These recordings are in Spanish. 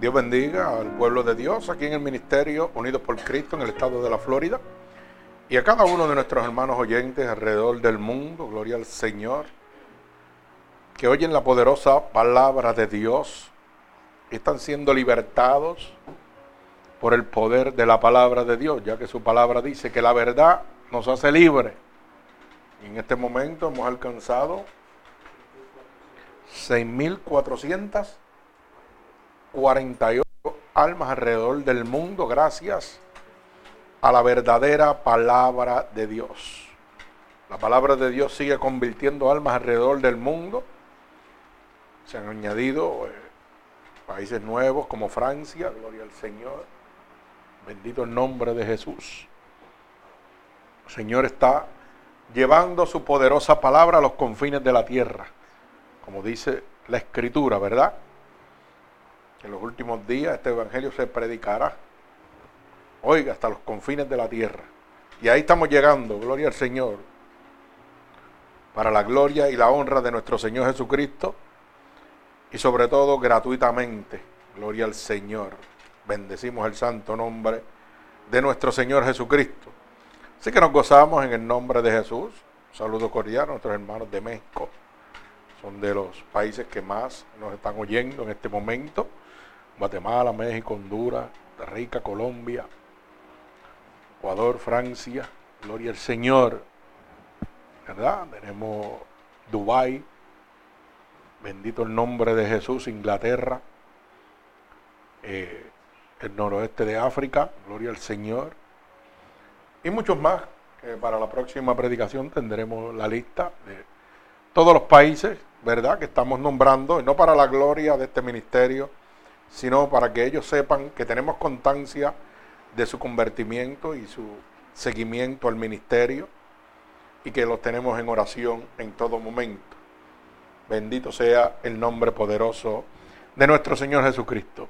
Dios bendiga al pueblo de Dios aquí en el Ministerio Unidos por Cristo en el estado de la Florida y a cada uno de nuestros hermanos oyentes alrededor del mundo, gloria al Señor, que oyen la poderosa palabra de Dios y están siendo libertados por el poder de la palabra de Dios, ya que su palabra dice que la verdad nos hace libre. En este momento hemos alcanzado 6.400 48 almas alrededor del mundo gracias a la verdadera palabra de Dios. La palabra de Dios sigue convirtiendo almas alrededor del mundo. Se han añadido eh, países nuevos como Francia, gloria al Señor. Bendito el nombre de Jesús. El Señor está llevando su poderosa palabra a los confines de la tierra, como dice la escritura, ¿verdad? En los últimos días este evangelio se predicará. Oiga, hasta los confines de la tierra. Y ahí estamos llegando, gloria al Señor. Para la gloria y la honra de nuestro Señor Jesucristo. Y sobre todo gratuitamente. Gloria al Señor. Bendecimos el santo nombre de nuestro Señor Jesucristo. Así que nos gozamos en el nombre de Jesús. Un saludo cordial a nuestros hermanos de México. Son de los países que más nos están oyendo en este momento. Guatemala, México, Honduras, Costa Rica, Colombia, Ecuador, Francia, gloria al Señor, ¿verdad? Tenemos Dubái, bendito el nombre de Jesús, Inglaterra, eh, el noroeste de África, gloria al Señor, y muchos más, que para la próxima predicación tendremos la lista de todos los países, ¿verdad?, que estamos nombrando, no para la gloria de este ministerio, sino para que ellos sepan que tenemos constancia de su convertimiento y su seguimiento al ministerio y que los tenemos en oración en todo momento. Bendito sea el nombre poderoso de nuestro Señor Jesucristo.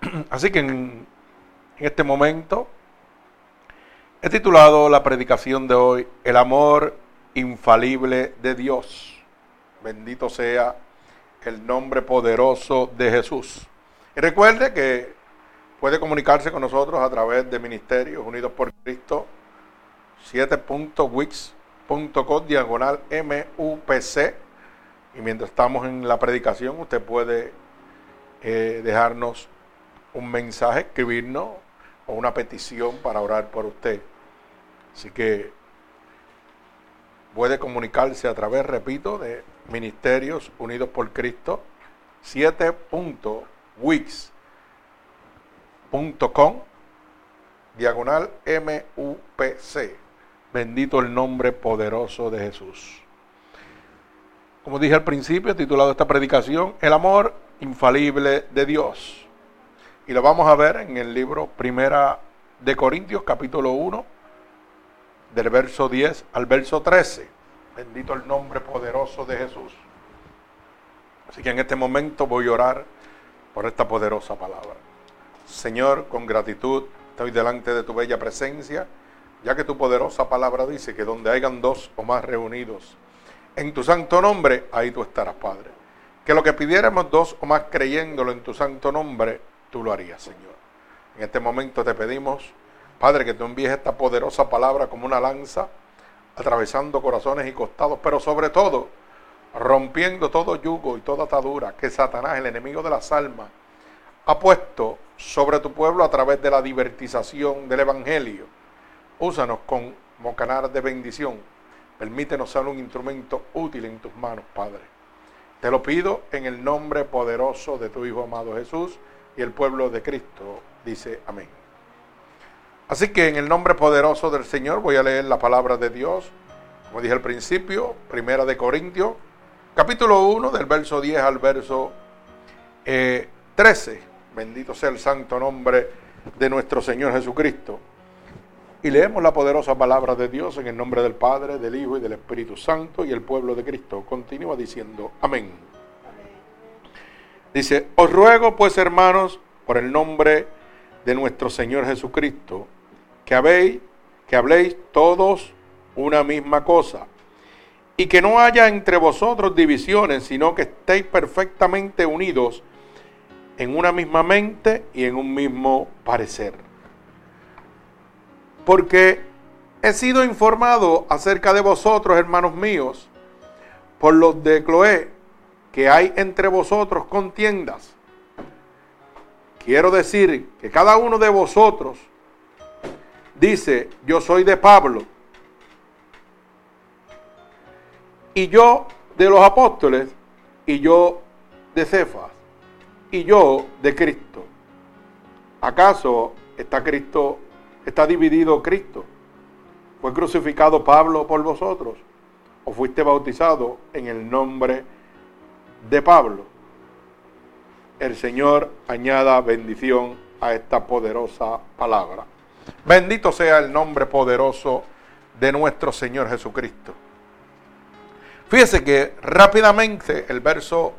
Así que en, este momento he titulado la predicación de hoy El amor infalible de Dios. Bendito sea el nombre poderoso de Jesús. Y recuerde que puede comunicarse con nosotros a través de Ministerios Unidos por Cristo 7.wix.com diagonal MUPC. Y mientras estamos en la predicación, usted puede eh, dejarnos un mensaje, escribirnos o una petición para orar por usted. Así que puede comunicarse a través, repito, de Ministerios Unidos por Cristo 7.wix.com diagonal MUPC. Bendito el nombre poderoso de Jesús. Como dije al principio, titulado esta predicación, El amor infalible de Dios. Y lo vamos a ver en el libro Primera de Corintios, capítulo 1, del verso 10 al verso 13. Bendito el nombre poderoso de Jesús. Así que en este momento voy a orar por esta poderosa palabra. Señor, con gratitud estoy delante de tu bella presencia, ya que tu poderosa palabra dice que donde hayan dos o más reunidos en tu santo nombre, ahí tú estarás, Padre. Que lo que pidiéramos dos o más creyéndolo en tu santo nombre, tú lo harías, Señor. En este momento te pedimos, Padre, que tú envíes esta poderosa palabra como una lanza atravesando corazones y costados, pero sobre todo rompiendo todo yugo y toda atadura que Satanás, el enemigo de las almas, ha puesto sobre tu pueblo a través de la divertización del Evangelio. Úsanos como canal de bendición. Permítenos ser un instrumento útil en tus manos, Padre. Te lo pido en el nombre poderoso de tu Hijo amado Jesús y el pueblo de Cristo dice amén. Así que en el nombre poderoso del Señor voy a leer la palabra de Dios, como dije al principio, primera de Corintios, capítulo 1, del verso 10 al verso 13. Eh, Bendito sea el santo nombre de nuestro Señor Jesucristo. Y leemos la poderosa palabra de Dios en el nombre del Padre, del Hijo y del Espíritu Santo y el pueblo de Cristo. Continúa diciendo, amén. Dice, os ruego pues hermanos, por el nombre de nuestro Señor Jesucristo, que habéis, que habléis todos una misma cosa, y que no haya entre vosotros divisiones, sino que estéis perfectamente unidos en una misma mente y en un mismo parecer. Porque he sido informado acerca de vosotros, hermanos míos, por los de Cloé, que hay entre vosotros contiendas. Quiero decir que cada uno de vosotros dice, yo soy de Pablo, y yo de los apóstoles, y yo de Cefas, y yo de Cristo. ¿Acaso está Cristo, está dividido Cristo? ¿Fue crucificado Pablo por vosotros? ¿O fuiste bautizado en el nombre de Pablo? El Señor añada bendición a esta poderosa palabra. Bendito sea el nombre poderoso de nuestro Señor Jesucristo. Fíjese que rápidamente el verso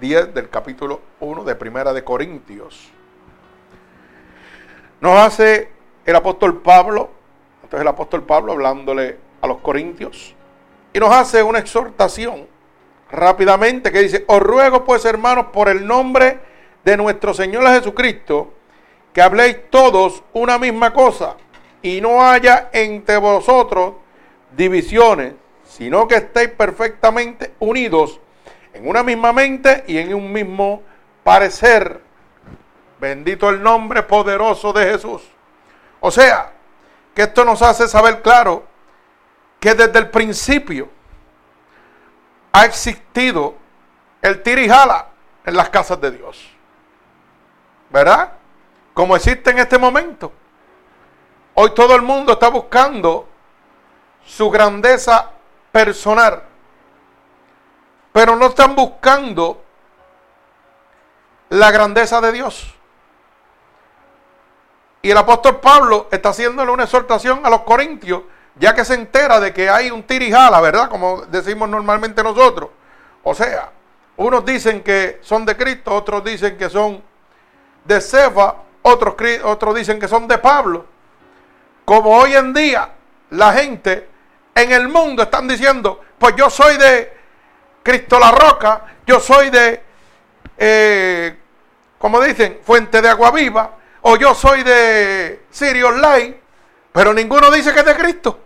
10 del capítulo 1 de Primera de Corintios nos hace el apóstol Pablo, entonces el apóstol Pablo hablándole a los corintios, y nos hace una exhortación rápidamente que dice, os ruego pues hermanos por el nombre de nuestro Señor Jesucristo, que habléis todos una misma cosa y no haya entre vosotros divisiones, sino que estéis perfectamente unidos en una misma mente y en un mismo parecer. Bendito el nombre poderoso de Jesús. O sea, que esto nos hace saber claro que desde el principio ha existido el tirijala en las casas de Dios. ¿Verdad? Como existe en este momento. Hoy todo el mundo está buscando su grandeza personal, pero no están buscando la grandeza de Dios. Y el apóstol Pablo está haciéndole una exhortación a los corintios, ya que se entera de que hay un tirijala, ¿verdad? Como decimos normalmente nosotros. O sea, unos dicen que son de Cristo, otros dicen que son de Cefa, otros, otros dicen que son de Pablo. Como hoy en día la gente en el mundo están diciendo, pues yo soy de Cristo la Roca, yo soy de, eh, como dicen, Fuente de Agua Viva, o yo soy de Sirio Online, pero ninguno dice que es de Cristo.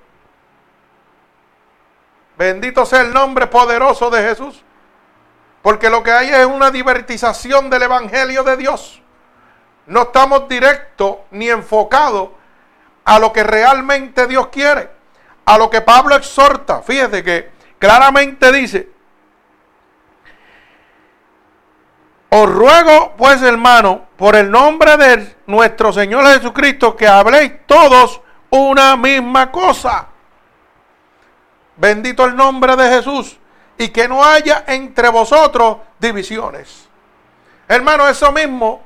Bendito sea el nombre poderoso de Jesús. Porque lo que hay es una divertización del Evangelio de Dios no estamos directos ni enfocados a lo que realmente Dios quiere, a lo que Pablo exhorta. Fíjese que claramente dice, os ruego pues hermano, por el nombre de nuestro Señor Jesucristo, que habléis todos una misma cosa. Bendito el nombre de Jesús. Y que no haya entre vosotros divisiones. Hermano, eso mismo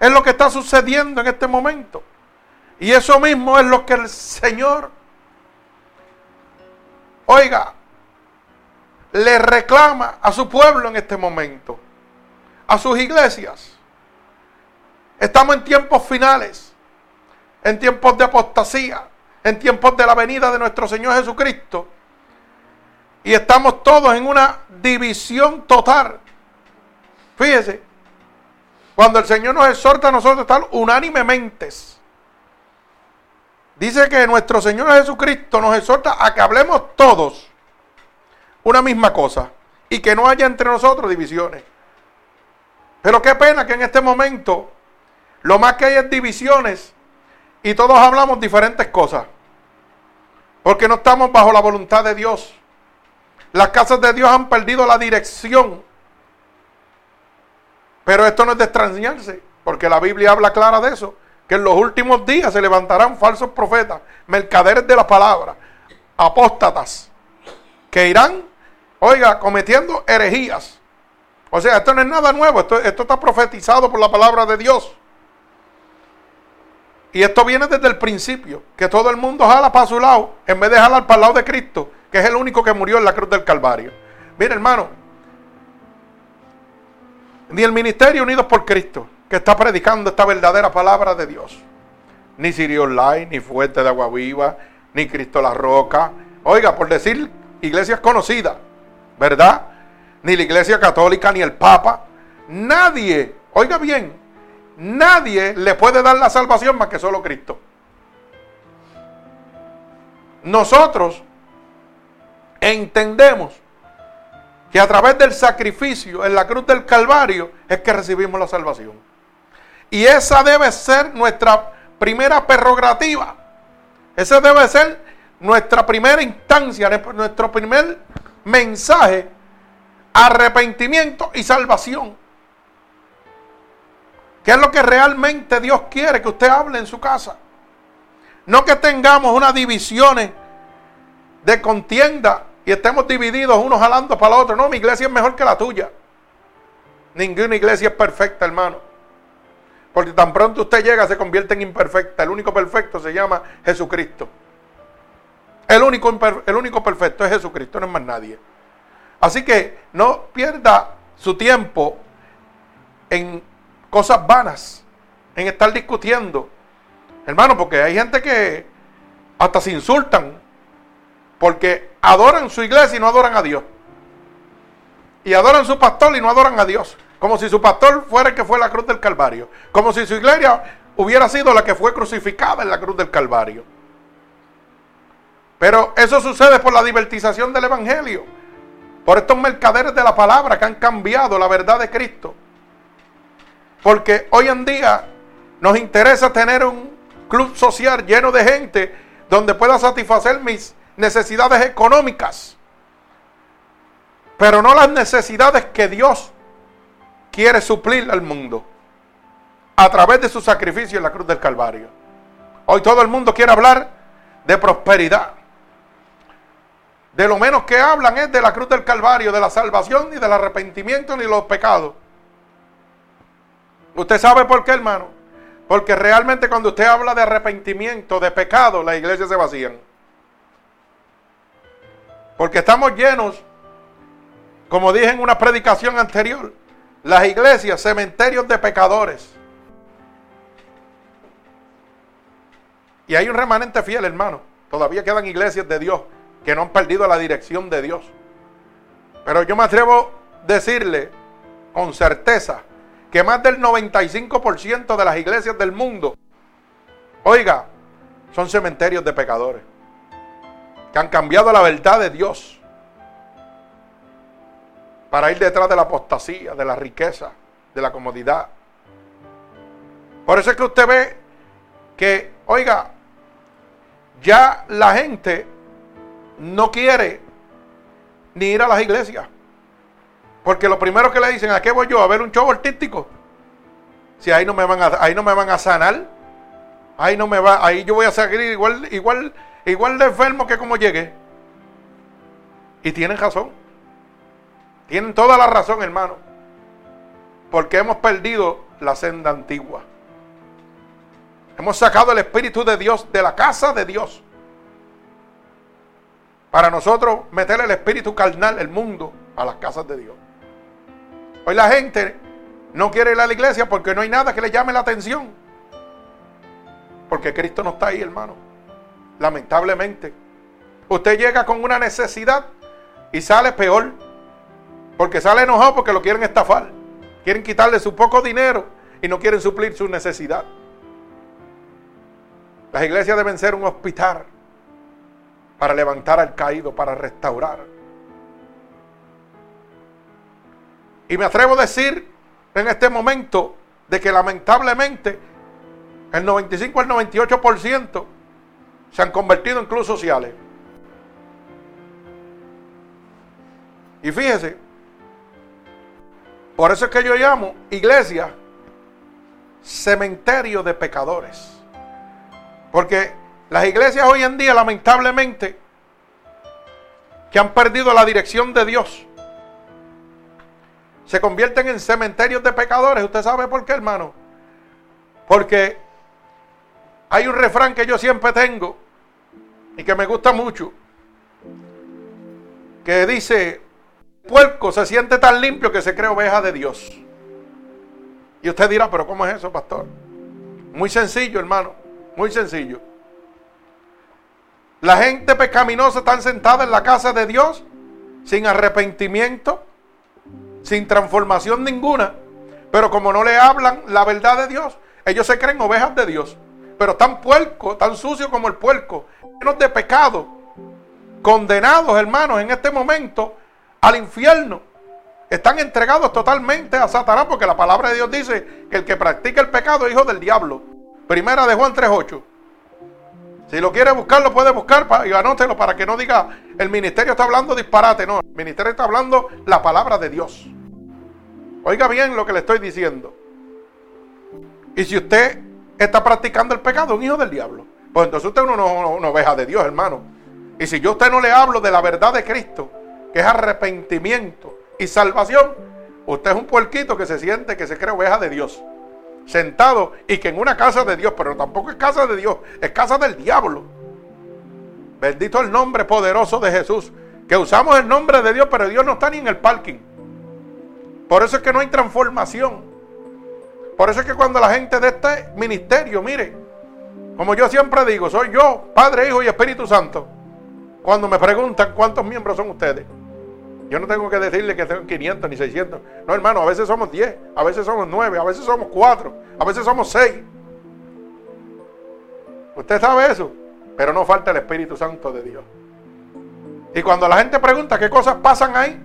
es lo que está sucediendo en este momento. Y eso mismo es lo que el Señor, oiga, le reclama a su pueblo en este momento, a sus iglesias. Estamos en tiempos finales, en tiempos de apostasía, en tiempos de la venida de nuestro Señor Jesucristo. Y estamos todos en una división total. Fíjese, cuando el Señor nos exhorta a nosotros estar unánimemente. Dice que nuestro Señor Jesucristo nos exhorta a que hablemos todos una misma cosa y que no haya entre nosotros divisiones. Pero qué pena que en este momento lo más que hay es divisiones y todos hablamos diferentes cosas. Porque no estamos bajo la voluntad de Dios. Las casas de Dios han perdido la dirección pero esto no es de extrañarse, porque la Biblia habla clara de eso, que en los últimos días se levantarán falsos profetas, mercaderes de la palabra, apóstatas, que irán, oiga, cometiendo herejías. O sea, esto no es nada nuevo, esto, esto está profetizado por la palabra de Dios. Y esto viene desde el principio, que todo el mundo jala para su lado, en vez de jalar para el lado de Cristo, que es el único que murió en la cruz del Calvario. Mire, hermano, ni el Ministerio Unidos por Cristo, que está predicando esta verdadera palabra de Dios. Ni Sirio Online, ni Fuente de Agua Viva, ni Cristo la Roca. Oiga, por decir iglesias conocidas, ¿verdad? Ni la Iglesia Católica, ni el Papa. Nadie Oiga bien, nadie le puede dar la salvación más que solo Cristo. Nosotros entendemos que a través del sacrificio en la cruz del Calvario es que recibimos la salvación. Y esa debe ser nuestra primera prerrogativa. Ese debe ser nuestra primera instancia, nuestro primer mensaje, arrepentimiento y salvación. ¿Qué es lo que realmente Dios quiere que usted hable en su casa? No que tengamos unas divisiones de contienda y estemos divididos unos jalando para el otro. No, mi iglesia es mejor que la tuya. Ninguna iglesia es perfecta, hermano. Porque tan pronto usted llega se convierte en imperfecta. El único perfecto se llama Jesucristo. El único, el único perfecto es Jesucristo, no es más nadie. Así que no pierda su tiempo en cosas vanas, en estar discutiendo. Hermano, porque hay gente que hasta se insultan porque adoran su iglesia y no adoran a Dios. Y adoran su pastor y no adoran a Dios. Como si su pastor fuera el que fue la cruz del Calvario. Como si su iglesia hubiera sido la que fue crucificada en la cruz del Calvario. Pero eso sucede por la divertización del Evangelio. Por estos mercaderes de la palabra que han cambiado la verdad de Cristo. Porque hoy en día nos interesa tener un club social lleno de gente donde pueda satisfacer mis necesidades económicas. Pero no las necesidades que Dios quiere suplir al mundo a través de su sacrificio en la cruz del Calvario. Hoy todo el mundo quiere hablar de prosperidad de lo menos que hablan es de la cruz del Calvario, de la salvación, ni del arrepentimiento, ni los pecados. ¿Usted sabe por qué, hermano? Porque realmente cuando usted habla de arrepentimiento, de pecado, las iglesias se vacían. Porque estamos llenos, como dije en una predicación anterior, las iglesias, cementerios de pecadores. Y hay un remanente fiel, hermano. Todavía quedan iglesias de Dios que no han perdido la dirección de Dios. Pero yo me atrevo a decirle con certeza que más del 95% de las iglesias del mundo, oiga, son cementerios de pecadores, que han cambiado la verdad de Dios para ir detrás de la apostasía, de la riqueza, de la comodidad. Por eso es que usted ve que, oiga, ya la gente no quiere ni ir a las iglesias. Porque lo primero que le dicen, ¿a qué voy yo? ¿A ver un show artístico? Si ahí no me van a, ahí no me van a sanar. Ahí no me va, ahí yo voy a seguir igual, igual, igual de enfermo que como llegué. Y tienen razón. Tienen toda la razón, hermano. Porque hemos perdido la senda antigua. Hemos sacado el Espíritu de Dios de la casa de Dios para nosotros meter el espíritu carnal, el mundo, a las casas de Dios. Hoy la gente no quiere ir a la iglesia porque no hay nada que le llame la atención. Porque Cristo no está ahí, hermano. Lamentablemente. Usted llega con una necesidad y sale peor. Porque sale enojado porque lo quieren estafar. Quieren quitarle su poco dinero y no quieren suplir su necesidad. Las iglesias deben ser un hospital para levantar al caído, para restaurar. Y me atrevo a decir en este momento de que lamentablemente el 95 al 98% se han convertido en clubes sociales. Y fíjese, por eso es que yo llamo iglesia cementerio de pecadores. Porque las iglesias hoy en día, lamentablemente, que han perdido la dirección de Dios, se convierten en cementerios de pecadores. ¿Usted sabe por qué, hermano? Porque hay un refrán que yo siempre tengo y que me gusta mucho, que dice, el puerco se siente tan limpio que se cree oveja de Dios. Y usted dirá, pero ¿cómo es eso, pastor? Muy sencillo, hermano, muy sencillo. La gente pecaminosa está sentada en la casa de Dios sin arrepentimiento, sin transformación ninguna, Pero como no le hablan la verdad de Dios, ellos se creen ovejas de Dios. Pero tan puerco, tan sucio como el puerco, llenos de pecado, condenados, hermanos, en este momento al infierno. Están entregados totalmente a Satanás porque la palabra de Dios dice que el que practica el pecado es hijo del diablo. Primera de Juan 3.8. Si lo quiere buscar, lo puede buscar y anótelo para que no diga el ministerio está hablando disparate. No, el ministerio está hablando la palabra de Dios. Oiga bien lo que le estoy diciendo. Y si usted está practicando el pecado, un hijo del diablo. Pues entonces usted no, no, una oveja de Dios, hermano. Y si yo a usted no le hablo de la verdad de Cristo, que es arrepentimiento y salvación, usted es un puerquito que se siente que se cree oveja de Dios. Sentado y que en una casa de Dios, pero tampoco es casa de Dios, es casa del diablo. Bendito el nombre poderoso de Jesús. Que usamos el nombre de Dios, pero Dios no está ni en el parking. Por eso es que no hay transformación. Por eso es que cuando la gente de este ministerio, mire, como yo siempre digo, soy yo, Padre, Hijo y Espíritu Santo. Cuando me preguntan cuántos miembros son ustedes, yo no tengo que decirle que tengo 500 ni 600. No, hermano, a veces somos 10, a veces somos 9, a veces somos 4, a veces somos 6. Usted sabe eso, pero no falta el Espíritu Santo de Dios. Y cuando la gente pregunta qué cosas pasan ahí,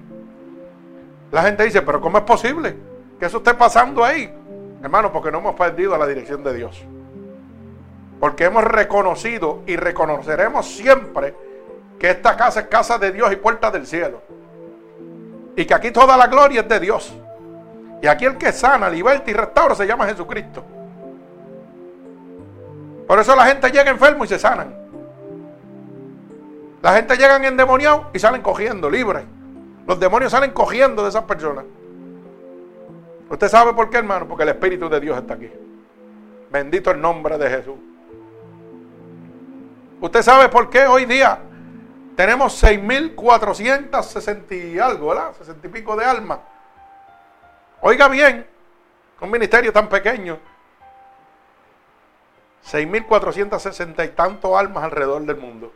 la gente dice, pero ¿cómo es posible que eso esté pasando ahí? Hermano, porque no hemos perdido la dirección de Dios. Porque hemos reconocido y reconoceremos siempre que esta casa es casa de Dios y puerta del cielo. Y que aquí toda la gloria es de Dios. Y aquí el que sana, liberta y restaura se llama Jesucristo. Por eso la gente llega enfermo y se sanan. La gente llega endemoniado y salen cogiendo, libres. Los demonios salen cogiendo de esas personas. ¿Usted sabe por qué, hermano? Porque el Espíritu de Dios está aquí. Bendito el nombre de Jesús. ¿Usted sabe por qué hoy día tenemos 6.460 y algo, ¿verdad? 60 y pico de almas. Oiga bien, un ministerio tan pequeño. 6.460 y tantos almas alrededor del mundo.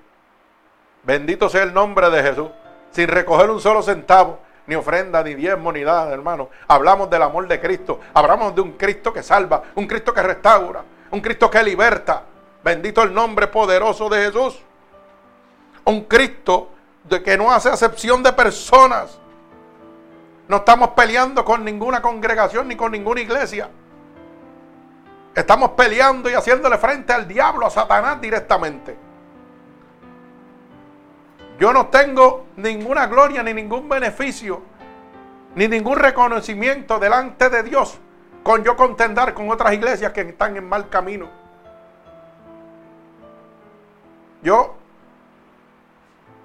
Bendito sea el nombre de Jesús. Sin recoger un solo centavo ni ofrenda, ni diezmo, ni nada, hermano. Hablamos del amor de Cristo. Hablamos de un Cristo que salva, un Cristo que restaura, un Cristo que liberta. Bendito el nombre poderoso de Jesús. Un Cristo de que no hace acepción de personas. No estamos peleando con ninguna congregación ni con ninguna iglesia. Estamos peleando y haciéndole frente al diablo, a Satanás directamente. Yo no tengo ninguna gloria ni ningún beneficio, ni ningún reconocimiento delante de Dios con yo contendar con otras iglesias que están en mal camino. Yo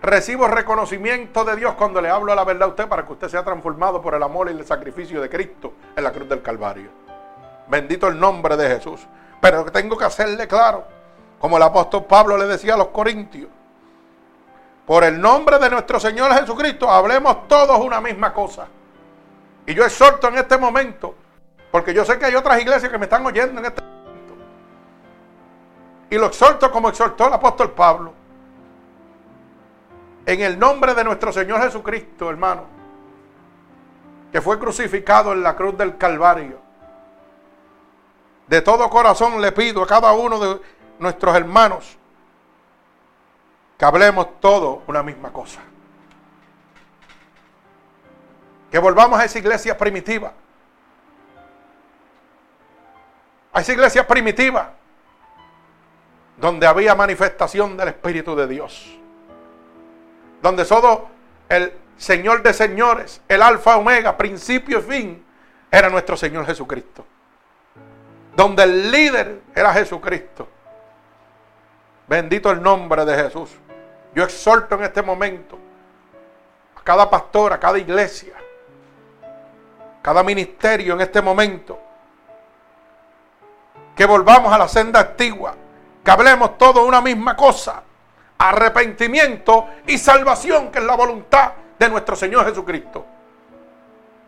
recibo reconocimiento de Dios cuando le hablo la verdad a usted para que usted sea transformado por el amor y el sacrificio de Cristo en la cruz del Calvario. Bendito el nombre de Jesús. Pero tengo que hacerle claro, como el apóstol Pablo le decía a los corintios, por el nombre de nuestro Señor Jesucristo, hablemos todos una misma cosa. Y yo exhorto en este momento, porque yo sé que hay otras iglesias que me están oyendo en este momento. Y lo exhorto como exhortó el apóstol Pablo. En el nombre de nuestro Señor Jesucristo, hermano, que fue crucificado en la cruz del Calvario. De todo corazón le pido a cada uno de nuestros hermanos que hablemos todo una misma cosa. Que volvamos a esa iglesia primitiva. A esa iglesia primitiva donde había manifestación del Espíritu de Dios. Donde todo el Señor de señores, el Alfa Omega, principio y fin, era nuestro Señor Jesucristo. Donde el líder era Jesucristo. Bendito el nombre de Jesús. Yo exhorto en este momento a cada pastor, a cada iglesia, cada ministerio en este momento, que volvamos a la senda antigua, que hablemos todo una misma cosa, arrepentimiento y salvación, que es la voluntad de nuestro Señor Jesucristo.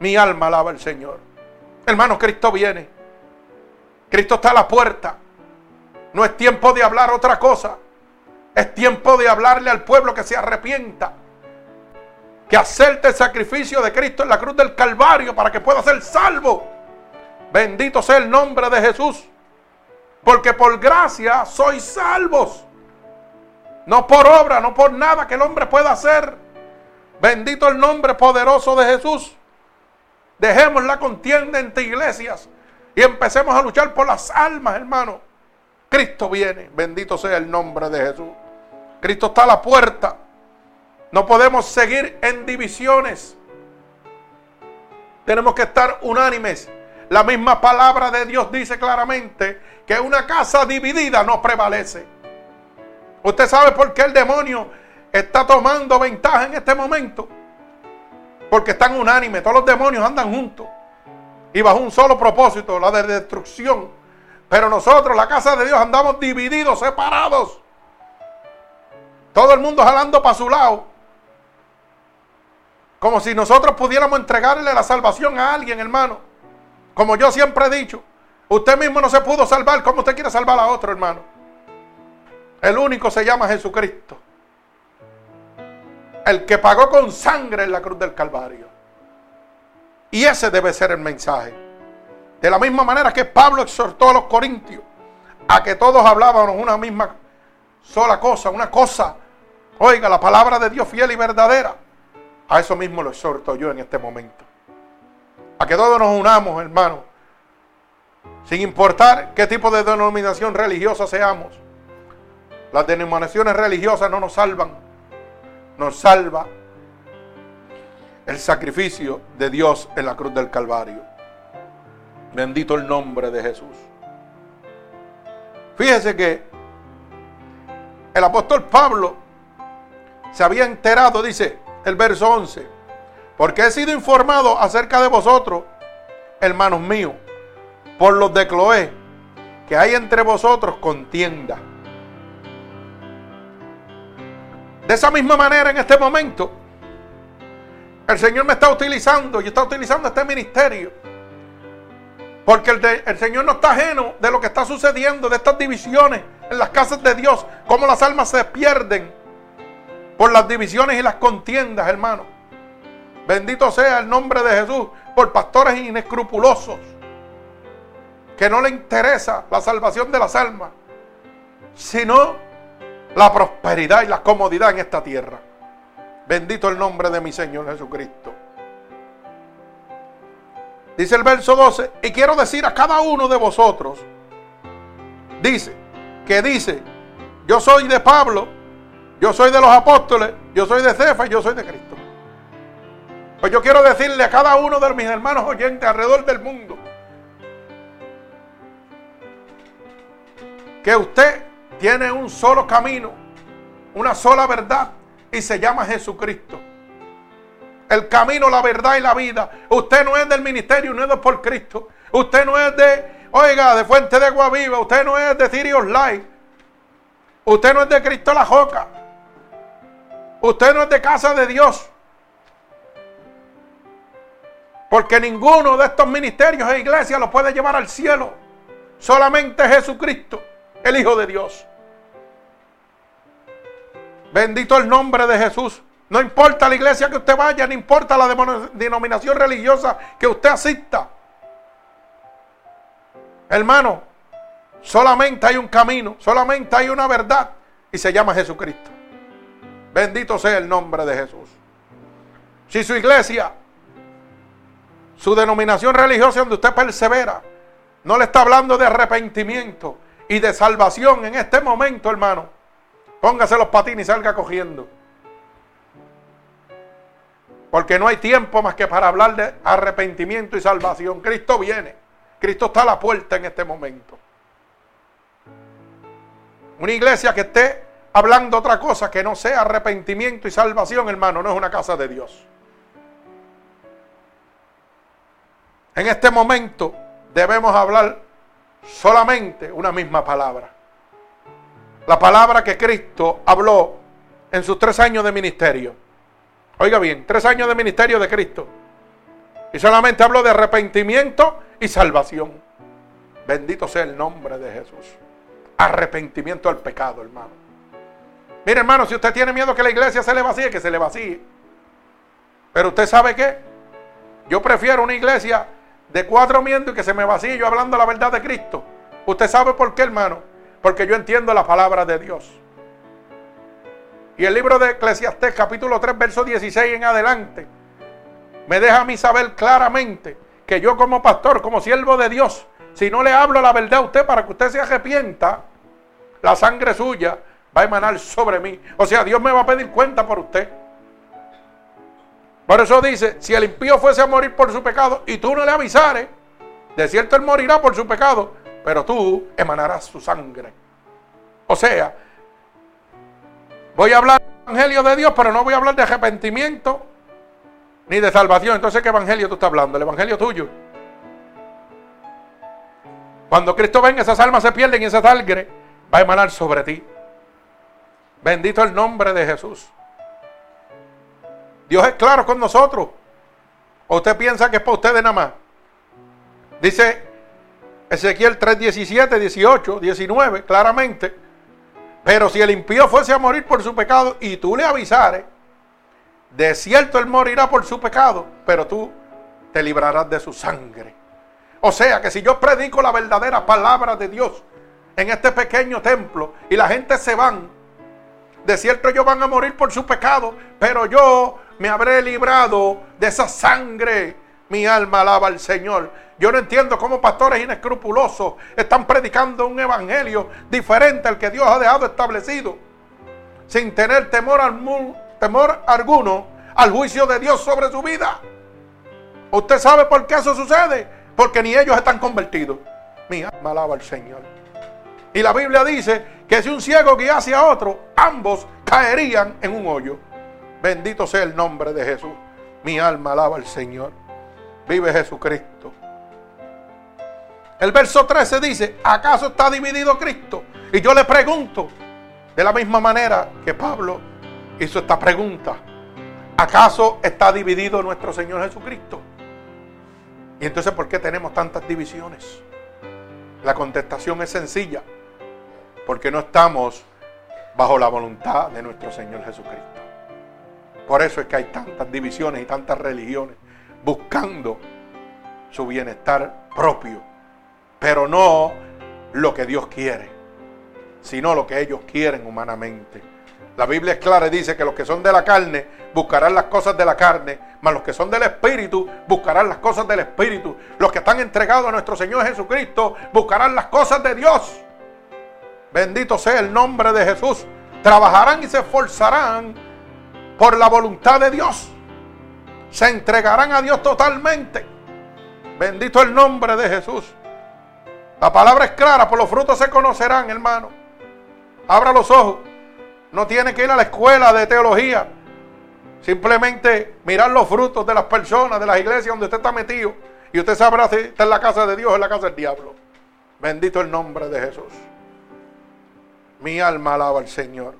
Mi alma alaba al Señor. Hermanos, Cristo viene. Cristo está a la puerta. No es tiempo de hablar otra cosa. Es tiempo de hablarle al pueblo que se arrepienta. Que acepte el sacrificio de Cristo en la cruz del Calvario para que pueda ser salvo. Bendito sea el nombre de Jesús. Porque por gracia sois salvos. No por obra, no por nada que el hombre pueda hacer. Bendito el nombre poderoso de Jesús. Dejemos la contienda entre iglesias y empecemos a luchar por las almas, hermano. Cristo viene. Bendito sea el nombre de Jesús. Cristo está a la puerta. No podemos seguir en divisiones. Tenemos que estar unánimes. La misma palabra de Dios dice claramente que una casa dividida no prevalece. Usted sabe por qué el demonio está tomando ventaja en este momento. Porque están unánimes. Todos los demonios andan juntos. Y bajo un solo propósito, la de destrucción. Pero nosotros, la casa de Dios, andamos divididos, separados. Todo el mundo jalando para su lado. Como si nosotros pudiéramos entregarle la salvación a alguien, hermano. Como yo siempre he dicho, usted mismo no se pudo salvar. ¿Cómo usted quiere salvar a otro, hermano? El único se llama Jesucristo. El que pagó con sangre en la cruz del Calvario. Y ese debe ser el mensaje. De la misma manera que Pablo exhortó a los corintios a que todos hablábamos una misma sola cosa, una cosa. Oiga, la palabra de Dios fiel y verdadera. A eso mismo lo exhorto yo en este momento. A que todos nos unamos, hermano. Sin importar qué tipo de denominación religiosa seamos. Las denominaciones religiosas no nos salvan. Nos salva el sacrificio de Dios en la cruz del Calvario. Bendito el nombre de Jesús. Fíjese que el apóstol Pablo se había enterado, dice, el verso 11. Porque he sido informado acerca de vosotros, hermanos míos, por los de Cloé, que hay entre vosotros contienda. De esa misma manera, en este momento, el Señor me está utilizando y está utilizando este ministerio. Porque el, el, Señor no está ajeno de lo que está sucediendo, de estas divisiones en las casas de Dios, cómo las almas se pierden por las divisiones y las contiendas, hermano. Bendito sea el nombre de Jesús por pastores inescrupulosos que no le interesa la salvación de las almas, sino la prosperidad y la comodidad en esta tierra. Bendito el nombre de mi Señor Jesucristo. Dice el verso 12, y quiero decir a cada uno de vosotros, dice, que dice, yo soy de Pablo, yo soy de los apóstoles, yo soy de Cefa y yo soy de Cristo. Pues yo quiero decirle a cada uno de mis hermanos oyentes alrededor del mundo que usted tiene un solo camino, una sola verdad y se llama Jesucristo. El camino, la verdad y la vida. Usted no es del ministerio, es por Cristo. Usted no es de, oiga, de Fuente de Agua Viva. Usted no es de Sirius Light. Usted no es de Cristo la Joca. Usted no es de casa de Dios. Porque ninguno de estos ministerios e iglesias lo puede llevar al cielo. Solamente Jesucristo, el Hijo de Dios. Bendito el nombre de Jesús. No importa la iglesia que usted vaya, no importa la denominación religiosa que usted asista. Hermano, solamente hay un camino, solamente hay una verdad y se llama Jesucristo. Bendito sea el nombre de Jesús. Si su iglesia, su denominación religiosa donde usted persevera, no le está hablando de arrepentimiento y de salvación en este momento, hermano, póngase los patines y salga cogiendo. Porque no hay tiempo más que para hablar de arrepentimiento y salvación. Cristo viene. Cristo está a la puerta en este momento. Una iglesia que esté hablando otra cosa que no sea arrepentimiento y salvación, hermano, no es una casa de Dios. En este momento debemos hablar solamente una misma palabra. La palabra que Cristo habló en sus tres años de ministerio. Oiga bien, tres años de ministerio de Cristo. Y solamente habló de arrepentimiento y salvación. Bendito sea el nombre de Jesús. Arrepentimiento al pecado, hermano. Mire, hermano, si usted tiene miedo que la iglesia se le vacíe, que se le vacíe. Pero usted sabe qué? Yo prefiero una iglesia de cuatro miembros y que se me vacíe yo hablando la verdad de Cristo. ¿Usted sabe por qué, hermano? Porque yo entiendo la palabra de Dios. Y el libro de Eclesiastés, capítulo 3, verso 16 en adelante, me deja a mí saber claramente que yo como pastor, como siervo de Dios, si no le hablo la verdad a usted para que usted se arrepienta, la sangre suya va a emanar sobre mí. O sea, Dios me va a pedir cuenta por usted. Por eso dice, si el impío fuese a morir por su pecado y tú no le avisares, de cierto él morirá por su pecado, pero tú emanarás su sangre. O sea, voy a hablar del evangelio de Dios, pero no voy a hablar de arrepentimiento ni de salvación. Entonces, ¿qué evangelio tú estás hablando? El evangelio tuyo. Cuando Cristo venga, esas almas se pierden y esa sangre va a emanar sobre ti. Bendito el nombre de Jesús. Dios es claro con nosotros. ¿O usted piensa que es para ustedes nada más? Dice Ezequiel 3, 17, 18, 19, claramente. Pero si el impío fuese a morir por su pecado y tú le avisares, de cierto él morirá por su pecado, pero tú te librarás de su sangre. O sea que si yo predico la verdadera palabra de Dios en este pequeño templo y la gente se van, de cierto ellos van a morir por su pecado, pero yo me habré librado de esa sangre. Mi alma alaba al Señor. Yo no entiendo cómo pastores inescrupulosos están predicando un evangelio diferente al que Dios ha dejado establecido, sin tener temor, temor alguno al juicio de Dios sobre su vida. ¿Usted sabe por qué eso sucede? Porque ni ellos están convertidos. Mi alma alaba al Señor. Y la Biblia dice que si un ciego guiase a otro, ambos caerían en un hoyo. Bendito sea el nombre de Jesús. Mi alma alaba al Señor. Vive Jesucristo. El verso 13 dice, ¿acaso está dividido Cristo? Y yo le pregunto, de la misma manera que Pablo hizo esta pregunta, ¿acaso está dividido nuestro Señor Jesucristo? Y entonces, ¿por qué tenemos tantas divisiones? La contestación es sencilla, porque no estamos bajo la voluntad de nuestro Señor Jesucristo. Por eso es que hay tantas divisiones y tantas religiones buscando su bienestar propio, pero no lo que Dios quiere, sino lo que ellos quieren humanamente. La Biblia es clara y dice que los que son de la carne buscarán las cosas de la carne, mas los que son del Espíritu buscarán las cosas del Espíritu. Los que están entregados a nuestro Señor Jesucristo buscarán las cosas de Dios. Bendito sea el nombre de Jesús. Trabajarán y se esforzarán por la voluntad de Dios. Se entregarán a Dios totalmente. Bendito el nombre de Jesús. La palabra es clara, por los frutos se conocerán, hermano. Abra los ojos. No tiene que ir a la escuela de teología. Simplemente mirar los frutos de las personas, de las iglesias donde usted está metido. Y usted sabrá si está en la casa de Dios o en la casa del diablo. Bendito el nombre de Jesús. Mi alma alaba al Señor.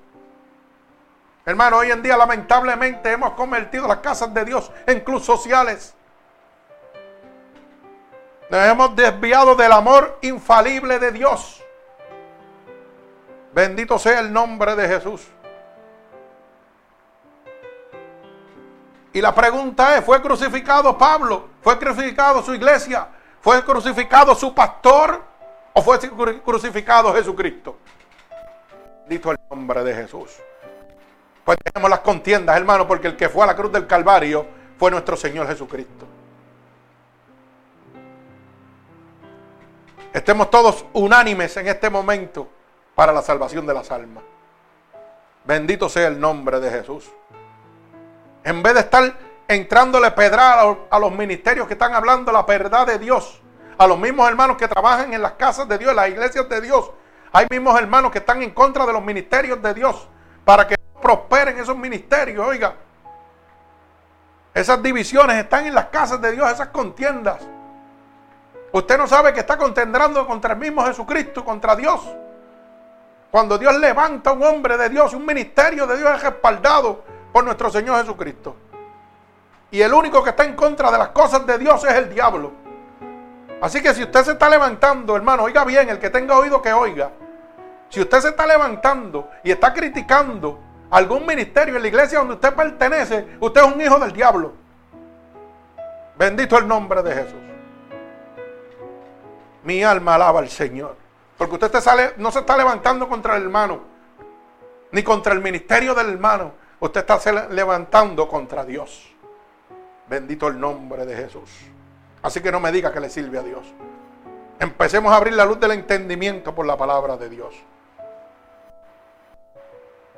Hermano, hoy en día lamentablemente hemos convertido las casas de Dios en clubes sociales. Nos hemos desviado del amor infalible de Dios. Bendito sea el nombre de Jesús. Y la pregunta es, ¿fue crucificado Pablo? ¿Fue crucificado su iglesia? ¿Fue crucificado su pastor? ¿O fue crucificado Jesucristo? Bendito el nombre de Jesús. Pues tenemos las contiendas, hermano, porque el que fue a la cruz del Calvario fue nuestro Señor Jesucristo. Estemos todos unánimes en este momento para la salvación de las almas. Bendito sea el nombre de Jesús. En vez de estar entrándole pedra a los ministerios que están hablando la verdad de Dios, a los mismos hermanos que trabajan en las casas de Dios, en las iglesias de Dios, hay mismos hermanos que están en contra de los ministerios de Dios para que prosperen esos ministerios, oiga. Esas divisiones están en las casas de Dios, esas contiendas. Usted no sabe que está contendrando contra el mismo Jesucristo, contra Dios. Cuando Dios levanta un hombre de Dios, un ministerio de Dios es respaldado por nuestro Señor Jesucristo. Y el único que está en contra de las cosas de Dios es el diablo. Así que si usted se está levantando, hermano, oiga bien, el que tenga oído que oiga. Si usted se está levantando y está criticando algún ministerio en la iglesia donde usted pertenece, usted es un hijo del diablo. Bendito el nombre de Jesús. Mi alma alaba al Señor. Porque usted no se está levantando contra el hermano, ni contra el ministerio del hermano. Usted está levantando contra Dios. Bendito el nombre de Jesús. Así que no me diga que le sirve a Dios. Empecemos a abrir la luz del entendimiento por la palabra de Dios.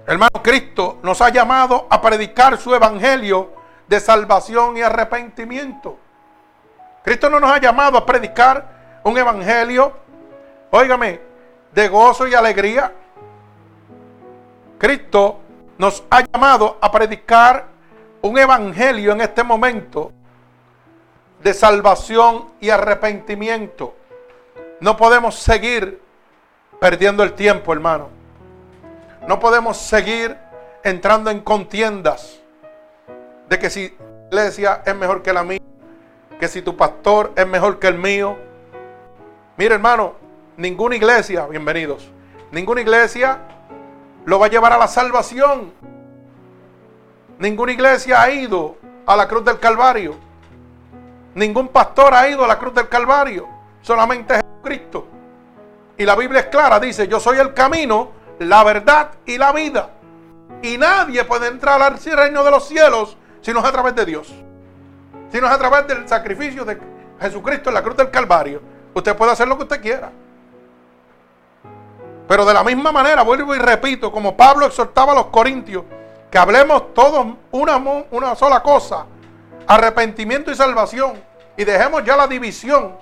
Hermano, Cristo nos ha llamado a predicar su evangelio de salvación y arrepentimiento. Cristo no nos ha llamado a predicar un evangelio, óigame, de gozo y alegría. Cristo nos ha llamado a predicar un evangelio en este momento de salvación y arrepentimiento. No podemos seguir perdiendo el tiempo, hermano. No podemos seguir entrando en contiendas de que si iglesia es mejor que la mía, que si tu pastor es mejor que el mío. Mire, hermano, ninguna iglesia, bienvenidos, ninguna iglesia lo va a llevar a la salvación. Ninguna iglesia ha ido a la cruz del Calvario. Ningún pastor ha ido a la cruz del Calvario. Solamente Jesucristo. Y la Biblia es clara, dice, yo soy el camino, la verdad y la vida. Y nadie puede entrar al reino de los cielos si no es a través de Dios. Si no es a través del sacrificio de Jesucristo en la cruz del Calvario. Usted puede hacer lo que usted quiera. Pero de la misma manera, vuelvo y repito, como Pablo exhortaba a los corintios, que hablemos todos una, una sola cosa, arrepentimiento y salvación, y dejemos ya la división,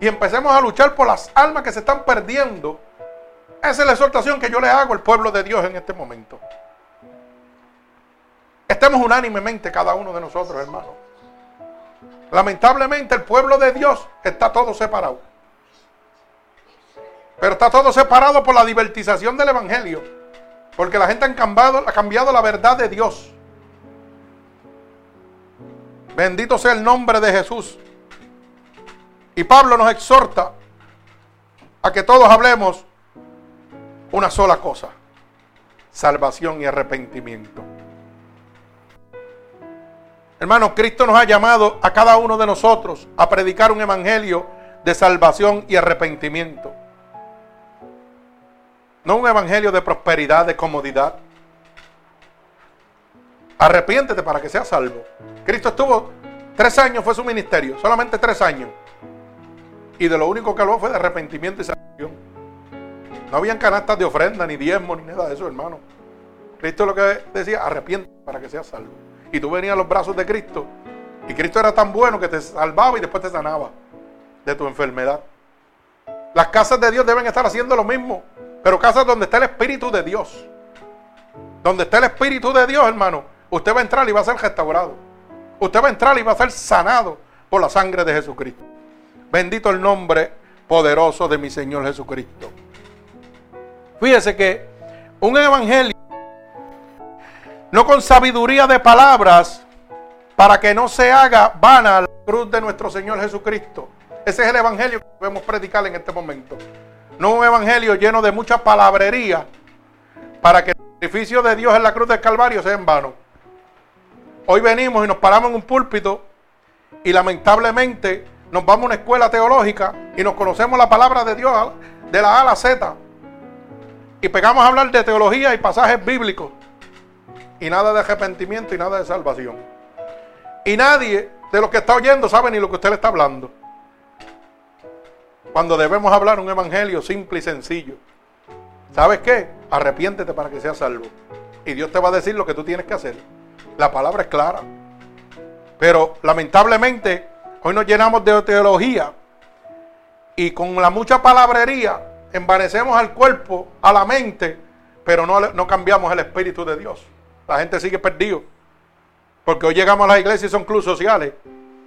y empecemos a luchar por las almas que se están perdiendo. Esa es la exhortación que yo le hago al pueblo de Dios en este momento. Estemos unánimemente cada uno de nosotros, hermanos. Lamentablemente el pueblo de Dios está todo separado. Pero está todo separado por la divertización del Evangelio. Porque la gente ha cambiado, ha cambiado la verdad de Dios. Bendito sea el nombre de Jesús. Y Pablo nos exhorta a que todos hablemos una sola cosa. Salvación y arrepentimiento. Hermanos, Cristo nos ha llamado a cada uno de nosotros a predicar un evangelio de salvación y arrepentimiento. No un evangelio de prosperidad, de comodidad. Arrepiéntete para que seas salvo. Cristo estuvo tres años, fue su ministerio, solamente tres años. Y de lo único que habló fue de arrepentimiento y salvación. No habían canastas de ofrenda, ni diezmo, ni nada de eso, hermano. Cristo lo que decía, arrepiéntete para que seas salvo. Y tú venías a los brazos de Cristo. Y Cristo era tan bueno que te salvaba y después te sanaba de tu enfermedad. Las casas de Dios deben estar haciendo lo mismo. Pero casas donde está el Espíritu de Dios. Donde está el Espíritu de Dios, hermano. Usted va a entrar y va a ser restaurado. Usted va a entrar y va a ser sanado por la sangre de Jesucristo. Bendito el nombre poderoso de mi Señor Jesucristo. Fíjese que un evangelio, no con sabiduría de palabras, para que no se haga vana la cruz de nuestro Señor Jesucristo. Ese es el evangelio que debemos predicar en este momento. No un evangelio lleno de mucha palabrería para que el sacrificio de Dios en la cruz del Calvario sea en vano. Hoy venimos y nos paramos en un púlpito y lamentablemente nos vamos a una escuela teológica y nos conocemos la palabra de Dios de la A a la Z. Y pegamos a hablar de teología y pasajes bíblicos. Y nada de arrepentimiento y nada de salvación. Y nadie de los que está oyendo sabe ni lo que usted le está hablando. Cuando debemos hablar un evangelio simple y sencillo. ¿Sabes qué? Arrepiéntete para que seas salvo. Y Dios te va a decir lo que tú tienes que hacer. La palabra es clara. Pero lamentablemente hoy nos llenamos de teología y con la mucha palabrería envanecemos al cuerpo, a la mente, pero no, no cambiamos el espíritu de Dios. La gente sigue perdido. Porque hoy llegamos a las iglesias y son clubes sociales.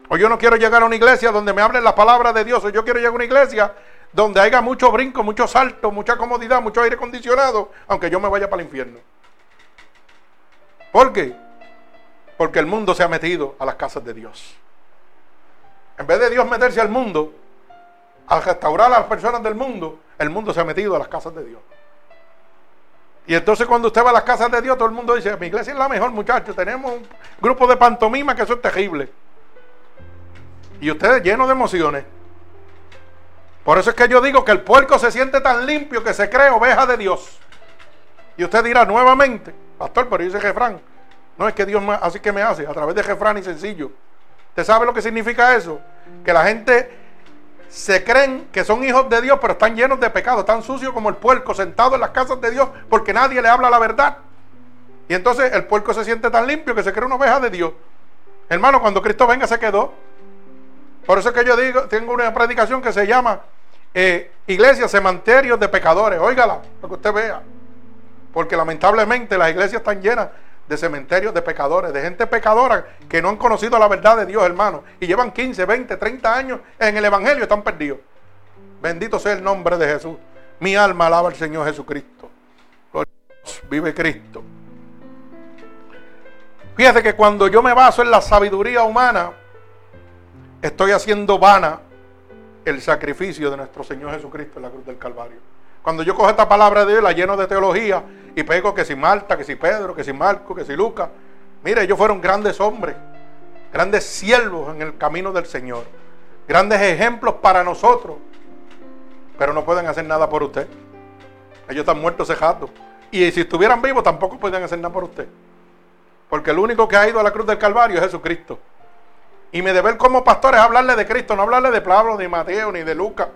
O yo no quiero llegar a una iglesia donde me hablen la palabra de Dios. O yo quiero llegar a una iglesia donde haya mucho brinco, mucho salto, mucha comodidad, mucho aire acondicionado, aunque yo me vaya para el infierno. ¿Por qué? Porque el mundo se ha metido a las casas de Dios. En vez de Dios meterse al mundo, al restaurar a las personas del mundo, el mundo se ha metido a las casas de Dios. Y entonces cuando usted va a las casas de Dios, todo el mundo dice, mi iglesia es la mejor, muchachos. Tenemos un grupo de pantomima que eso es terrible. Y ustedes llenos de emociones. Por eso es que yo digo que el puerco se siente tan limpio que se cree oveja de Dios. Y usted dirá nuevamente, pastor, pero dice Jefrán. No es que Dios así que me hace, a través de Jefrán y sencillo. ¿Usted sabe lo que significa eso? Que la gente se creen que son hijos de Dios, pero están llenos de pecado, están sucios como el puerco, sentado en las casas de Dios, porque nadie le habla la verdad. Y entonces el puerco se siente tan limpio que se cree una oveja de Dios. Hermano, cuando Cristo venga se quedó. Por eso es que yo digo, tengo una predicación que se llama eh, Iglesia Cementerios de Pecadores. Óigala, para que usted vea. Porque lamentablemente las iglesias están llenas de cementerios de pecadores, de gente pecadora que no han conocido la verdad de Dios, hermano. Y llevan 15, 20, 30 años en el Evangelio, están perdidos. Bendito sea el nombre de Jesús. Mi alma alaba al Señor Jesucristo. Gloria a Dios, vive Cristo. Fíjate que cuando yo me baso en la sabiduría humana, estoy haciendo vana el sacrificio de nuestro Señor Jesucristo en la cruz del Calvario. Cuando yo cojo esta palabra de Dios, la lleno de teología y pego que si Marta, que si Pedro, que si Marco, que si Lucas. Mire, ellos fueron grandes hombres, grandes siervos en el camino del Señor, grandes ejemplos para nosotros, pero no pueden hacer nada por usted. Ellos están muertos cejados. Y si estuvieran vivos, tampoco pueden hacer nada por usted. Porque el único que ha ido a la cruz del Calvario es Jesucristo. Y mi deber como pastor es hablarle de Cristo, no hablarle de Pablo, ni Mateo, ni de Lucas.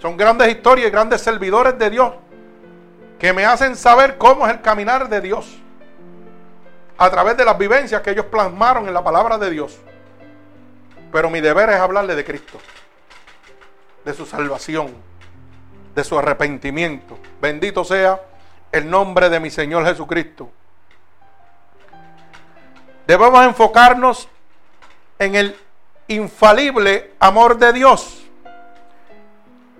Son grandes historias y grandes servidores de Dios que me hacen saber cómo es el caminar de Dios a través de las vivencias que ellos plasmaron en la palabra de Dios. Pero mi deber es hablarle de Cristo, de su salvación, de su arrepentimiento. Bendito sea el nombre de mi Señor Jesucristo. Debemos enfocarnos en el infalible amor de Dios.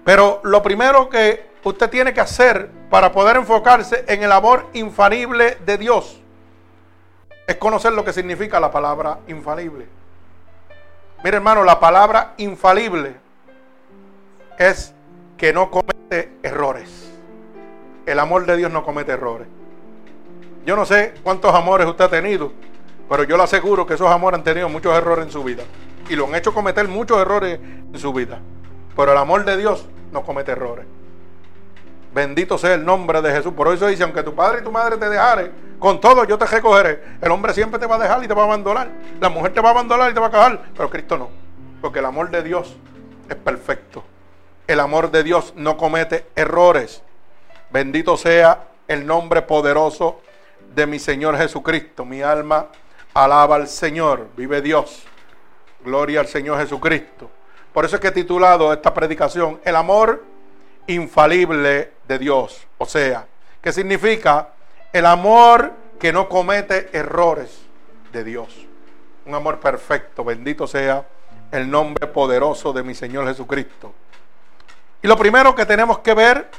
Pero lo primero que usted tiene que hacer para poder enfocarse en el amor infalible de Dios es conocer lo que significa la palabra infalible. Mire hermano, la palabra infalible es que no comete errores. El amor de Dios no comete errores. Yo no sé cuántos amores usted ha tenido, pero yo le aseguro que esos amores han tenido muchos errores en su vida. Y lo han hecho cometer muchos errores en su vida. Pero el amor de Dios no comete errores. Bendito sea el nombre de Jesús. Por eso dice, aunque tu padre y tu madre te dejaren, con todo yo te recogeré. El hombre siempre te va a dejar y te va a abandonar. La mujer te va a abandonar y te va a cagar. Pero Cristo no. Porque el amor de Dios es perfecto. El amor de Dios no comete errores. Bendito sea el nombre poderoso de mi Señor Jesucristo. Mi alma alaba al Señor. Vive Dios. Gloria al Señor Jesucristo. Por eso es que he titulado esta predicación El amor infalible de Dios. O sea, ¿qué significa? El amor que no comete errores de Dios. Un amor perfecto. Bendito sea el nombre poderoso de mi Señor Jesucristo. Y lo primero que tenemos que ver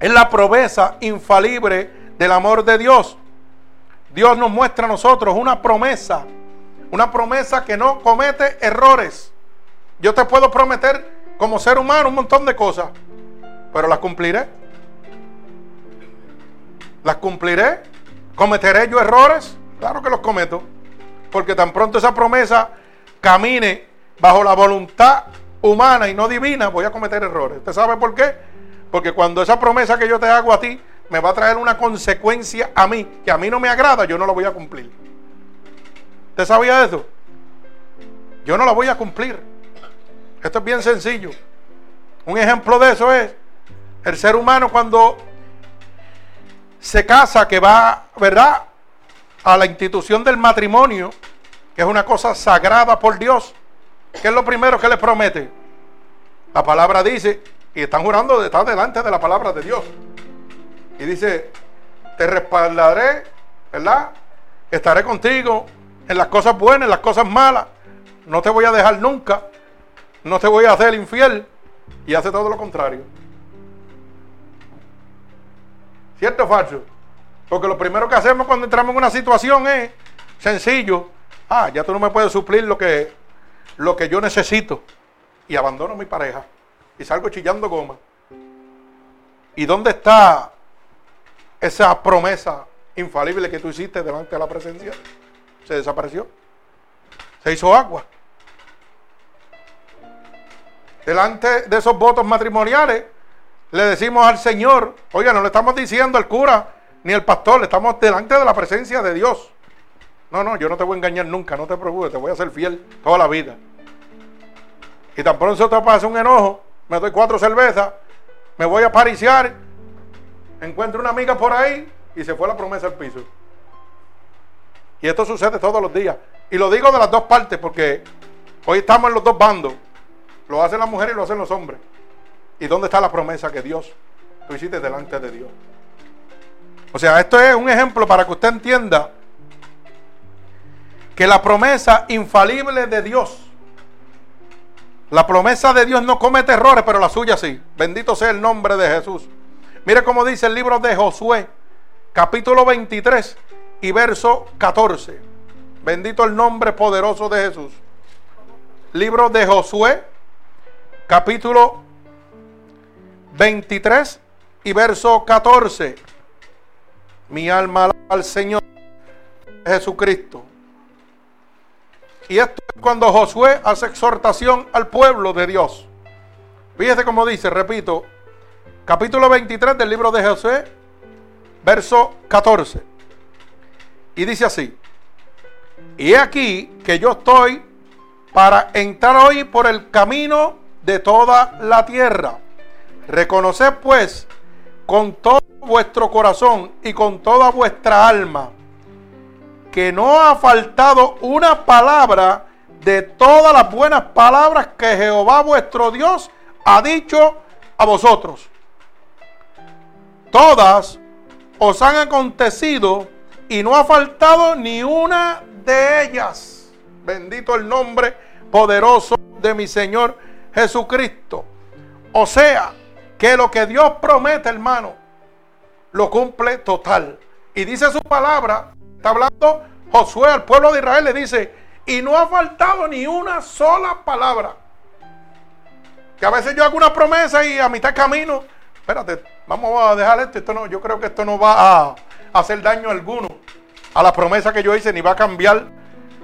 es la promesa infalible del amor de Dios. Dios nos muestra a nosotros una promesa, una promesa que no comete errores. Yo te puedo prometer como ser humano un montón de cosas, pero las cumpliré. Las cumpliré. ¿Cometeré yo errores? Claro que los cometo. Porque tan pronto esa promesa camine bajo la voluntad humana y no divina, voy a cometer errores. ¿Usted sabe por qué? Porque cuando esa promesa que yo te hago a ti me va a traer una consecuencia a mí, que a mí no me agrada, yo no la voy a cumplir. ¿Usted sabía eso? Yo no la voy a cumplir. Esto es bien sencillo. Un ejemplo de eso es el ser humano cuando se casa, que va, ¿verdad? A la institución del matrimonio, que es una cosa sagrada por Dios. ¿Qué es lo primero que le promete? La palabra dice, y están jurando de estar delante de la palabra de Dios. Y dice, te respaldaré, ¿verdad? Estaré contigo en las cosas buenas, en las cosas malas. No te voy a dejar nunca. No te voy a hacer infiel. Y hace todo lo contrario. ¿Cierto o falso? Porque lo primero que hacemos cuando entramos en una situación es sencillo. Ah, ya tú no me puedes suplir lo que, lo que yo necesito. Y abandono a mi pareja. Y salgo chillando goma. ¿Y dónde está esa promesa infalible que tú hiciste delante de la presencia? Se desapareció. Se hizo agua. Delante de esos votos matrimoniales, le decimos al Señor, oiga, no le estamos diciendo al cura ni al pastor, le estamos delante de la presencia de Dios. No, no, yo no te voy a engañar nunca, no te preocupes, te voy a ser fiel toda la vida. Y tan pronto te pasa un enojo, me doy cuatro cervezas, me voy a pariciar, encuentro una amiga por ahí y se fue la promesa al piso. Y esto sucede todos los días. Y lo digo de las dos partes porque hoy estamos en los dos bandos. Lo hacen las mujeres y lo hacen los hombres. ¿Y dónde está la promesa que Dios tú hiciste delante de Dios? O sea, esto es un ejemplo para que usted entienda que la promesa infalible de Dios, la promesa de Dios no comete errores, pero la suya sí. Bendito sea el nombre de Jesús. Mire cómo dice el libro de Josué, capítulo 23 y verso 14. Bendito el nombre poderoso de Jesús. Libro de Josué, capítulo 23 y verso 14. Mi alma al Señor Jesucristo. Y esto es cuando Josué hace exhortación al pueblo de Dios. Fíjese cómo dice, repito, capítulo 23 del libro de Josué, verso 14. Y dice así, y aquí que yo estoy para entrar hoy por el camino de toda la tierra. Reconoced pues con todo vuestro corazón y con toda vuestra alma que no ha faltado una palabra de todas las buenas palabras que Jehová vuestro Dios ha dicho a vosotros. Todas os han acontecido y no ha faltado ni una de ellas. Bendito el nombre poderoso de mi Señor Jesucristo. O sea, que lo que Dios promete, hermano, lo cumple total. Y dice su palabra, está hablando Josué al pueblo de Israel, le dice, y no ha faltado ni una sola palabra. Que a veces yo hago una promesa y a mitad camino, espérate, vamos a dejar esto, esto no, yo creo que esto no va a hacer daño alguno a la promesa que yo hice, ni va a cambiar,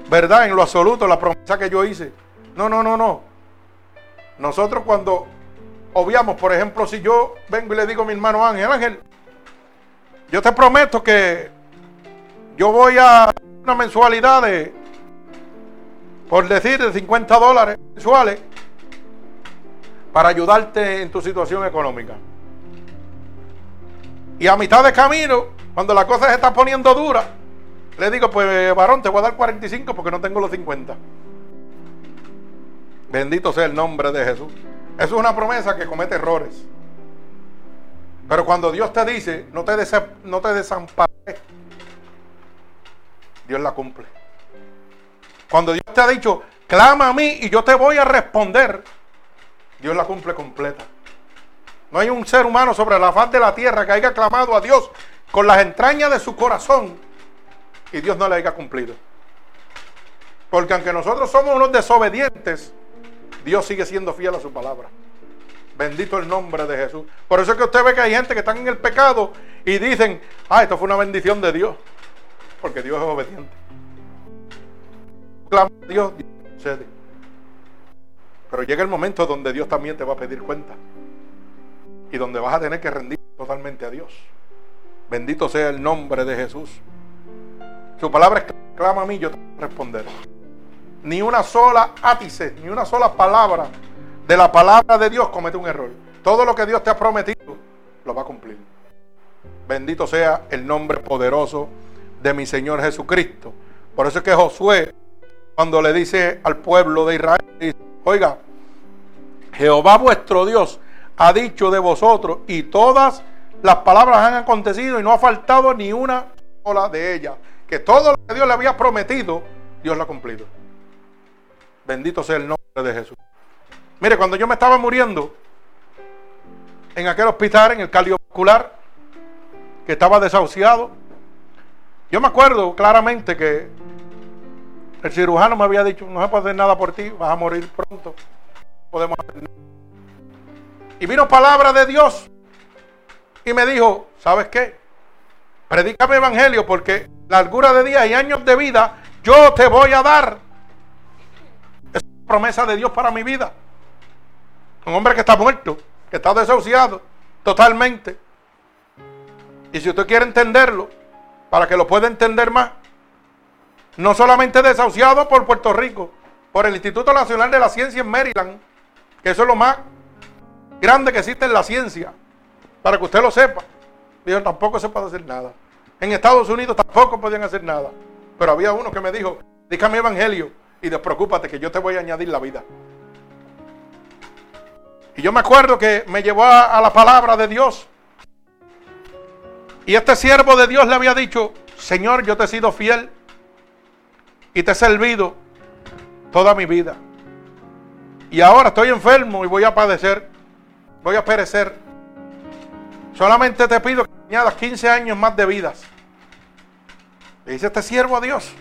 ¿verdad? En lo absoluto, la promesa que yo hice. No, no, no, no. Nosotros cuando obviamos, por ejemplo, si yo vengo y le digo a mi hermano Ángel, Ángel, yo te prometo que yo voy a una mensualidad de, por decir, de 50 dólares mensuales para ayudarte en tu situación económica. Y a mitad de camino, cuando la cosa se está poniendo dura, le digo, pues varón, te voy a dar 45 porque no tengo los 50. Bendito sea el nombre de Jesús. Eso es una promesa que comete errores. Pero cuando Dios te dice, no te, no te desamparé, Dios la cumple. Cuando Dios te ha dicho, clama a mí y yo te voy a responder, Dios la cumple completa. No hay un ser humano sobre la faz de la tierra que haya clamado a Dios con las entrañas de su corazón y Dios no le haya cumplido. Porque aunque nosotros somos unos desobedientes, Dios sigue siendo fiel a su palabra. Bendito el nombre de Jesús. Por eso es que usted ve que hay gente que están en el pecado y dicen, ah, esto fue una bendición de Dios. Porque Dios es obediente. Clama a Dios, Dios sucede. Pero llega el momento donde Dios también te va a pedir cuenta. Y donde vas a tener que rendir totalmente a Dios. Bendito sea el nombre de Jesús. Su palabra es clama a mí, yo te voy a responder. Ni una sola ápice, ni una sola palabra de la palabra de Dios comete un error. Todo lo que Dios te ha prometido, lo va a cumplir. Bendito sea el nombre poderoso de mi Señor Jesucristo. Por eso es que Josué, cuando le dice al pueblo de Israel, dice, oiga, Jehová vuestro Dios ha dicho de vosotros y todas las palabras han acontecido y no ha faltado ni una sola de ellas que todo lo que Dios le había prometido, Dios lo ha cumplido. Bendito sea el nombre de Jesús. Mire, cuando yo me estaba muriendo en aquel hospital, en el cardiovascular, que estaba desahuciado, yo me acuerdo claramente que el cirujano me había dicho, no se puede hacer nada por ti, vas a morir pronto. Podemos hacer nada. Y vino palabra de Dios y me dijo, ¿sabes qué? Predícame evangelio porque largura de días y años de vida yo te voy a dar. Promesa de Dios para mi vida. Un hombre que está muerto, que está desahuciado totalmente. Y si usted quiere entenderlo, para que lo pueda entender más, no solamente desahuciado por Puerto Rico, por el Instituto Nacional de la Ciencia en Maryland, que eso es lo más grande que existe en la ciencia, para que usted lo sepa. Dijo, tampoco se puede hacer nada. En Estados Unidos tampoco podían hacer nada. Pero había uno que me dijo, dígame evangelio y despreocúpate que yo te voy a añadir la vida. Y yo me acuerdo que me llevó a, a la palabra de Dios. Y este siervo de Dios le había dicho, Señor, yo te he sido fiel y te he servido toda mi vida. Y ahora estoy enfermo y voy a padecer, voy a perecer. Solamente te pido que añadas 15 años más de vidas. Le dice este siervo a Dios.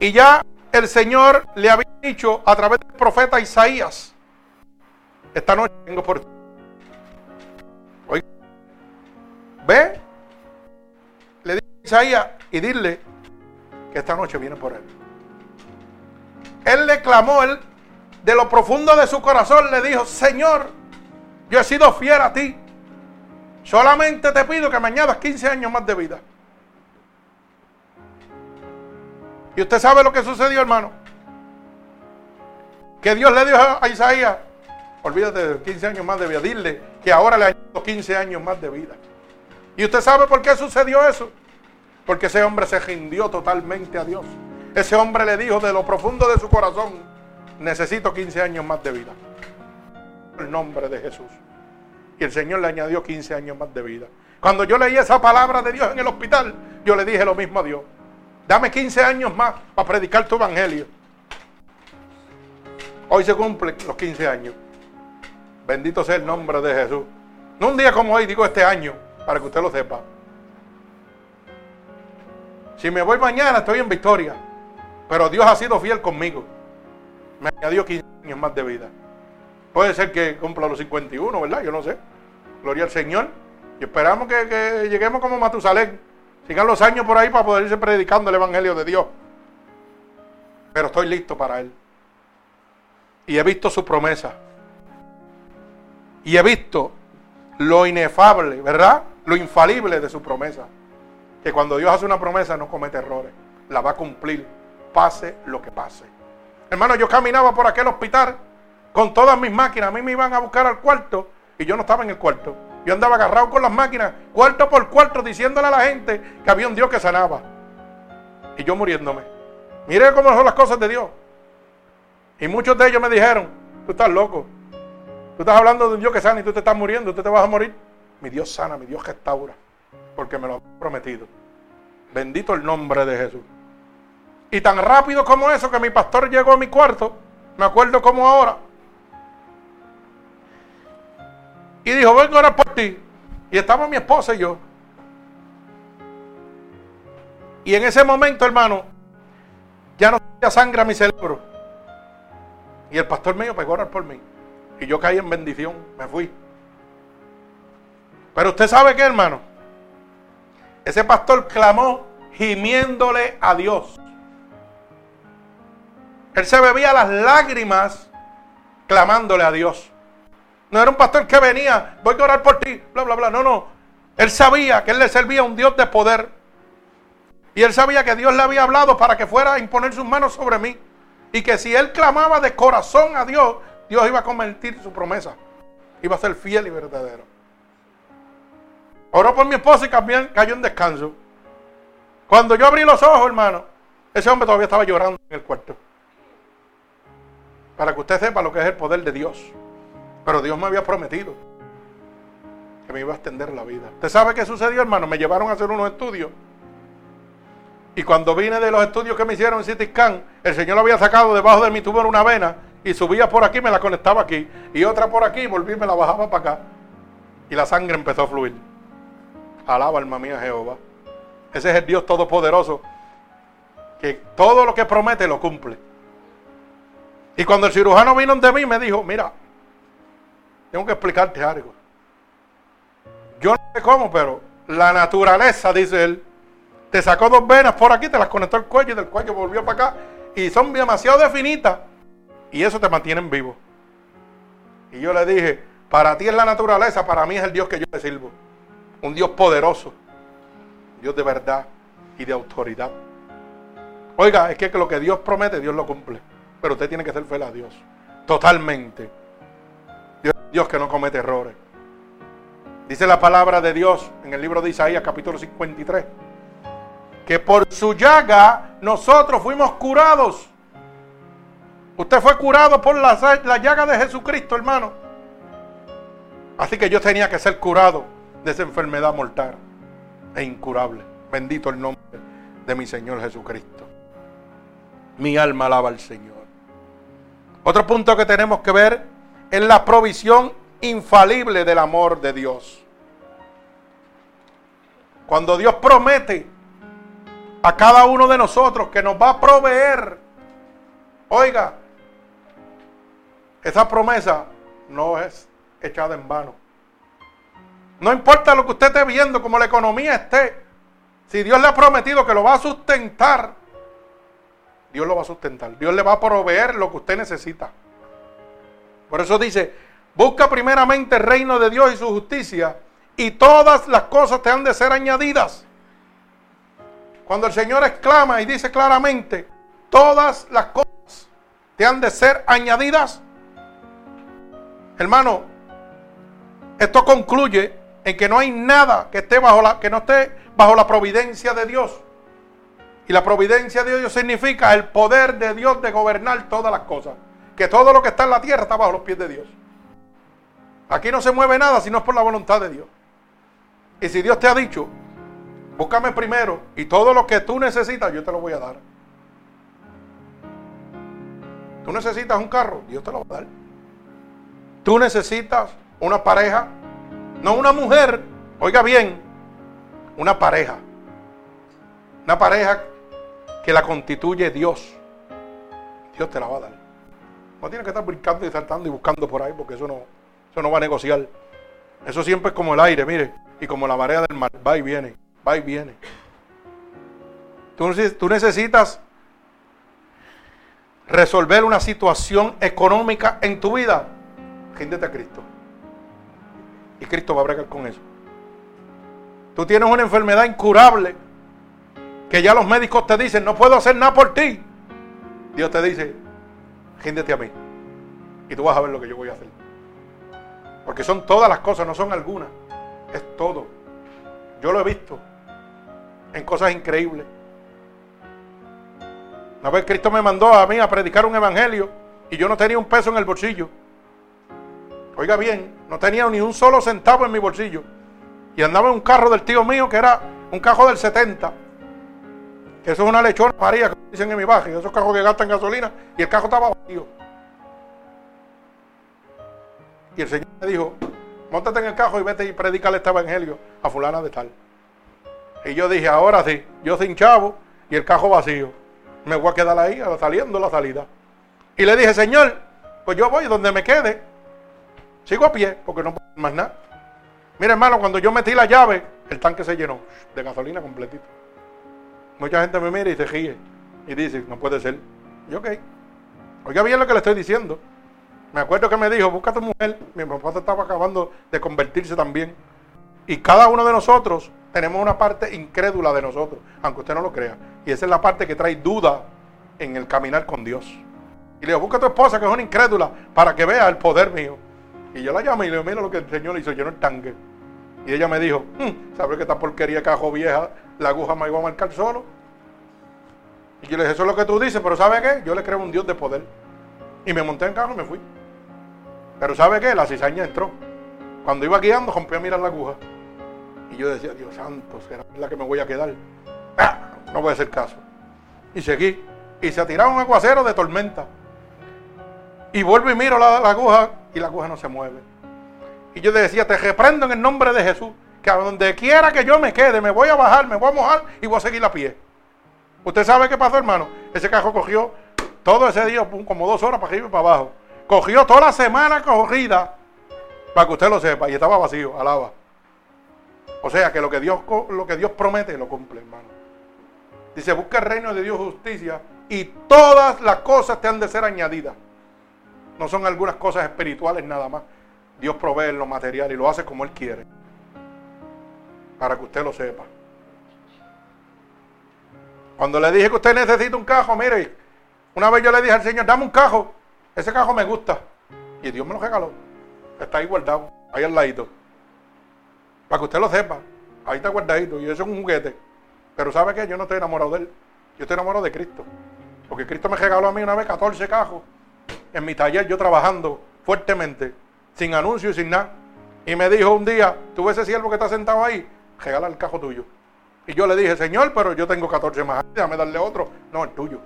Y ya el Señor le había dicho a través del profeta Isaías, esta noche vengo por ti. Oiga, ve, le dice a Isaías y dile que esta noche viene por él. Él le clamó, él de lo profundo de su corazón le dijo, Señor, yo he sido fiel a ti. Solamente te pido que me añadas 15 años más de vida. Y usted sabe lo que sucedió, hermano. Que Dios le dijo a Isaías, olvídate de 15 años más de vida, dile que ahora le añado 15 años más de vida. ¿Y usted sabe por qué sucedió eso? Porque ese hombre se rindió totalmente a Dios. Ese hombre le dijo de lo profundo de su corazón, necesito 15 años más de vida. El nombre de Jesús. Y el Señor le añadió 15 años más de vida. Cuando yo leí esa palabra de Dios en el hospital, yo le dije lo mismo a Dios. Dame 15 años más para predicar tu evangelio. Hoy se cumplen los 15 años. Bendito sea el nombre de Jesús. No un día como hoy, digo este año, para que usted lo sepa. Si me voy mañana, estoy en victoria. Pero Dios ha sido fiel conmigo. Me añadió 15 años más de vida. Puede ser que cumpla los 51, ¿verdad? Yo no sé. Gloria al Señor. Y esperamos que, que lleguemos como Matusalén. Sigan los años por ahí para poder irse predicando el Evangelio de Dios. Pero estoy listo para Él. Y he visto su promesa. Y he visto lo inefable, ¿verdad? Lo infalible de su promesa. Que cuando Dios hace una promesa no comete errores. La va a cumplir, pase lo que pase. Hermano, yo caminaba por aquel hospital con todas mis máquinas. A mí me iban a buscar al cuarto y yo no estaba en el cuarto. Yo andaba agarrado con las máquinas, cuarto por cuarto, diciéndole a la gente que había un Dios que sanaba. Y yo muriéndome. Mire cómo son las cosas de Dios. Y muchos de ellos me dijeron, tú estás loco. Tú estás hablando de un Dios que sana y tú te estás muriendo, tú te vas a morir. Mi Dios sana, mi Dios restaura. Porque me lo ha prometido. Bendito el nombre de Jesús. Y tan rápido como eso que mi pastor llegó a mi cuarto, me acuerdo como ahora, Y dijo, vengo a orar por ti. Y estaba mi esposa y yo. Y en ese momento, hermano, ya no tenía sangre a mi cerebro. Y el pastor mío pegó a orar por mí. Y yo caí en bendición, me fui. Pero usted sabe qué, hermano. Ese pastor clamó gimiéndole a Dios. Él se bebía las lágrimas clamándole a Dios. No era un pastor que venía, voy a orar por ti, bla, bla, bla. No, no. Él sabía que él le servía a un Dios de poder. Y él sabía que Dios le había hablado para que fuera a imponer sus manos sobre mí. Y que si él clamaba de corazón a Dios, Dios iba a convertir su promesa. Iba a ser fiel y verdadero. Oró por mi esposa y cayó en descanso. Cuando yo abrí los ojos, hermano, ese hombre todavía estaba llorando en el cuarto. Para que usted sepa lo que es el poder de Dios. Pero Dios me había prometido que me iba a extender la vida. ¿Usted sabe qué sucedió, hermano? Me llevaron a hacer unos estudios. Y cuando vine de los estudios que me hicieron en City Scan, el Señor había sacado debajo de mi tubo una vena y subía por aquí, me la conectaba aquí. Y otra por aquí, volví, me la bajaba para acá. Y la sangre empezó a fluir. Alaba alma mía Jehová. Ese es el Dios Todopoderoso. Que todo lo que promete lo cumple. Y cuando el cirujano vino de mí, me dijo, mira, tengo que explicarte algo. Yo no sé cómo, pero la naturaleza, dice él, te sacó dos venas por aquí, te las conectó al cuello y del cuello volvió para acá. Y son demasiado definidas. Y eso te mantienen vivo. Y yo le dije, para ti es la naturaleza, para mí es el Dios que yo le sirvo. Un Dios poderoso. Dios de verdad y de autoridad. Oiga, es que lo que Dios promete, Dios lo cumple. Pero usted tiene que ser fiel a Dios. Totalmente. Dios, que no comete errores. Dice la palabra de Dios en el libro de Isaías capítulo 53. Que por su llaga nosotros fuimos curados. Usted fue curado por la, la llaga de Jesucristo, hermano. Así que yo tenía que ser curado de esa enfermedad mortal e incurable. Bendito el nombre de mi Señor Jesucristo. Mi alma alaba al Señor. Otro punto que tenemos que ver es la provisión infalible del amor de Dios. Cuando Dios promete a cada uno de nosotros que nos va a proveer, oiga, esa promesa no es echada en vano. No importa lo que usted esté viendo, como la economía esté, si Dios le ha prometido que lo va a sustentar, Dios lo va a sustentar. Dios le va a proveer lo que usted necesita. Por eso dice, busca primeramente el reino de Dios y su justicia y todas las cosas te han de ser añadidas. Cuando el Señor exclama y dice claramente, todas las cosas te han de ser añadidas. Hermano, esto concluye en que no hay nada que esté bajo la que no esté bajo la providencia de Dios. Y la providencia de Dios significa el poder de Dios de gobernar todas las cosas. Que todo lo que está en la tierra está bajo los pies de Dios. Aquí no se mueve nada si no es por la voluntad de Dios. Y si Dios te ha dicho, búscame primero y todo lo que tú necesitas, yo te lo voy a dar. Tú necesitas un carro, Dios te lo va a dar. Tú necesitas una pareja, no una mujer, oiga bien, una pareja. Una pareja que la constituye Dios. Dios te la va a dar. No tienes que estar brincando y saltando y buscando por ahí porque eso no, eso no va a negociar. Eso siempre es como el aire, mire, y como la marea del mar, va y viene, va y viene. Tú, tú necesitas resolver una situación económica en tu vida, ríndete a Cristo. Y Cristo va a bregar con eso. Tú tienes una enfermedad incurable que ya los médicos te dicen, no puedo hacer nada por ti. Dios te dice, ríndete a mí. Y tú vas a ver lo que yo voy a hacer. Porque son todas las cosas, no son algunas. Es todo. Yo lo he visto en cosas increíbles. Una vez Cristo me mandó a mí a predicar un evangelio y yo no tenía un peso en el bolsillo. Oiga bien, no tenía ni un solo centavo en mi bolsillo. Y andaba en un carro del tío mío que era un carro del 70 que eso es una lechona María, como dicen en mi barrio, esos cajos que gastan gasolina, y el cajo estaba vacío. Y el Señor me dijo, montate en el cajo y vete y predícale este evangelio a fulana de tal. Y yo dije, ahora sí, yo sin chavo y el cajo vacío. Me voy a quedar ahí, saliendo la salida. Y le dije, Señor, pues yo voy donde me quede. Sigo a pie, porque no puedo más nada. Mira, hermano, cuando yo metí la llave, el tanque se llenó de gasolina completito. Mucha gente me mira y se ríe y dice, no puede ser. Y ok. Oiga bien lo que le estoy diciendo. Me acuerdo que me dijo, busca a tu mujer. Mi papá estaba acabando de convertirse también. Y cada uno de nosotros tenemos una parte incrédula de nosotros, aunque usted no lo crea. Y esa es la parte que trae duda en el caminar con Dios. Y le digo, busca a tu esposa que es una incrédula para que vea el poder mío. Y yo la llamé y le digo, mira lo que el Señor hizo, llenó el tanque. Y ella me dijo, hmm, ¿sabes que esta porquería cajo vieja la aguja me iba a marcar solo. Y yo le dije, eso es lo que tú dices, pero ¿sabe qué? Yo le creo un Dios de poder. Y me monté en carro y me fui. Pero ¿sabe qué? La cizaña entró. Cuando iba guiando, rompí a mirar la aguja. Y yo decía, Dios santo, será la que me voy a quedar. ¡Ah! No voy a hacer caso. Y seguí. Y se tiraba un aguacero de tormenta. Y vuelvo y miro la aguja y la aguja no se mueve. Y yo decía, te reprendo en el nombre de Jesús que a donde quiera que yo me quede, me voy a bajar, me voy a mojar y voy a seguir a pie. ¿Usted sabe qué pasó, hermano? Ese cajo cogió todo ese día, como dos horas para arriba y para abajo. Cogió toda la semana corrida, para que usted lo sepa, y estaba vacío, alaba. O sea que lo que Dios, lo que Dios promete lo cumple, hermano. Dice, busca el reino de Dios justicia y todas las cosas te han de ser añadidas. No son algunas cosas espirituales nada más. Dios provee lo material y lo hace como Él quiere. Para que usted lo sepa. Cuando le dije que usted necesita un cajo, mire, una vez yo le dije al Señor, dame un cajo. Ese cajo me gusta. Y Dios me lo regaló. Está ahí guardado, ahí al ladito. Para que usted lo sepa. Ahí está guardadito. Y eso es un juguete. Pero ¿sabe qué? Yo no estoy enamorado de él. Yo estoy enamorado de Cristo. Porque Cristo me regaló a mí una vez 14 cajos. En mi taller yo trabajando fuertemente. Sin anuncio y sin nada. Y me dijo un día, tú ves ese siervo que está sentado ahí, regala el cajo tuyo. Y yo le dije, Señor, pero yo tengo 14 más, déjame darle otro. No, el tuyo.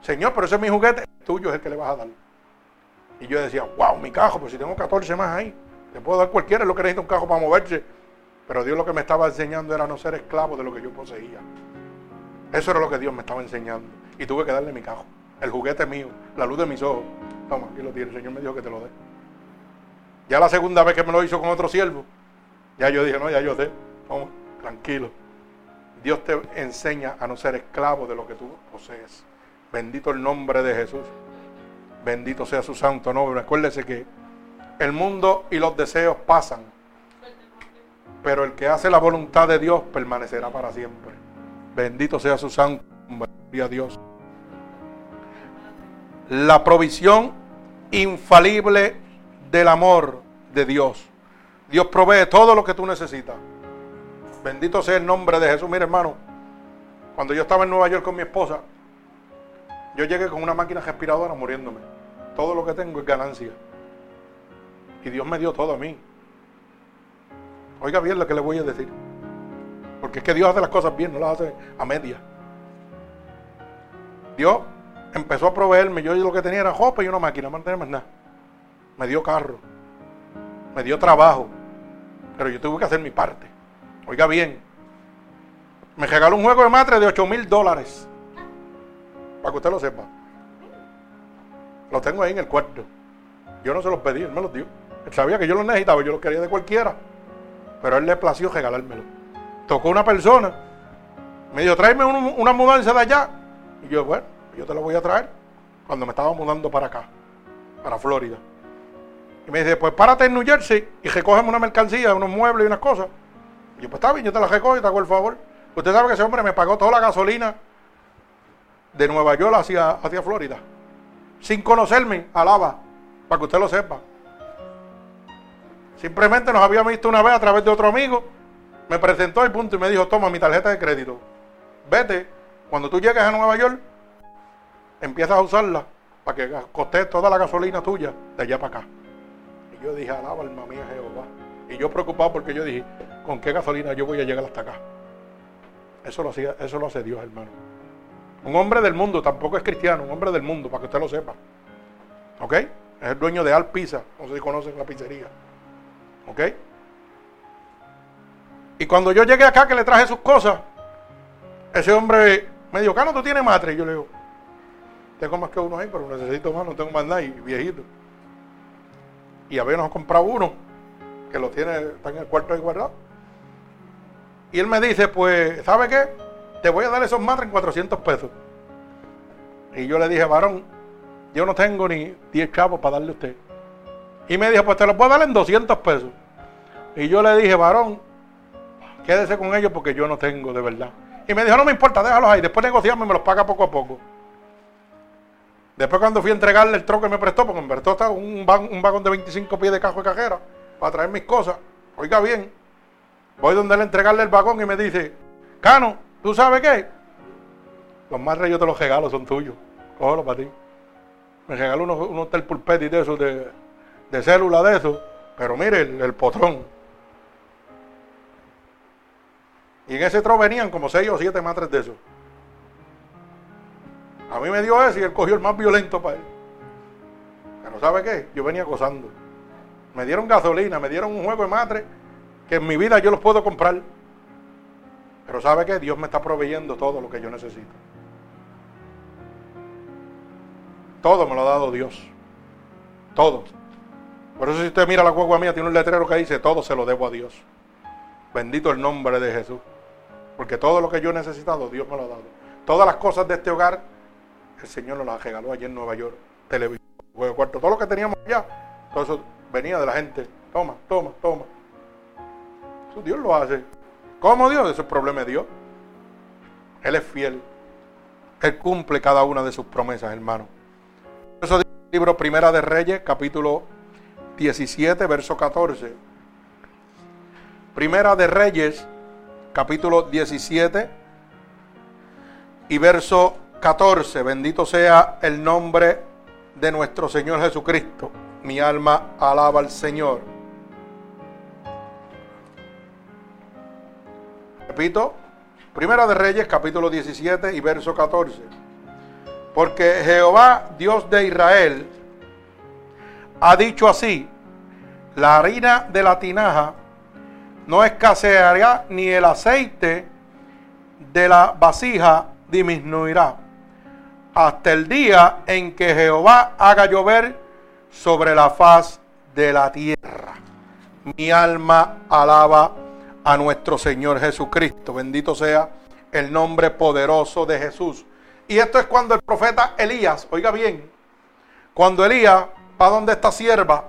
Señor, pero ese es mi juguete, el tuyo es el que le vas a dar. Y yo decía, wow, mi cajo, pues si tengo 14 más ahí, te puedo dar cualquiera, es lo que necesita un cajo para moverse. Pero Dios lo que me estaba enseñando era no ser esclavo de lo que yo poseía. Eso era lo que Dios me estaba enseñando. Y tuve que darle mi cajo, el juguete mío, la luz de mis ojos. Toma, aquí lo tiene, el Señor me dijo que te lo dé. Ya la segunda vez que me lo hizo con otro siervo, ya yo dije, no, ya yo sé, toma, tranquilo. Dios te enseña a no ser esclavo de lo que tú posees. Bendito el nombre de Jesús. Bendito sea su santo nombre. Acuérdese que el mundo y los deseos pasan, pero el que hace la voluntad de Dios permanecerá para siempre. Bendito sea su santo nombre. a Dios. La provisión infalible del amor de Dios. Dios provee todo lo que tú necesitas. Bendito sea el nombre de Jesús. Mire, hermano, cuando yo estaba en Nueva York con mi esposa, yo llegué con una máquina respiradora muriéndome. Todo lo que tengo es ganancia. Y Dios me dio todo a mí. Oiga bien lo que le voy a decir. Porque es que Dios hace las cosas bien, no las hace a media. Dios empezó a proveerme. Yo lo que tenía era jopa y una máquina, no tenía más nada. Me dio carro. Me dio trabajo. Pero yo tuve que hacer mi parte. Oiga bien, me regaló un juego de matre de 8 mil dólares. Para que usted lo sepa. Lo tengo ahí en el cuarto. Yo no se los pedí, él me los dio. Él sabía que yo los necesitaba, yo los quería de cualquiera. Pero él le plació regalármelo. Tocó una persona. Me dijo, tráeme una mudanza de allá. Y yo, bueno, yo te lo voy a traer. Cuando me estaba mudando para acá, para Florida. Y me dice, pues párate en New Jersey y recógeme una mercancía, unos muebles y unas cosas. Y yo, pues está bien, yo te la recojo y te hago el favor. Usted sabe que ese hombre me pagó toda la gasolina de Nueva York hacia, hacia Florida. Sin conocerme, alaba, para que usted lo sepa. Simplemente nos había visto una vez a través de otro amigo. Me presentó el punto y me dijo, toma mi tarjeta de crédito. Vete, cuando tú llegues a Nueva York, empiezas a usarla para que coste toda la gasolina tuya de allá para acá. Yo dije, alaba alma mía Jehová. Y yo preocupado porque yo dije, ¿con qué gasolina yo voy a llegar hasta acá? Eso lo, hacía, eso lo hace Dios, hermano. Un hombre del mundo, tampoco es cristiano, un hombre del mundo, para que usted lo sepa. ¿Ok? Es el dueño de Al Pizza, no sé si conocen la pizzería. ¿Ok? Y cuando yo llegué acá que le traje sus cosas, ese hombre me dijo, Cano, tú tienes matre. Y yo le digo, tengo más que uno ahí, pero necesito más, no tengo más nada, y viejito. Y habíamos comprado uno que lo tiene, está en el cuarto ahí guardado. Y él me dice, pues, ¿sabe qué? Te voy a dar esos matres en 400 pesos. Y yo le dije, varón, yo no tengo ni 10 chavos para darle a usted. Y me dijo, pues te los puedo dar en 200 pesos. Y yo le dije, varón, quédese con ellos porque yo no tengo de verdad. Y me dijo, no me importa, déjalos ahí. Después negociamos y me los paga poco a poco. Después cuando fui a entregarle el troco que me prestó, porque me prestó un, un vagón de 25 pies de cajo de cajera para traer mis cosas. Oiga bien, voy donde él entregarle el vagón y me dice, Cano, ¿tú sabes qué? Los más reyes te los regalo, son tuyos. Cógelo para ti. Me regaló unos, unos y de esos, de, de célula de esos. Pero mire, el, potrón. Y en ese tro venían como seis o siete matres de esos. A mí me dio ese y él cogió el más violento para él. Pero ¿sabe qué? Yo venía gozando. Me dieron gasolina, me dieron un juego de madre que en mi vida yo los puedo comprar. Pero ¿sabe qué? Dios me está proveyendo todo lo que yo necesito. Todo me lo ha dado Dios. Todo. Por eso si usted mira la guagua mía, tiene un letrero que dice, todo se lo debo a Dios. Bendito el nombre de Jesús. Porque todo lo que yo he necesitado, Dios me lo ha dado. Todas las cosas de este hogar, el Señor nos las regaló allí en Nueva York. Televisión, juego cuarto, todo lo que teníamos allá, todo eso venía de la gente. Toma, toma, toma. Eso Dios lo hace. ¿Cómo Dios? Eso es problema de Dios. Él es fiel. Él cumple cada una de sus promesas, hermano. Eso dice el libro Primera de Reyes, capítulo 17, verso 14. Primera de Reyes, capítulo 17 y verso 14. Bendito sea el nombre de nuestro Señor Jesucristo. Mi alma alaba al Señor. Repito, Primera de Reyes, capítulo 17 y verso 14. Porque Jehová, Dios de Israel, ha dicho así, la harina de la tinaja no escaseará ni el aceite de la vasija disminuirá hasta el día en que Jehová haga llover sobre la faz de la tierra. Mi alma alaba a nuestro Señor Jesucristo. Bendito sea el nombre poderoso de Jesús. Y esto es cuando el profeta Elías, oiga bien, cuando Elías va donde esta sierva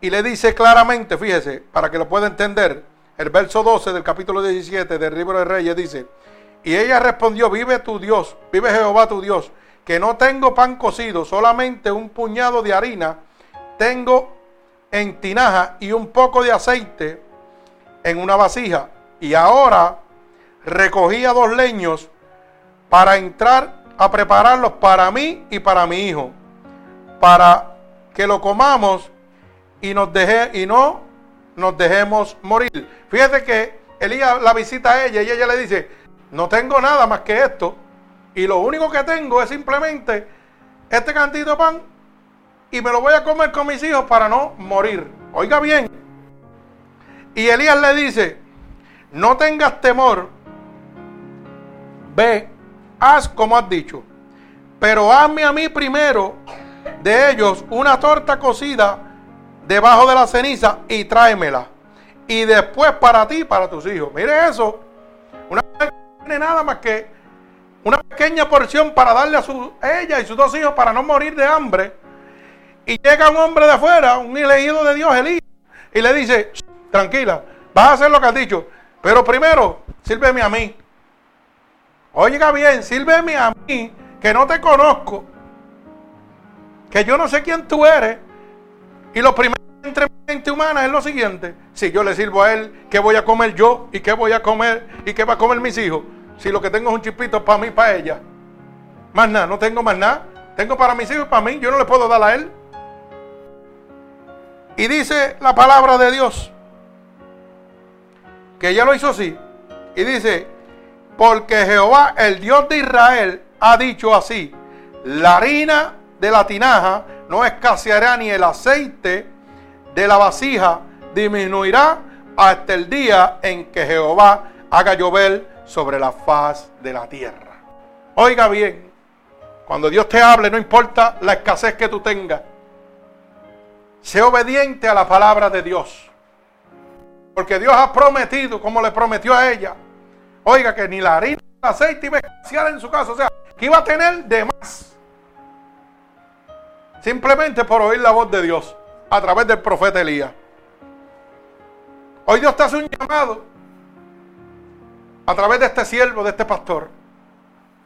y le dice claramente, fíjese, para que lo pueda entender, el verso 12 del capítulo 17 del libro de Reyes dice, y ella respondió, vive tu Dios, vive Jehová tu Dios, que no tengo pan cocido, solamente un puñado de harina tengo en tinaja y un poco de aceite en una vasija. Y ahora recogía dos leños para entrar a prepararlos para mí y para mi hijo, para que lo comamos y nos deje, y no nos dejemos morir. Fíjate que Elías la visita a ella y ella le dice, no tengo nada más que esto. Y lo único que tengo es simplemente este cantito de pan y me lo voy a comer con mis hijos para no morir. Oiga bien. Y Elías le dice, no tengas temor, ve, haz como has dicho, pero hazme a mí primero de ellos una torta cocida debajo de la ceniza y tráemela. Y después para ti, para tus hijos. Mire eso. Tiene nada más que una pequeña porción para darle a su, ella y sus dos hijos para no morir de hambre. Y llega un hombre de afuera, un elegido de Dios, Elías, y le dice, tranquila, vas a hacer lo que has dicho, pero primero, sírveme a mí. Oiga bien, sírveme a mí, que no te conozco, que yo no sé quién tú eres. Y lo primero entre mente humana es lo siguiente, si yo le sirvo a él, ¿qué voy a comer yo? ¿Y qué voy a comer? ¿Y qué va a comer mis hijos? Si lo que tengo es un chipito para mí y para ella. Más nada, no tengo más nada. Tengo para mis hijos y para mí, yo no le puedo dar a él. Y dice la palabra de Dios, que ella lo hizo así. Y dice, porque Jehová, el Dios de Israel, ha dicho así, la harina de la tinaja no escaseará ni el aceite de la vasija disminuirá hasta el día en que Jehová haga llover sobre la faz de la tierra. Oiga bien, cuando Dios te hable, no importa la escasez que tú tengas, sé obediente a la palabra de Dios. Porque Dios ha prometido, como le prometió a ella, oiga que ni la harina ni el aceite iba a escasear en su casa, o sea, que iba a tener de más. Simplemente por oír la voz de Dios a través del profeta Elías. Hoy Dios te hace un llamado a través de este siervo, de este pastor.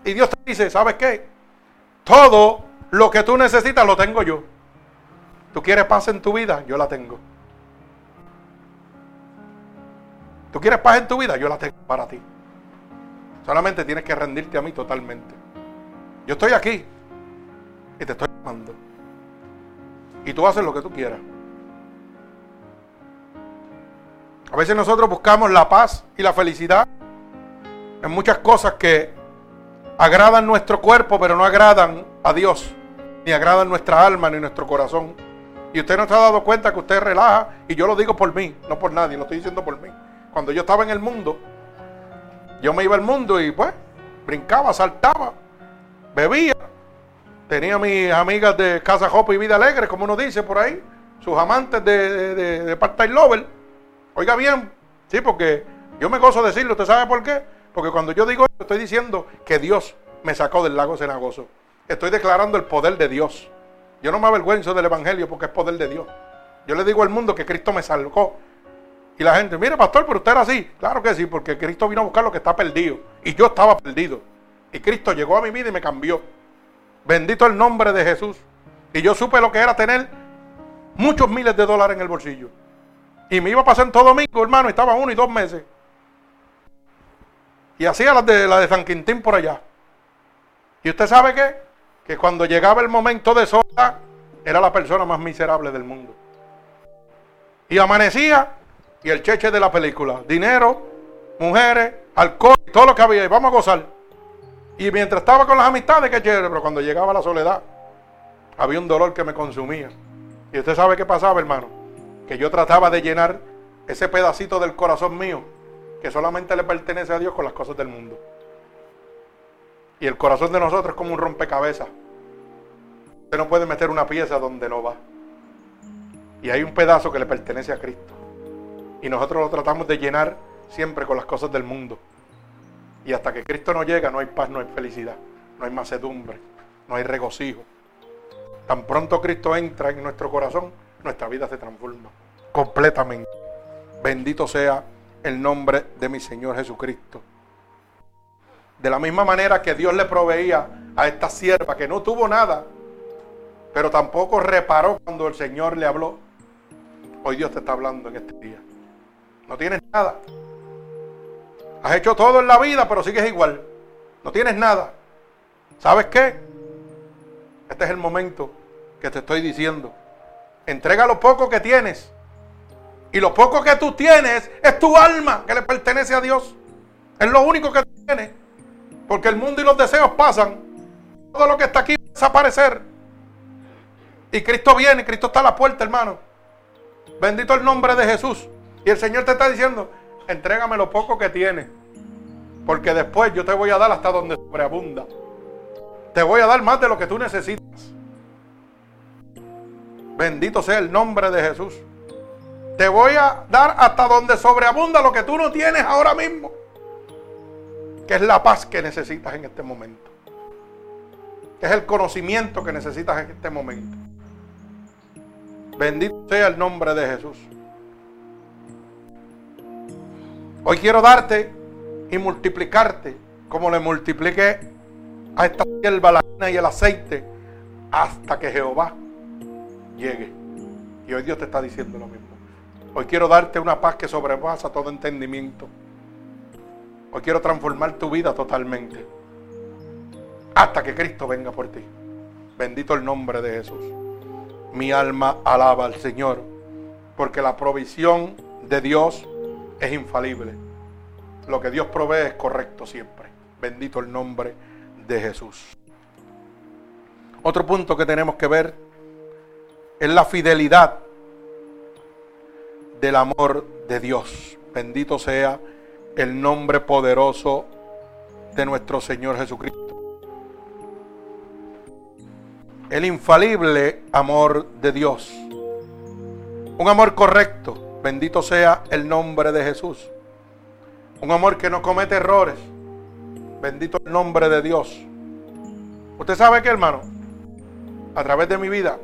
Y Dios te dice, ¿sabes qué? Todo lo que tú necesitas lo tengo yo. ¿Tú quieres paz en tu vida? Yo la tengo. ¿Tú quieres paz en tu vida? Yo la tengo para ti. Solamente tienes que rendirte a mí totalmente. Yo estoy aquí y te estoy llamando. Y tú haces lo que tú quieras. A veces nosotros buscamos la paz y la felicidad en muchas cosas que agradan nuestro cuerpo, pero no agradan a Dios, ni agradan nuestra alma ni nuestro corazón. Y usted no se ha dado cuenta que usted relaja, y yo lo digo por mí, no por nadie, lo estoy diciendo por mí. Cuando yo estaba en el mundo, yo me iba al mundo y pues brincaba, saltaba, bebía, Tenía mis amigas de Casa Jopo y Vida Alegre, como uno dice por ahí, sus amantes de, de, de lover. Oiga bien, sí, porque yo me gozo decirlo, ¿usted sabe por qué? Porque cuando yo digo esto, estoy diciendo que Dios me sacó del lago cenagoso. Estoy declarando el poder de Dios. Yo no me avergüenzo del Evangelio porque es poder de Dios. Yo le digo al mundo que Cristo me salvó. Y la gente, mire pastor, pero usted era así. Claro que sí, porque Cristo vino a buscar lo que está perdido. Y yo estaba perdido. Y Cristo llegó a mi vida y me cambió. Bendito el nombre de Jesús. Y yo supe lo que era tener muchos miles de dólares en el bolsillo. Y me iba a pasar todo domingo, hermano, estaba uno y dos meses. Y hacía la de, la de San Quintín por allá. ¿Y usted sabe? Que cuando llegaba el momento de soledad, era la persona más miserable del mundo. Y amanecía y el cheche de la película. Dinero, mujeres, alcohol, todo lo que había. Y vamos a gozar. Y mientras estaba con las amistades, qué chévere. Pero cuando llegaba la soledad, había un dolor que me consumía. Y usted sabe qué pasaba, hermano. Que yo trataba de llenar ese pedacito del corazón mío que solamente le pertenece a Dios con las cosas del mundo. Y el corazón de nosotros es como un rompecabezas. Usted no puede meter una pieza donde no va. Y hay un pedazo que le pertenece a Cristo. Y nosotros lo tratamos de llenar siempre con las cosas del mundo. Y hasta que Cristo no llega, no hay paz, no hay felicidad, no hay macedumbre, no hay regocijo. Tan pronto Cristo entra en nuestro corazón, nuestra vida se transforma completamente. Bendito sea el nombre de mi Señor Jesucristo. De la misma manera que Dios le proveía a esta sierva que no tuvo nada, pero tampoco reparó cuando el Señor le habló. Hoy Dios te está hablando en este día. No tienes nada. Has hecho todo en la vida, pero sigues igual. No tienes nada. ¿Sabes qué? Este es el momento que te estoy diciendo. Entrega lo poco que tienes y lo poco que tú tienes es tu alma que le pertenece a Dios. Es lo único que tienes. Porque el mundo y los deseos pasan. Todo lo que está aquí va a desaparecer. Y Cristo viene, Cristo está a la puerta, hermano. Bendito el nombre de Jesús. Y el Señor te está diciendo, entrégame lo poco que tienes. Porque después yo te voy a dar hasta donde sobreabunda. Te voy a dar más de lo que tú necesitas. Bendito sea el nombre de Jesús. Te voy a dar hasta donde sobreabunda lo que tú no tienes ahora mismo. Que es la paz que necesitas en este momento. Que es el conocimiento que necesitas en este momento. Bendito sea el nombre de Jesús. Hoy quiero darte y multiplicarte como le multipliqué a esta hierba, la harina y el aceite hasta que Jehová llegue. Y hoy Dios te está diciendo lo mismo. Hoy quiero darte una paz que sobrepasa todo entendimiento. Hoy quiero transformar tu vida totalmente. Hasta que Cristo venga por ti. Bendito el nombre de Jesús. Mi alma alaba al Señor. Porque la provisión de Dios es infalible. Lo que Dios provee es correcto siempre. Bendito el nombre de Jesús. Otro punto que tenemos que ver es la fidelidad del amor de Dios. Bendito sea el nombre poderoso de nuestro Señor Jesucristo. El infalible amor de Dios. Un amor correcto. Bendito sea el nombre de Jesús. Un amor que no comete errores. Bendito el nombre de Dios. Usted sabe que, hermano, a través de mi vida,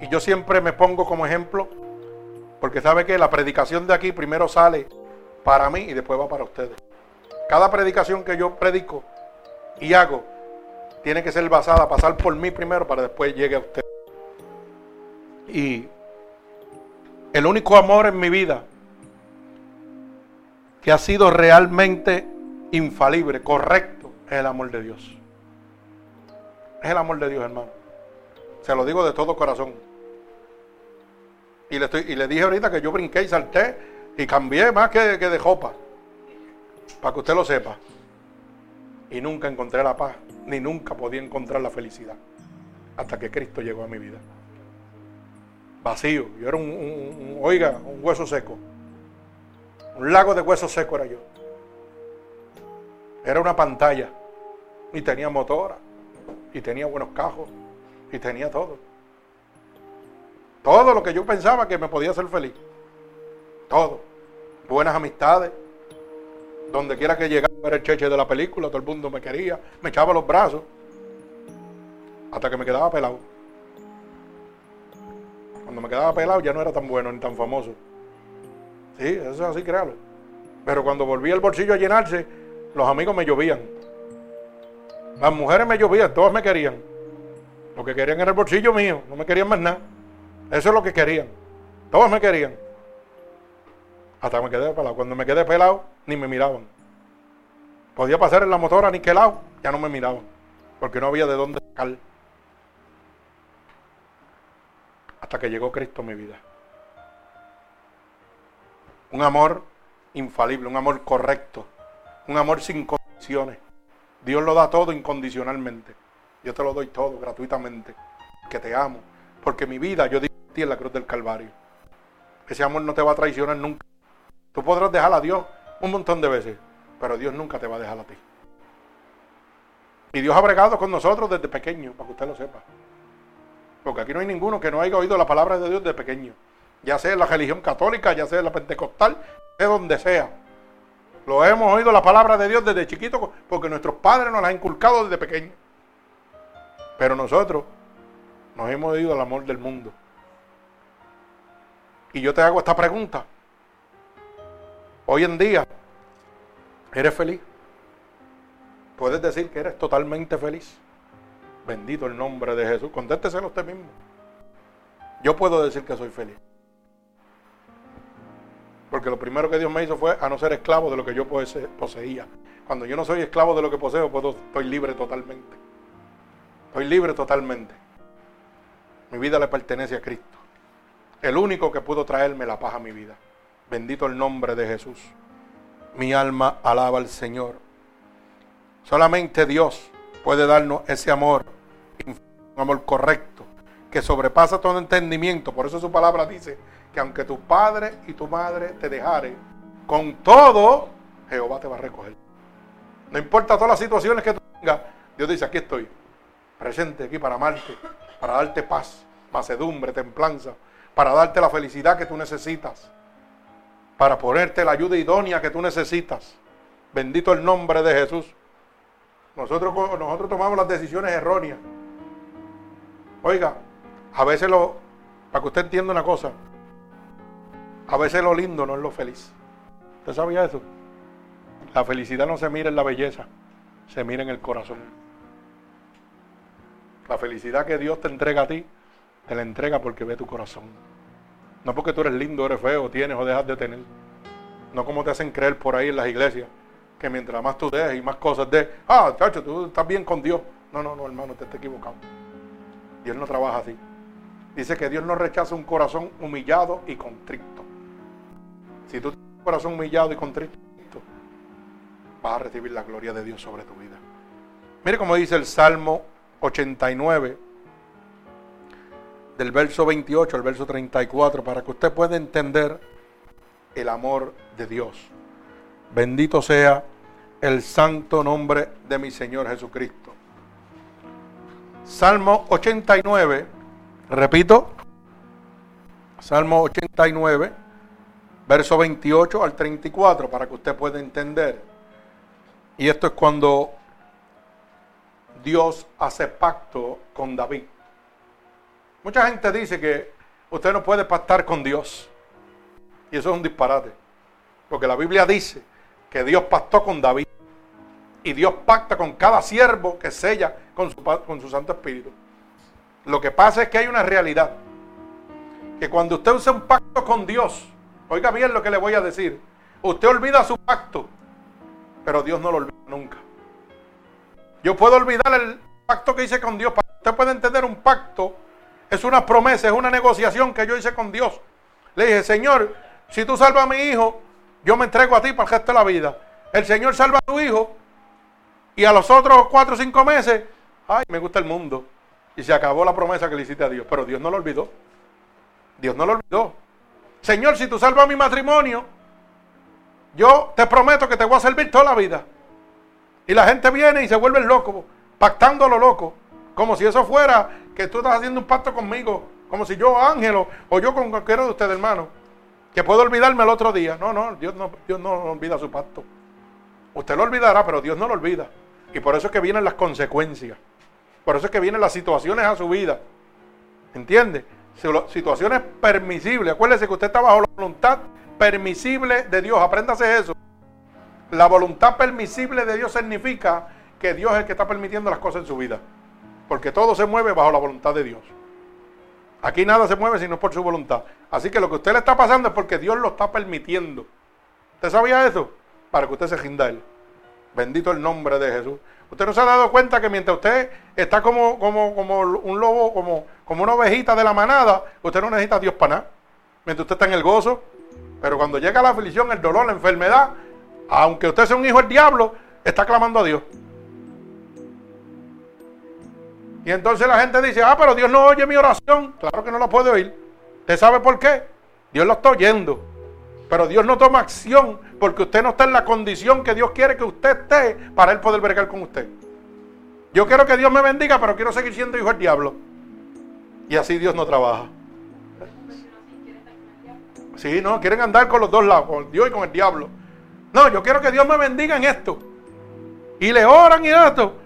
y yo siempre me pongo como ejemplo porque sabe que la predicación de aquí primero sale para mí y después va para ustedes. Cada predicación que yo predico y hago tiene que ser basada, pasar por mí primero para después llegue a usted. Y el único amor en mi vida que ha sido realmente infalible, correcto, es el amor de Dios. Es el amor de Dios, hermano. Se lo digo de todo corazón. Y le, estoy, y le dije ahorita que yo brinqué y salté y cambié más que, que de jopa. Para que usted lo sepa. Y nunca encontré la paz, ni nunca podía encontrar la felicidad. Hasta que Cristo llegó a mi vida. Vacío. Yo era un, oiga, un hueso seco. Un lago de hueso seco era yo. Era una pantalla. Y tenía motora. Y tenía buenos cajos. Y tenía todo. Todo lo que yo pensaba que me podía hacer feliz. Todo. Buenas amistades. Donde quiera que llegara era el cheche de la película, todo el mundo me quería, me echaba los brazos. Hasta que me quedaba pelado. Cuando me quedaba pelado ya no era tan bueno ni tan famoso. Sí, eso es así, créalo. Pero cuando volvía el bolsillo a llenarse, los amigos me llovían. Las mujeres me llovían, todas me querían. Lo que querían era el bolsillo mío, no me querían más nada. Eso es lo que querían. Todos me querían. Hasta me quedé pelado. Cuando me quedé pelado, ni me miraban. Podía pasar en la motora ni que lado, ya no me miraban. Porque no había de dónde sacar. Hasta que llegó Cristo a mi vida. Un amor infalible, un amor correcto, un amor sin condiciones. Dios lo da todo incondicionalmente. Yo te lo doy todo gratuitamente. Que te amo. Porque mi vida yo di a ti en la cruz del Calvario. Ese amor no te va a traicionar nunca. Tú podrás dejar a Dios un montón de veces, pero Dios nunca te va a dejar a ti. Y Dios ha bregado con nosotros desde pequeño, para que usted lo sepa. Porque aquí no hay ninguno que no haya oído la palabra de Dios desde pequeño. Ya sea en la religión católica, ya sea en la pentecostal, de donde sea. Lo hemos oído la palabra de Dios desde chiquito porque nuestros padres nos la han inculcado desde pequeño. Pero nosotros nos hemos oído el amor del mundo. Y yo te hago esta pregunta. Hoy en día, ¿eres feliz? ¿Puedes decir que eres totalmente feliz? Bendito el nombre de Jesús. Contésteselo usted mismo. Yo puedo decir que soy feliz. Porque lo primero que Dios me hizo fue a no ser esclavo de lo que yo poseía. Cuando yo no soy esclavo de lo que poseo, puedo, estoy libre totalmente. Estoy libre totalmente. Mi vida le pertenece a Cristo. El único que pudo traerme la paz a mi vida. Bendito el nombre de Jesús. Mi alma alaba al Señor. Solamente Dios puede darnos ese amor, un amor correcto, que sobrepasa todo entendimiento. Por eso su palabra dice que aunque tu padre y tu madre te dejaren, con todo Jehová te va a recoger. No importa todas las situaciones que tú tengas, Dios dice, aquí estoy, presente aquí para amarte, para darte paz, macedumbre, templanza, para darte la felicidad que tú necesitas, para ponerte la ayuda idónea que tú necesitas. Bendito el nombre de Jesús. Nosotros, nosotros tomamos las decisiones erróneas. Oiga, a veces lo, para que usted entienda una cosa, a veces lo lindo no es lo feliz. ¿Usted sabía eso? La felicidad no se mira en la belleza, se mira en el corazón. La felicidad que Dios te entrega a ti, te la entrega porque ve tu corazón. No porque tú eres lindo, eres feo, tienes o dejas de tener. No como te hacen creer por ahí en las iglesias, que mientras más tú des y más cosas des, ah, chacho, tú estás bien con Dios. No, no, no, hermano, te estás equivocado. Dios no trabaja así. Dice que Dios no rechaza un corazón humillado y contrito. Si tú tienes un corazón humillado y contrito, vas a recibir la gloria de Dios sobre tu vida. Mire cómo dice el Salmo 89, del verso 28 al verso 34, para que usted pueda entender el amor de Dios. Bendito sea el santo nombre de mi Señor Jesucristo. Salmo 89, repito, Salmo 89, verso 28 al 34, para que usted pueda entender. Y esto es cuando Dios hace pacto con David. Mucha gente dice que usted no puede pactar con Dios. Y eso es un disparate. Porque la Biblia dice que Dios pactó con David. Y Dios pacta con cada siervo que sella con su, con su Santo Espíritu. Lo que pasa es que hay una realidad. Que cuando usted usa un pacto con Dios, oiga bien lo que le voy a decir. Usted olvida su pacto, pero Dios no lo olvida nunca. Yo puedo olvidar el pacto que hice con Dios. Usted pueda entender un pacto, es una promesa, es una negociación que yo hice con Dios. Le dije, Señor, si tú salvas a mi hijo, yo me entrego a ti para el resto de la vida. El Señor salva a tu hijo y a los otros cuatro o cinco meses, ay, me gusta el mundo. Y se acabó la promesa que le hiciste a Dios. Pero Dios no lo olvidó. Dios no lo olvidó. Señor, si tú salvas mi matrimonio, yo te prometo que te voy a servir toda la vida. Y la gente viene y se vuelve loco, pactando a lo loco. Como si eso fuera que tú estás haciendo un pacto conmigo. Como si yo, Ángelo, o yo con cualquiera de ustedes, hermano, que puedo olvidarme el otro día. No, no, Dios no, Dios no olvida su pacto. Usted lo olvidará, pero Dios no lo olvida. Y por eso es que vienen las consecuencias. Por eso es que vienen las situaciones a su vida. ¿Entiende? situaciones permisibles. Acuérdese que usted está bajo la voluntad permisible de Dios. Apréndase eso. La voluntad permisible de Dios significa que Dios es el que está permitiendo las cosas en su vida. Porque todo se mueve bajo la voluntad de Dios. Aquí nada se mueve sino por su voluntad. Así que lo que usted le está pasando es porque Dios lo está permitiendo. ¿Usted sabía eso? Para que usted se rinda él. Bendito el nombre de Jesús. Usted no se ha dado cuenta que mientras usted está como, como, como un lobo, como, como una ovejita de la manada, usted no necesita Dios para nada. Mientras usted está en el gozo. Pero cuando llega la aflicción, el dolor, la enfermedad, aunque usted sea un hijo del diablo, está clamando a Dios. Y entonces la gente dice, ah, pero Dios no oye mi oración. Claro que no la puede oír. ¿Usted sabe por qué? Dios lo está oyendo. Pero Dios no toma acción porque usted no está en la condición que Dios quiere que usted esté para Él poder bregar con usted. Yo quiero que Dios me bendiga, pero quiero seguir siendo hijo del diablo. Y así Dios no trabaja. Sí, no, quieren andar con los dos lados, con Dios y con el diablo. No, yo quiero que Dios me bendiga en esto. Y le oran y esto.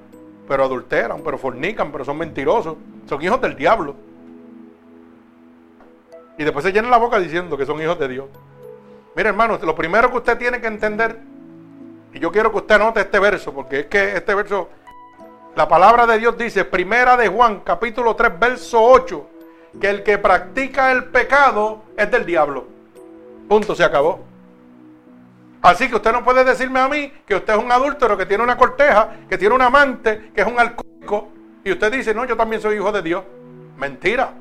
Pero adulteran, pero fornican, pero son mentirosos. Son hijos del diablo. Y después se llenan la boca diciendo que son hijos de Dios. Mire, hermano, lo primero que usted tiene que entender, y yo quiero que usted anote este verso, porque es que este verso, la palabra de Dios dice, primera de Juan, capítulo 3, verso 8, que el que practica el pecado es del diablo. Punto, se acabó. Así que usted no puede decirme a mí que usted es un adúltero, que tiene una corteja, que tiene un amante, que es un alcohólico, y usted dice, no, yo también soy hijo de Dios. Mentira.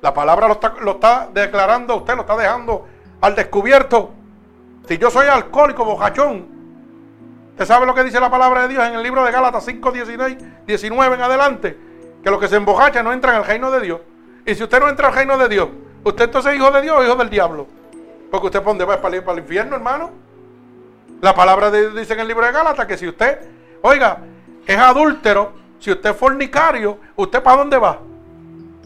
La palabra lo está, declarando, usted lo está dejando al descubierto. Si yo soy alcohólico, bojachón, ¿usted sabe lo que dice la palabra de Dios en el libro de Gálatas 5, 19 en adelante? Que los que se embojachan no entran al reino de Dios. Y si usted no entra al reino de Dios, ¿usted entonces es hijo de Dios o hijo del diablo? Porque usted pone va para el infierno, hermano. La palabra de Dios dice en el libro de Gálatas que si usted, oiga, es adúltero, si usted es fornicario, ¿usted para dónde va?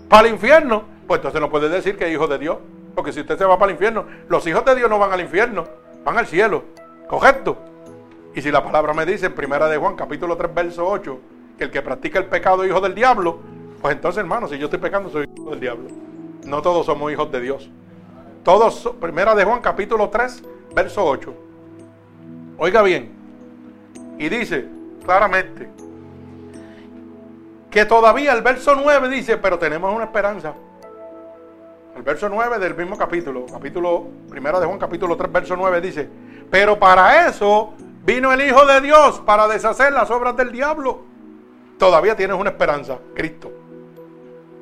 Para el infierno. Pues entonces no puede decir que es hijo de Dios. Porque si usted se va para el infierno, los hijos de Dios no van al infierno, van al cielo. ¿Correcto? Y si la palabra me dice en primera de Juan, capítulo 3, verso 8, que el que practica el pecado es hijo del diablo, pues entonces, hermano, si yo estoy pecando, soy hijo del diablo. No todos somos hijos de Dios. Todos, primera de Juan, capítulo 3, verso 8. Oiga bien. Y dice claramente que todavía el verso 9 dice, pero tenemos una esperanza. El verso 9 del mismo capítulo, capítulo primero de Juan, capítulo 3, verso 9 dice, pero para eso vino el Hijo de Dios para deshacer las obras del diablo. Todavía tienes una esperanza, Cristo.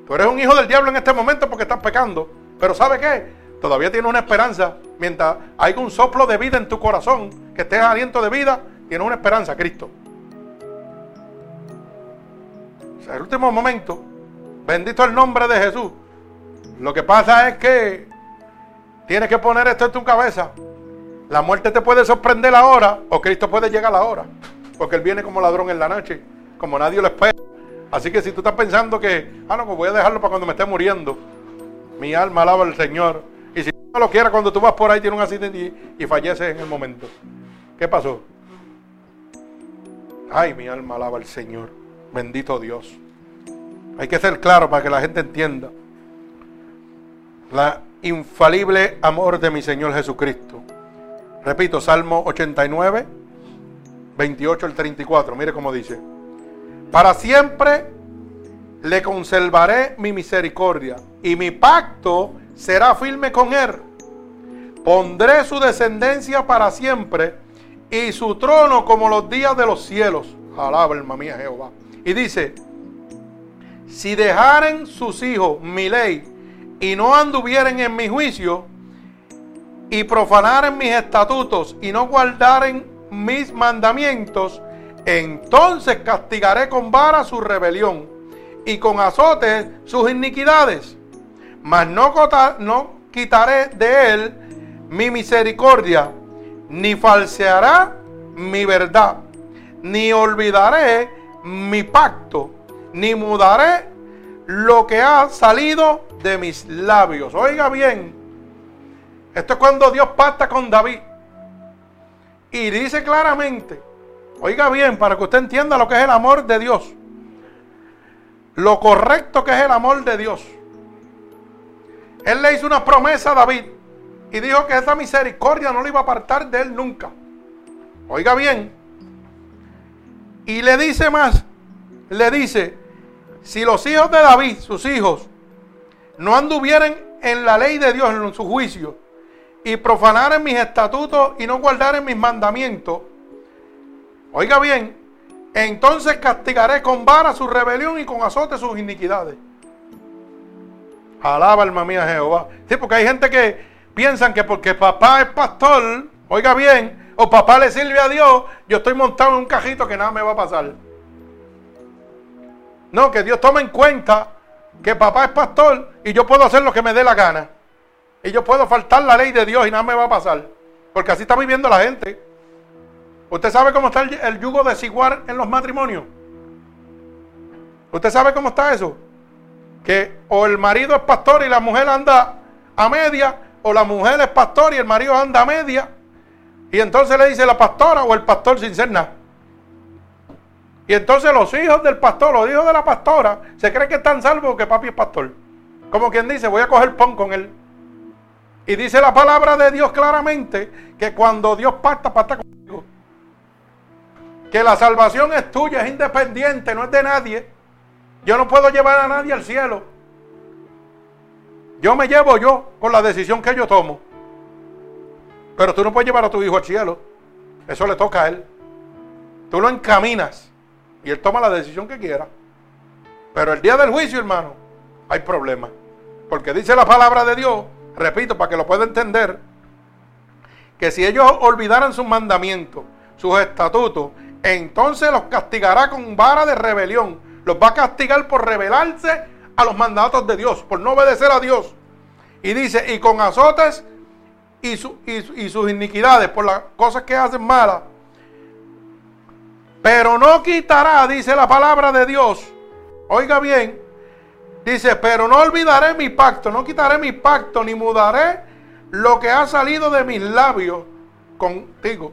Tú eres un hijo del diablo en este momento porque estás pecando, pero ¿sabe qué? Todavía tienes una esperanza. Mientras hay un soplo de vida en tu corazón, que estés aliento de vida, tienes una esperanza, Cristo. El último momento, bendito el nombre de Jesús. Lo que pasa es que tienes que poner esto en tu cabeza. La muerte te puede sorprender ahora o Cristo puede llegar ahora. Porque Él viene como ladrón en la noche, como nadie lo espera. Así que si tú estás pensando que, ah, no, pues voy a dejarlo para cuando me esté muriendo. Mi alma alaba al Señor. No lo quiera, cuando tú vas por ahí, tiene un accidente y, y fallece en el momento. ¿Qué pasó? Ay, mi alma alaba al Señor. Bendito Dios. Hay que ser claro para que la gente entienda la infalible amor de mi Señor Jesucristo. Repito, Salmo 89, 28 al 34. Mire cómo dice. Para siempre le conservaré mi misericordia y mi pacto será firme con él. Pondré su descendencia para siempre y su trono como los días de los cielos. Alaba, alma mía, Jehová. Y dice, si dejaren sus hijos mi ley y no anduvieren en mi juicio y profanaren mis estatutos y no guardaren mis mandamientos, entonces castigaré con vara su rebelión y con azotes sus iniquidades. Mas no, quitaré de él mi misericordia, ni falseará mi verdad, ni olvidaré mi pacto, ni mudaré lo que ha salido de mis labios. Oiga bien, esto es cuando Dios pacta con David. Y dice claramente, oiga bien, para que usted entienda lo que es el amor de Dios. Lo correcto que es el amor de Dios. Él le hizo una promesa a David y dijo que esa misericordia no le iba a apartar de él nunca. Oiga bien. Y le dice más, le dice, si los hijos de David, sus hijos, no anduvieran en la ley de Dios, en su juicio, y profanaren mis estatutos y no guardaren mis mandamientos, oiga bien, entonces castigaré con vara su rebelión y con azote sus iniquidades. Alaba alma mía Jehová. Sí, porque hay gente que piensan que porque papá es pastor, oiga bien, o papá le sirve a Dios, yo estoy montado en un cajito que nada me va a pasar. No, que Dios tome en cuenta que papá es pastor y yo puedo hacer lo que me dé la gana. Y yo puedo faltar la ley de Dios y nada me va a pasar. Porque así está viviendo la gente. ¿Usted sabe cómo está el, yugo desigual en los matrimonios? ¿Usted sabe cómo está eso? Que o el marido es pastor y la mujer anda a media, o la mujer es pastor y el marido anda a media. Y entonces le dice la pastora o el pastor sin ser nada. Y entonces los hijos del pastor, los hijos de la pastora, se creen que están salvos que papi es pastor. Como quien dice, voy a coger pon con él. Y dice la palabra de Dios claramente que cuando Dios pacta, pacta contigo. Que la salvación es tuya, es independiente, no es de nadie. Yo no puedo llevar a nadie al cielo. Yo me llevo yo con la decisión que yo tomo. Pero tú no puedes llevar a tu hijo al cielo. Eso le toca a él. Tú lo encaminas y él toma la decisión que quiera. Pero el día del juicio, hermano, hay problemas. Porque dice la palabra de Dios repito, para que lo pueda entender, que si ellos olvidaran sus mandamientos, sus estatutos, entonces los castigará con vara de rebelión. Los va a castigar por rebelarse a los mandatos de Dios, por no obedecer a Dios. Y dice, y con azotes y, sus iniquidades, por las cosas que hacen malas. Pero no quitará, dice la palabra de Dios. Oiga bien, Dice, pero no olvidaré mi pacto, no quitaré mi pacto, ni mudaré lo que ha salido de mis labios contigo.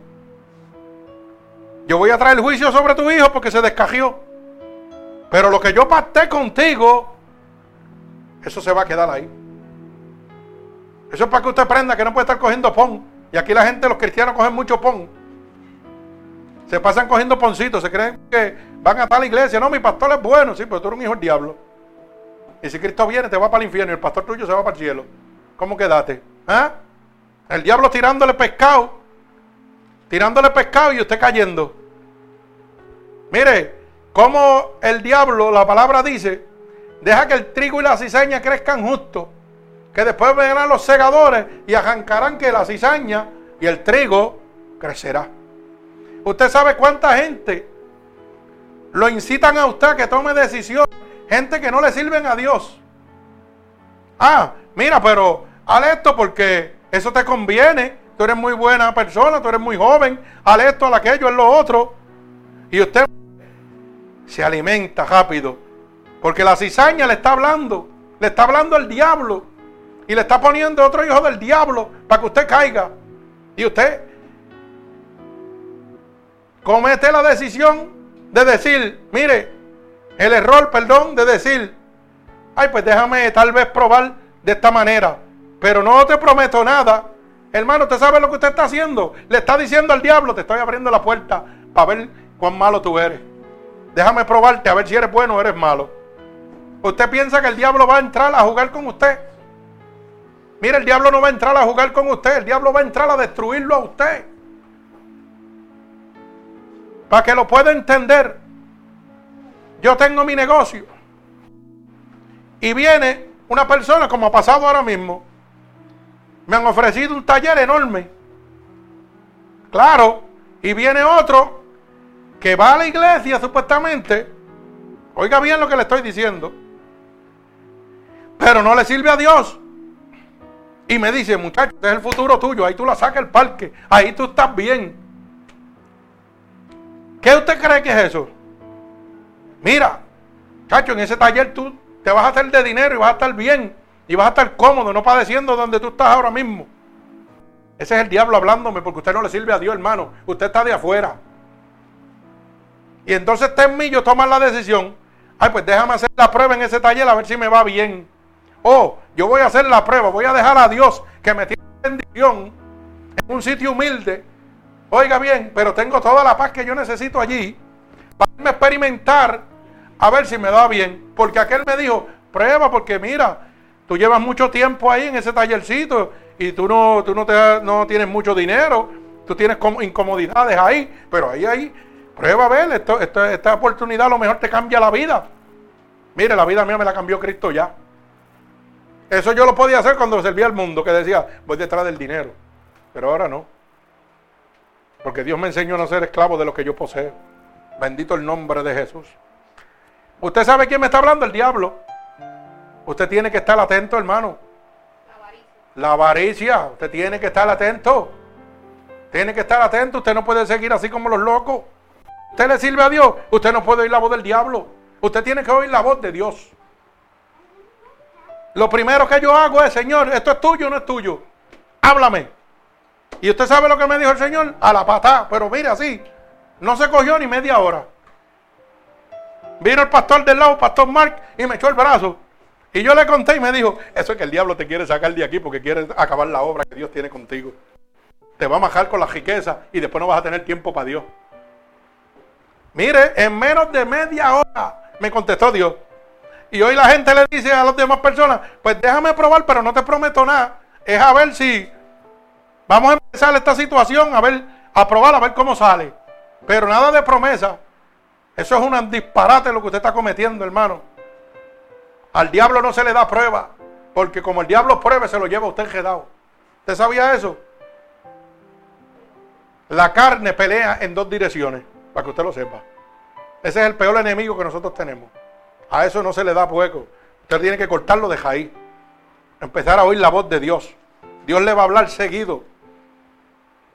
Yo voy a traer juicio sobre tu hijo porque se descajió. Pero lo que yo pacté contigo, eso se va a quedar ahí. Eso es para que usted aprenda que no puede estar cogiendo pon. Y aquí la gente, los cristianos, cogen mucho pon. Se pasan cogiendo poncitos, se creen que van a la iglesia. No, mi pastor es bueno, sí, pero tú eres un hijo del diablo. Y si Cristo viene, te va para el infierno y el pastor tuyo se va para el cielo. ¿Cómo quedaste? ¿Ah? El diablo tirándole pescado. Tirándole pescado y usted cayendo. Mire, como el diablo, la palabra dice, deja que el trigo y la cizaña crezcan justos. Que después vendrán los segadores y arrancarán que la cizaña y el trigo crecerá. Usted sabe cuánta gente lo incitan a usted a que tome decisiones gente que no le sirven a Dios. Ah, mira, pero haz esto porque eso te conviene. Tú eres muy buena persona, tú eres muy joven. Haz esto, haz aquello, haz lo otro. Y usted se alimenta rápido. Porque la cizaña le está hablando. Le está hablando el diablo. Y le está poniendo otro hijo del diablo para que usted caiga. Y usted comete la decisión de decir, mire, el error, perdón, de decir, ay, pues déjame tal vez probar de esta manera, pero no te prometo nada. Hermano, ¿usted sabe lo que usted está haciendo? Le está diciendo al diablo, te estoy abriendo la puerta para ver cuán malo tú eres. Déjame probarte a ver si eres bueno o eres malo. ¿Usted piensa que el diablo va a entrar a jugar con usted? Mire, el diablo no va a entrar a jugar con usted, el diablo va a entrar a destruirlo a usted. Para que lo pueda entender. Yo tengo mi negocio. Y viene una persona, como ha pasado ahora mismo. Me han ofrecido un taller enorme. Claro. Y viene otro que va a la iglesia supuestamente. Oiga bien lo que le estoy diciendo. Pero no le sirve a Dios. Y me dice, muchacho, este es el futuro tuyo. Ahí tú la sacas el parque. Ahí tú estás bien. ¿Qué usted cree que es eso? Mira, chacho, en ese taller tú te vas a hacer de dinero y vas a estar bien y vas a estar cómodo, no padeciendo donde tú estás ahora mismo. Ese es el diablo hablándome porque usted no le sirve a Dios, hermano. Usted está de afuera. Y entonces yo tomar la decisión. Ay, pues déjame hacer la prueba en ese taller a ver si me va bien. O yo voy a hacer la prueba, voy a dejar a Dios que me tiene bendición en un sitio humilde. Oiga bien, pero tengo toda la paz que yo necesito allí para experimentar a ver si me da bien. Porque aquel me dijo, prueba, porque mira, tú llevas mucho tiempo ahí en ese tallercito y tú no, tú no, te, no tienes mucho dinero, tú tienes incomodidades ahí, pero ahí, ahí, prueba a ver, esto, esta oportunidad lo mejor te cambia la vida. Mire, la vida mía me la cambió Cristo ya. Eso yo lo podía hacer cuando servía al mundo, que decía, voy detrás del dinero. Pero ahora no. Porque Dios me enseñó a no ser esclavo de lo que yo poseo. Bendito el nombre de Jesús. ¿Usted sabe quién me está hablando? El diablo. Usted tiene que estar atento, hermano. La avaricia. La avaricia. Usted tiene que estar atento. Tiene que estar atento. Usted no puede seguir así como los locos. Usted le sirve a Dios. Usted no puede oír la voz del diablo. Usted tiene que oír la voz de Dios. Lo primero que yo hago es, Señor, esto es tuyo o no es tuyo. Háblame. Y usted sabe lo que me dijo el Señor, a la patada, pero mire así, no se cogió ni media hora. Vino el pastor del lado, pastor Mark, y me echó el brazo. Y yo le conté y me dijo, eso es que el diablo te quiere sacar de aquí porque quiere acabar la obra que Dios tiene contigo. Te va a majar con la riqueza y después no vas a tener tiempo para Dios. Mire, en menos de media hora me contestó Dios. Y hoy la gente le dice a las demás personas, pues déjame probar, pero no te prometo nada. Es a ver si vamos a empezar esta situación, a ver, a probar, a ver cómo sale. Pero nada de promesa. Eso es un disparate lo que usted está cometiendo, hermano. Al diablo no se le da prueba, porque como el diablo pruebe, se lo lleva usted enredado. ¿Usted sabía eso? La carne pelea en dos direcciones, para que usted lo sepa. Ese es el peor enemigo que nosotros tenemos. A eso no se le da fuego. Usted tiene que cortarlo de ahí. Empezar a oír la voz de Dios. Dios le va a hablar seguido.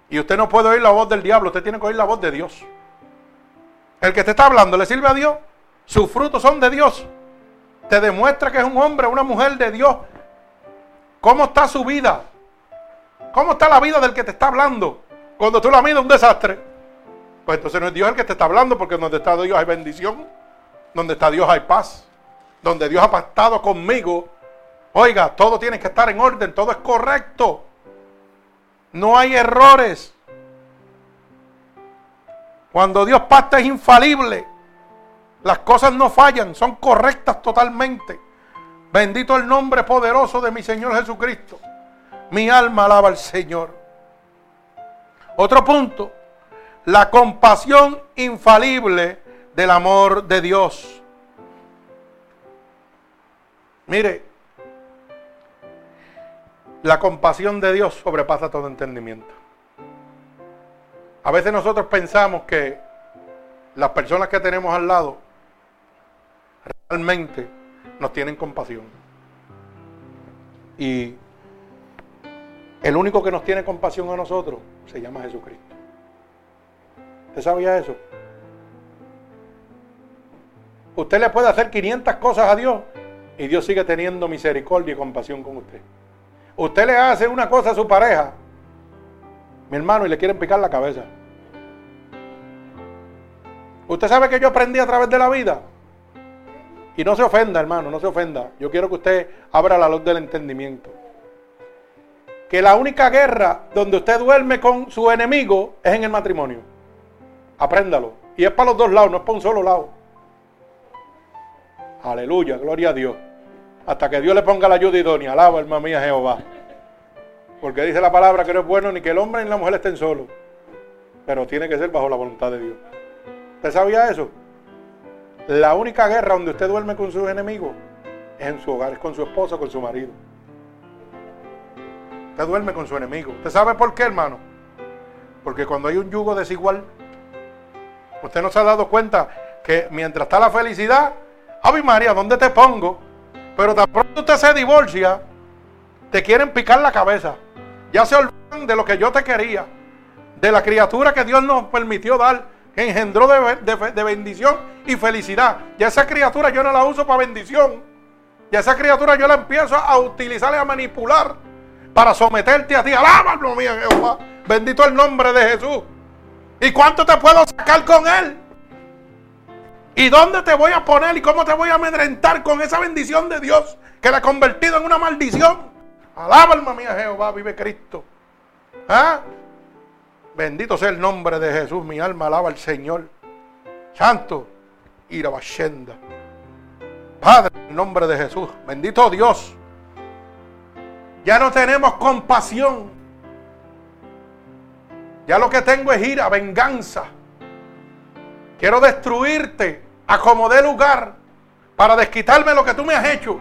Y usted no puede oír la voz del diablo, usted tiene que oír la voz de Dios. El que te está hablando le sirve a Dios. Sus frutos son de Dios. Te demuestra que es un hombre, una mujer de Dios. ¿Cómo está su vida? ¿Cómo está la vida del que te está hablando? Cuando tú la miras un desastre. Pues entonces no es Dios el que te está hablando, porque donde está Dios hay bendición. Donde está Dios hay paz. Donde Dios ha pactado conmigo. Oiga, todo tiene que estar en orden, todo es correcto. No hay errores. Cuando Dios pacta es infalible. Las cosas no fallan, son correctas totalmente. Bendito el nombre poderoso de mi Señor Jesucristo. Mi alma alaba al Señor. Otro punto, la compasión infalible del amor de Dios. Mire, la compasión de Dios sobrepasa todo entendimiento. A veces nosotros pensamos que las personas que tenemos al lado realmente nos tienen compasión. Y el único que nos tiene compasión a nosotros se llama Jesucristo. ¿Usted sabía eso? Usted le puede hacer 500 cosas a Dios y Dios sigue teniendo misericordia y compasión con usted. Usted le hace una cosa a su pareja, mi hermano, y le quieren picar la cabeza. Usted sabe que yo aprendí a través de la vida. Y no se ofenda, hermano, no se ofenda. Yo quiero que usted abra la luz del entendimiento. Que la única guerra donde usted duerme con su enemigo es en el matrimonio. Apréndalo. Y es para los dos lados, no es para un solo lado. Aleluya, gloria a Dios. Hasta que Dios le ponga la ayuda idónea. Alaba, hermana mía, Jehová. Porque dice la palabra que no es bueno ni que el hombre ni la mujer estén solos. Pero tiene que ser bajo la voluntad de Dios. ¿Usted sabía eso? La única guerra donde usted duerme con sus enemigos es en su hogar, es con su esposo, con su marido. Usted duerme con su enemigo. ¿Usted sabe por qué, hermano? Porque cuando hay un yugo desigual, usted no se ha dado cuenta que mientras está la felicidad, Ave María, ¿dónde te pongo? Pero tan pronto usted se divorcia, te quieren picar la cabeza. Ya se olvidan de lo que yo te quería, de la criatura que Dios nos permitió dar, que engendró de, bendición y felicidad. Ya esa criatura yo no la uso para bendición. Ya esa criatura yo la empiezo a utilizar y a manipular para someterte a ti. Alábalo, mía Jehová. Bendito el nombre de Jesús. ¿Y cuánto te puedo sacar con él? ¿Y dónde te voy a poner y cómo te voy a amedrentar con esa bendición de Dios que la ha convertido en una maldición? Alaba alma mía Jehová, vive Cristo. ¿Ah? Bendito sea el nombre de Jesús, mi alma alaba al Señor. Santo, ira bashenda. Padre, en nombre de Jesús, bendito Dios. Ya no tenemos compasión. Ya lo que tengo es ira, venganza. Quiero destruirte a como dé lugar para desquitarme lo que tú me has hecho.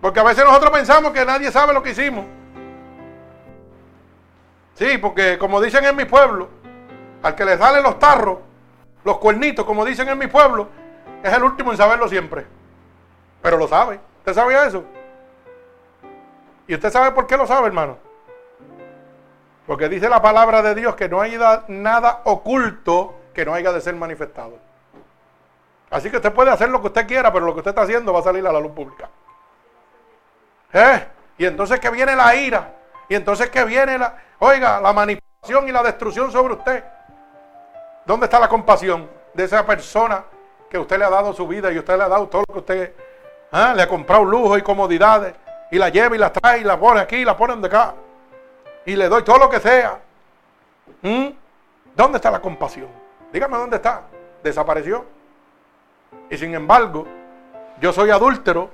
Porque a veces nosotros pensamos que nadie sabe lo que hicimos. Sí, porque como dicen en mi pueblo, al que le salen los tarros, los cuernitos, como dicen en mi pueblo, es el último en saberlo siempre. Pero lo sabe. ¿Usted sabía eso? ¿Y usted sabe por qué lo sabe, hermano? Porque dice la palabra de Dios que no hay nada oculto que no haya de ser manifestado. Así que usted puede hacer lo que usted quiera, pero lo que usted está haciendo va a salir a la luz pública. ¿Eh? Y entonces que viene la ira. Y entonces que viene la, oiga, la manipulación y la destrucción sobre usted. ¿Dónde está la compasión de esa persona que usted le ha dado su vida y usted le ha dado todo lo que usted ¿ah? le ha comprado lujo y comodidades y la lleva y la trae y la pone aquí y la pone de acá y le doy todo lo que sea? ¿Mm? ¿Dónde está la compasión? Dígame dónde está. Desapareció. Y sin embargo, yo soy adúltero,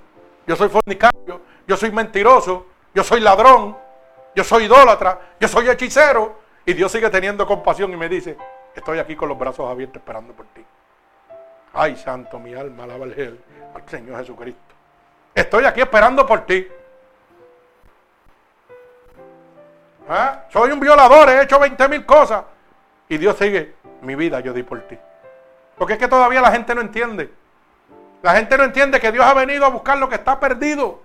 yo soy fornicario, yo soy mentiroso, yo soy ladrón, yo soy idólatra, yo soy hechicero. Y Dios sigue teniendo compasión y me dice, estoy aquí con los brazos abiertos esperando por ti. Ay, santo, mi alma, alaba al, Señor Jesucristo. Estoy aquí esperando por ti. ¿Ah? Soy un violador, he hecho 20 mil cosas. Y Dios sigue, mi vida yo di por ti. Porque es que todavía la gente no entiende. La gente no entiende que Dios ha venido a buscar lo que está perdido.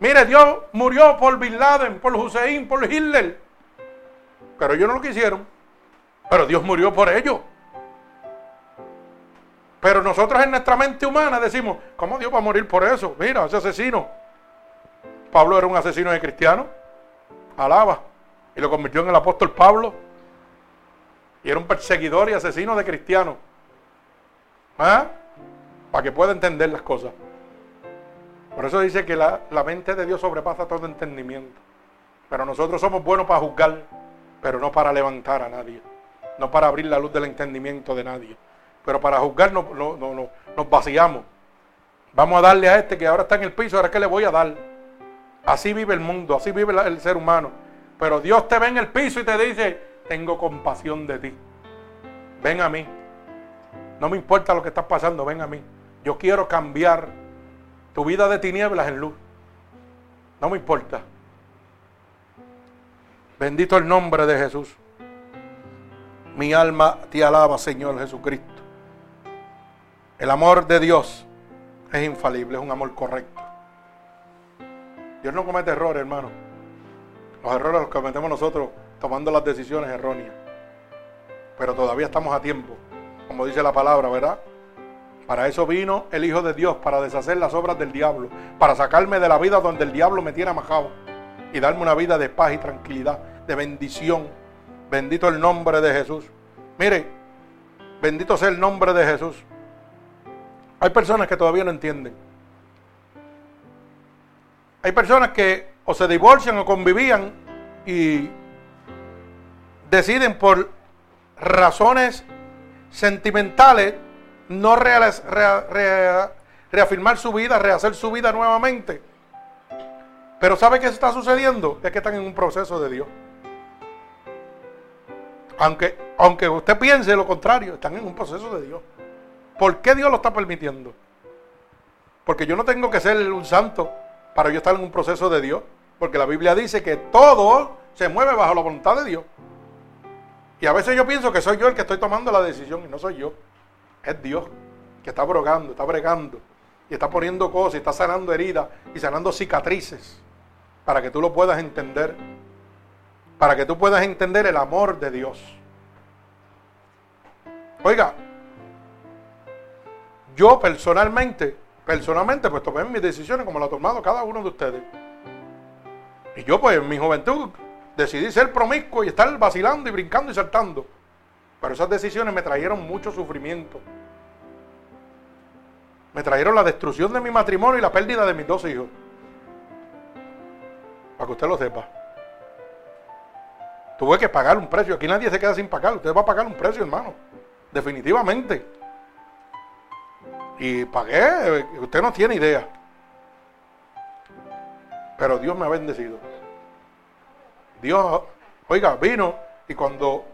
Mire, Dios murió por Bin Laden, por Hussein, por Hitler. Pero ellos no lo quisieron. Pero Dios murió por ellos. Pero nosotros en nuestra mente humana decimos, ¿cómo Dios va a morir por eso? Mira, ese asesino. Pablo era un asesino de cristiano. Alaba. Y lo convirtió en el apóstol Pablo. Y era un perseguidor y asesino de cristianos. ¿Ah? Para que pueda entender las cosas. Por eso dice que la, mente de Dios sobrepasa todo entendimiento. Pero nosotros somos buenos para juzgar, pero no para levantar a nadie. No para abrir la luz del entendimiento de nadie. Pero para juzgar no, nos vaciamos. Vamos a darle a este que ahora está en el piso, ahora que le voy a dar. Así vive el mundo, así vive el ser humano. Pero Dios te ve en el piso y te dice, tengo compasión de ti. Ven a mí. No me importa lo que está pasando, ven a mí. Yo quiero cambiar tu vida de tinieblas en luz. No me importa. Bendito el nombre de Jesús. Mi alma te alaba, Señor Jesucristo. El amor de Dios es infalible, es un amor correcto. Dios no comete errores, hermano. Los errores los cometemos nosotros tomando las decisiones erróneas. Pero todavía estamos a tiempo, como dice la palabra, ¿verdad? Para eso vino el Hijo de Dios, para deshacer las obras del diablo, para sacarme de la vida donde el diablo me tiene amajado y darme una vida de paz y tranquilidad, de bendición. Bendito el nombre de Jesús. Mire, bendito sea el nombre de Jesús. Hay personas que todavía no entienden. Hay personas que o se divorcian o convivían y deciden por razones sentimentales no reafirmar su vida, rehacer su vida nuevamente. Pero ¿sabe qué está sucediendo? Es que están en un proceso de Dios. Aunque, aunque usted piense lo contrario, están en un proceso de Dios. ¿Por qué Dios lo está permitiendo? Porque yo no tengo que ser un santo para yo estar en un proceso de Dios. Porque la Biblia dice que todo se mueve bajo la voluntad de Dios. Y a veces yo pienso que soy yo el que estoy tomando la decisión y no soy yo. Es Dios que está brogando, está bregando y está poniendo cosas, y está sanando heridas y sanando cicatrices para que tú lo puedas entender. Para que tú puedas entender el amor de Dios. Oiga, yo personalmente, personalmente, pues tomé mis decisiones como lo ha tomado cada uno de ustedes. Y yo, pues en mi juventud, decidí ser promiscuo y estar vacilando y brincando y saltando. Pero esas decisiones me trajeron mucho sufrimiento, Me trajeron la destrucción de mi matrimonio y la pérdida de mis dos hijos. Para que usted lo sepa. Tuve que pagar un precio. Aquí nadie se queda sin pagar. Usted va a pagar un precio, hermano. Definitivamente. Y pagué. Usted no tiene idea. Pero Dios me ha bendecido. Dios, oiga, vino y cuando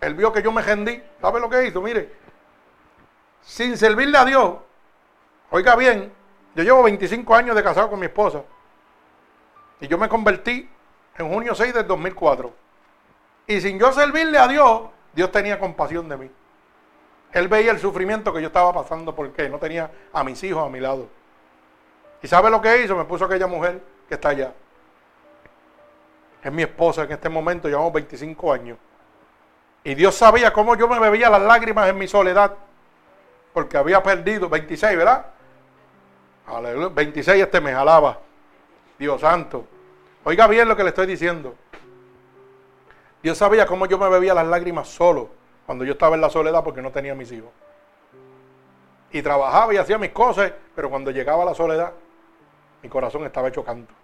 él vio que yo me rendí, ¿sabe lo que hizo? Mire, sin servirle a Dios, oiga bien, yo llevo 25 años de casado con mi esposa y yo me convertí en junio 6 del 2004. Y sin yo servirle a Dios, Dios tenía compasión de mí. Él veía el sufrimiento que yo estaba pasando porque no tenía a mis hijos a mi lado. ¿Y sabe lo que hizo? Me puso aquella mujer que está allá. Es mi esposa en este momento, llevamos 25 años. Y Dios sabía cómo yo me bebía las lágrimas en mi soledad. Porque había perdido 26, ¿verdad? Aleluya. 26 este me jalaba. Dios santo. Oiga bien lo que le estoy diciendo. Dios sabía cómo yo me bebía las lágrimas solo cuando yo estaba en la soledad porque no tenía mis hijos. Y trabajaba y hacía mis cosas, pero cuando llegaba a la soledad, mi corazón estaba hecho canto.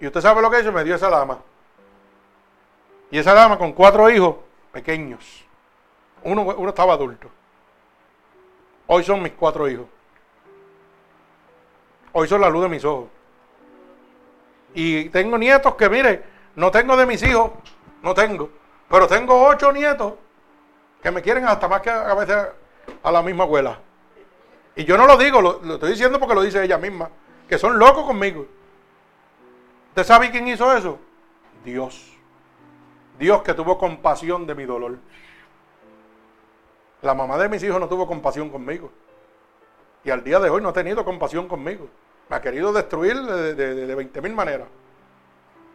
Y usted sabe lo que hizo, me dio esa dama. Y esa dama con cuatro hijos pequeños. Uno, uno estaba adulto. Hoy son mis cuatro hijos. Hoy son la luz de mis ojos. Y tengo nietos que, mire, no tengo de mis hijos, no tengo. Pero tengo ocho nietos que me quieren hasta más que a veces a la misma abuela. Y yo no lo digo, lo, estoy diciendo porque lo dice ella misma, que son locos conmigo. ¿Usted sabe quién hizo eso? Dios. Dios que tuvo compasión de mi dolor. La mamá de mis hijos no tuvo compasión conmigo. Y al día de hoy no ha tenido compasión conmigo. Me ha querido destruir de, de, 20 mil maneras.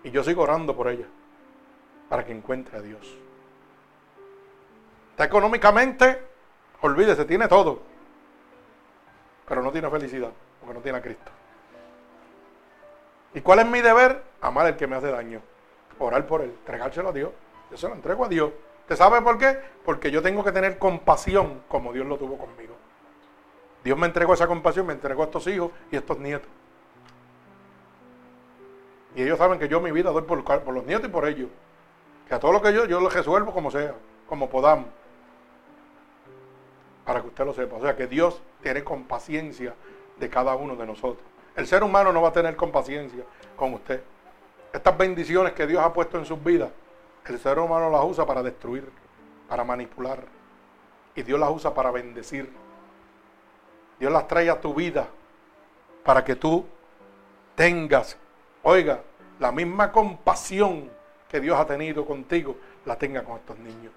Y yo sigo orando por ella. Para que encuentre a Dios. Económicamente, olvídese, tiene todo. Pero no tiene felicidad. Porque no tiene a Cristo. ¿Y cuál es mi deber? Amar al que me hace daño. Orar por él, entregárselo a Dios. Yo se lo entrego a Dios. ¿Usted sabe por qué? Porque yo tengo que tener compasión como Dios lo tuvo conmigo. Dios me entregó esa compasión, me entregó a estos hijos y a estos nietos. Y ellos saben que yo mi vida doy por, por los nietos y por ellos. Que a todo lo que yo, yo lo resuelvo como sea, como podamos. Para que usted lo sepa. O sea que Dios tiene compaciencia de cada uno de nosotros. El ser humano no va a tener compaciencia con usted. Estas bendiciones que Dios ha puesto en sus vidas, el ser humano las usa para destruir, para manipular. Y Dios las usa para bendecir. Dios las trae a tu vida para que tú tengas, oiga, la misma compasión que Dios ha tenido contigo, la tenga con estos niños.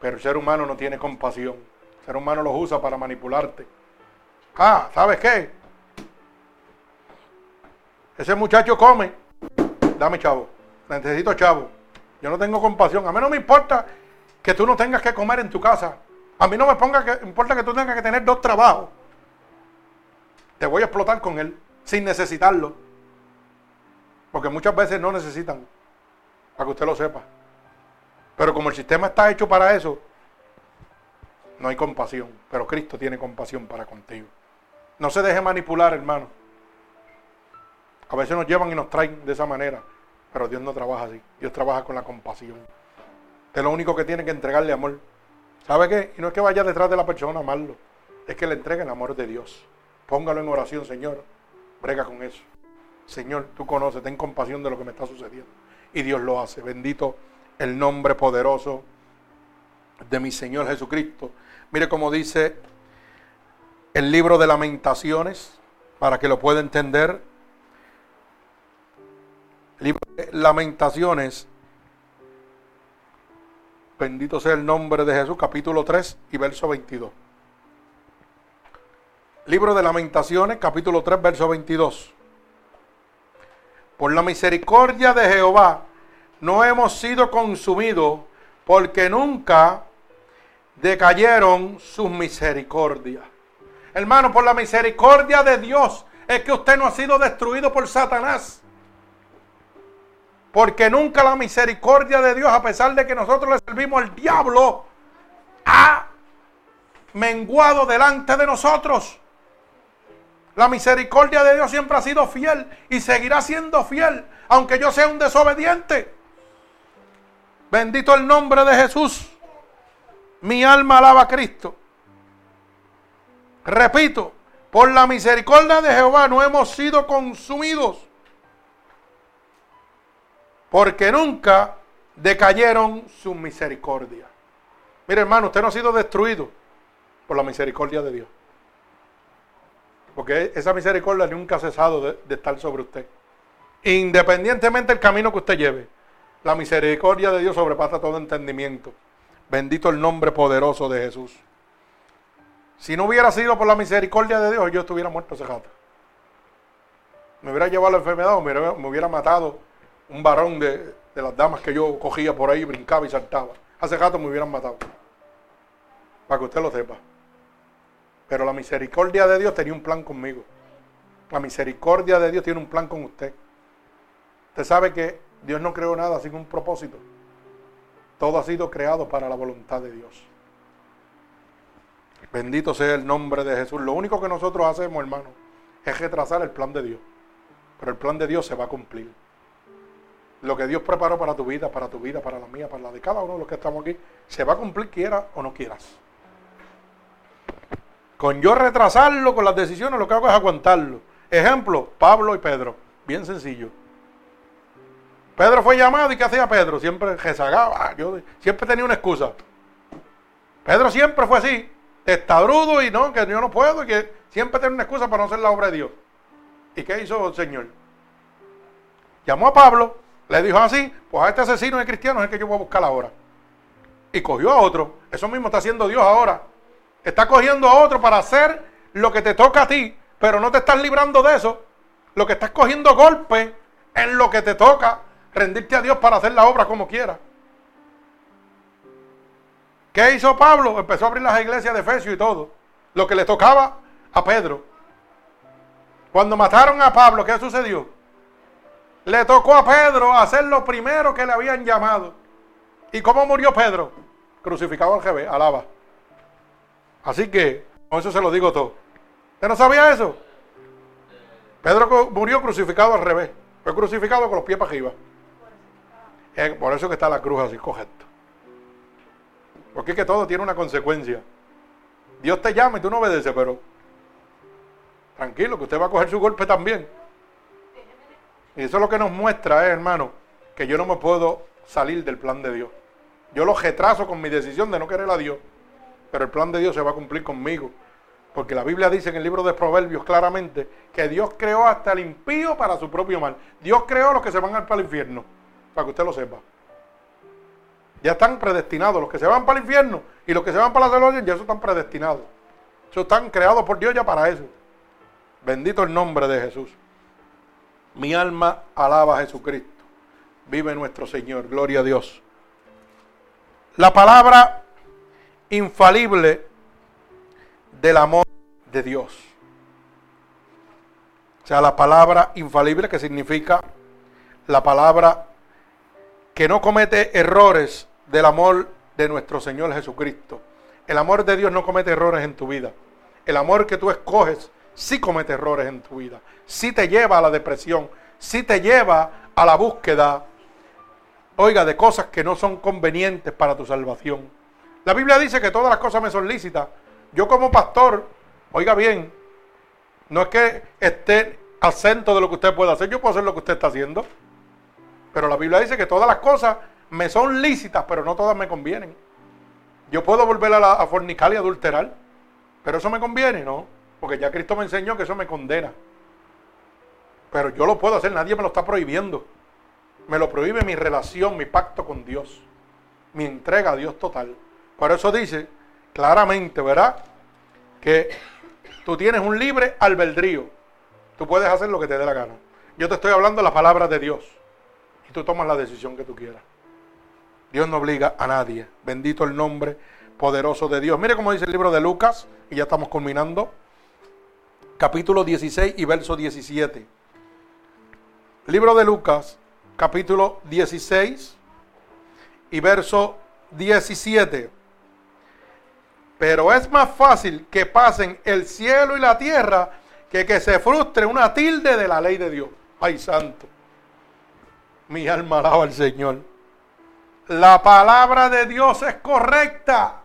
Pero el ser humano no tiene compasión. El ser humano los usa para manipularte. Ah, ¿sabes qué? Ese muchacho come, dame chavo, necesito chavo. Yo no tengo compasión. A mí no me importa que tú no tengas que comer en tu casa. A mí no me ponga que, importa que tú tengas que tener dos trabajos. Te voy a explotar con él sin necesitarlo. Porque muchas veces no necesitan. Para que usted lo sepa. Pero como el sistema está hecho para eso, no hay compasión. Pero Cristo tiene compasión para contigo. No se deje manipular, hermano. A veces nos llevan y nos traen de esa manera, pero Dios no trabaja así. Dios trabaja con la compasión. es lo único que tiene que entregarle amor. ¿Sabe qué? Y no es que vaya detrás de la persona a amarlo, es que le entregue el amor de Dios. Póngalo en oración, Señor. Brega con eso. Señor, tú conoces, ten compasión de lo que me está sucediendo. Y Dios lo hace. Bendito el nombre poderoso de mi Señor Jesucristo. Mire cómo dice el libro de lamentaciones, para que lo pueda entender. Libro de Lamentaciones. Bendito sea el nombre de Jesús, capítulo 3 y verso 22. Libro de Lamentaciones, capítulo 3, verso 22. Por la misericordia de Jehová no hemos sido consumidos porque nunca decayeron sus misericordias. Hermano, por la misericordia de Dios es que usted no ha sido destruido por Satanás. Porque nunca la misericordia de Dios, a pesar de que nosotros le servimos al diablo, ha menguado delante de nosotros. La misericordia de Dios siempre ha sido fiel y seguirá siendo fiel, aunque yo sea un desobediente. Bendito el nombre de Jesús. Mi alma alaba a Cristo. Repito, por la misericordia de Jehová no hemos sido consumidos, porque nunca decayeron su misericordia. Mire hermano, usted no ha sido destruido por la misericordia de Dios. Porque esa misericordia nunca ha cesado de, de estar sobre usted. Independientemente del camino que usted lleve, la misericordia de Dios sobrepasa todo entendimiento. Bendito el nombre poderoso de Jesús. Si no hubiera sido por la misericordia de Dios, yo estuviera muerto ese rato. Me hubiera llevado la enfermedad o me hubiera, matado un varón de, de, las damas que yo cogía por ahí, brincaba y saltaba. Hace rato me hubieran matado. Para que usted lo sepa. Pero la misericordia de Dios tenía un plan conmigo. La misericordia de Dios tiene un plan con usted. Usted sabe que Dios no creó nada sin un propósito. Todo ha sido creado para la voluntad de Dios. Bendito sea el nombre de Jesús. Lo único que nosotros hacemos, hermano, es retrasar el plan de Dios. Pero el plan de Dios se va a cumplir. Lo que Dios preparó para tu vida, para tu vida, para la mía, para la de cada uno de los que estamos aquí, se va a cumplir quiera o no quieras. Con yo retrasarlo con las decisiones, lo que hago es aguantarlo. Ejemplo, Pablo y Pedro. Bien sencillo. Pedro fue llamado y ¿qué hacía Pedro? Siempre rezagaba. Yo siempre tenía una excusa. Pedro siempre fue así. Testadrudo y no, que yo no puedo y que siempre tenía una excusa para no hacer la obra de Dios. ¿Y qué hizo el Señor? Llamó a Pablo, le dijo así, pues a este asesino de cristiano es el que yo voy a buscar ahora. Y cogió a otro. Eso mismo está haciendo Dios ahora. Está cogiendo a otro para hacer lo que te toca a ti, pero no te estás librando de eso. Lo que estás cogiendo golpe en lo que te toca, rendirte a Dios para hacer la obra como quiera. ¿Qué hizo Pablo? Empezó a abrir las iglesias de Efesios y todo. Lo que le tocaba a Pedro. Cuando mataron a Pablo, ¿qué sucedió? Le tocó a Pedro hacer lo primero que le habían llamado. ¿Y cómo murió Pedro? Crucificado al revés, alaba. Así que, con eso se lo digo todo. ¿Usted no sabía eso? Pedro murió crucificado al revés. Fue crucificado con los pies para arriba. Por eso que está la cruz así, correcto. Porque es que todo tiene una consecuencia. Dios te llama y tú no obedeces, pero tranquilo, que usted va a coger su golpe también. Y eso es lo que nos muestra, eh, hermano, que yo no me puedo salir del plan de Dios. Yo lo retraso con mi decisión de no querer a Dios pero el plan de Dios se va a cumplir conmigo. Porque la Biblia dice en el libro de Proverbios claramente que Dios creó hasta el impío para su propio mal. Dios creó a los que se van para el infierno, para que usted lo sepa. Ya están predestinados. Los que se van para el infierno y los que se van para la gloria, ya eso están predestinados. Eso están creados por Dios ya para eso. Bendito el nombre de Jesús. Mi alma alaba a Jesucristo. Vive nuestro Señor. Gloria a Dios. La palabra infalible del amor de Dios. O sea, la palabra infalible que significa la palabra que no comete errores del amor de nuestro Señor Jesucristo. El amor de Dios no comete errores en tu vida. El amor que tú escoges sí comete errores en tu vida. Sí te lleva a la depresión. Sí te lleva a la búsqueda, oiga, de cosas que no son convenientes para tu salvación. La Biblia dice que todas las cosas me son lícitas. Yo como pastor, oiga bien, no es que esté al centro de lo que usted puede hacer, yo puedo hacer lo que usted está haciendo. Pero la Biblia dice que todas las cosas me son lícitas, pero no todas me convienen. Yo puedo volver a, la, fornicar y adulterar, pero eso me conviene, ¿no? Porque ya Cristo me enseñó que eso me condena. Pero yo lo puedo hacer, nadie me lo está prohibiendo. Me lo prohíbe mi relación, mi pacto con Dios, mi entrega a Dios total. Por eso dice claramente, ¿verdad? Que tú tienes un libre albedrío. Tú puedes hacer lo que te dé la gana. Yo te estoy hablando de la palabra de Dios. Tú tomas la decisión que tú quieras. Dios no obliga a nadie. Bendito el nombre poderoso de Dios. Mire cómo dice el libro de Lucas, y ya estamos culminando. Capítulo 16 y verso 17. Libro de Lucas, capítulo 16 y verso 17. Pero es más fácil que pasen el cielo y la tierra que que se frustre una tilde de la ley de Dios. Ay, santo. Mi alma alaba al Señor. La palabra de Dios es correcta.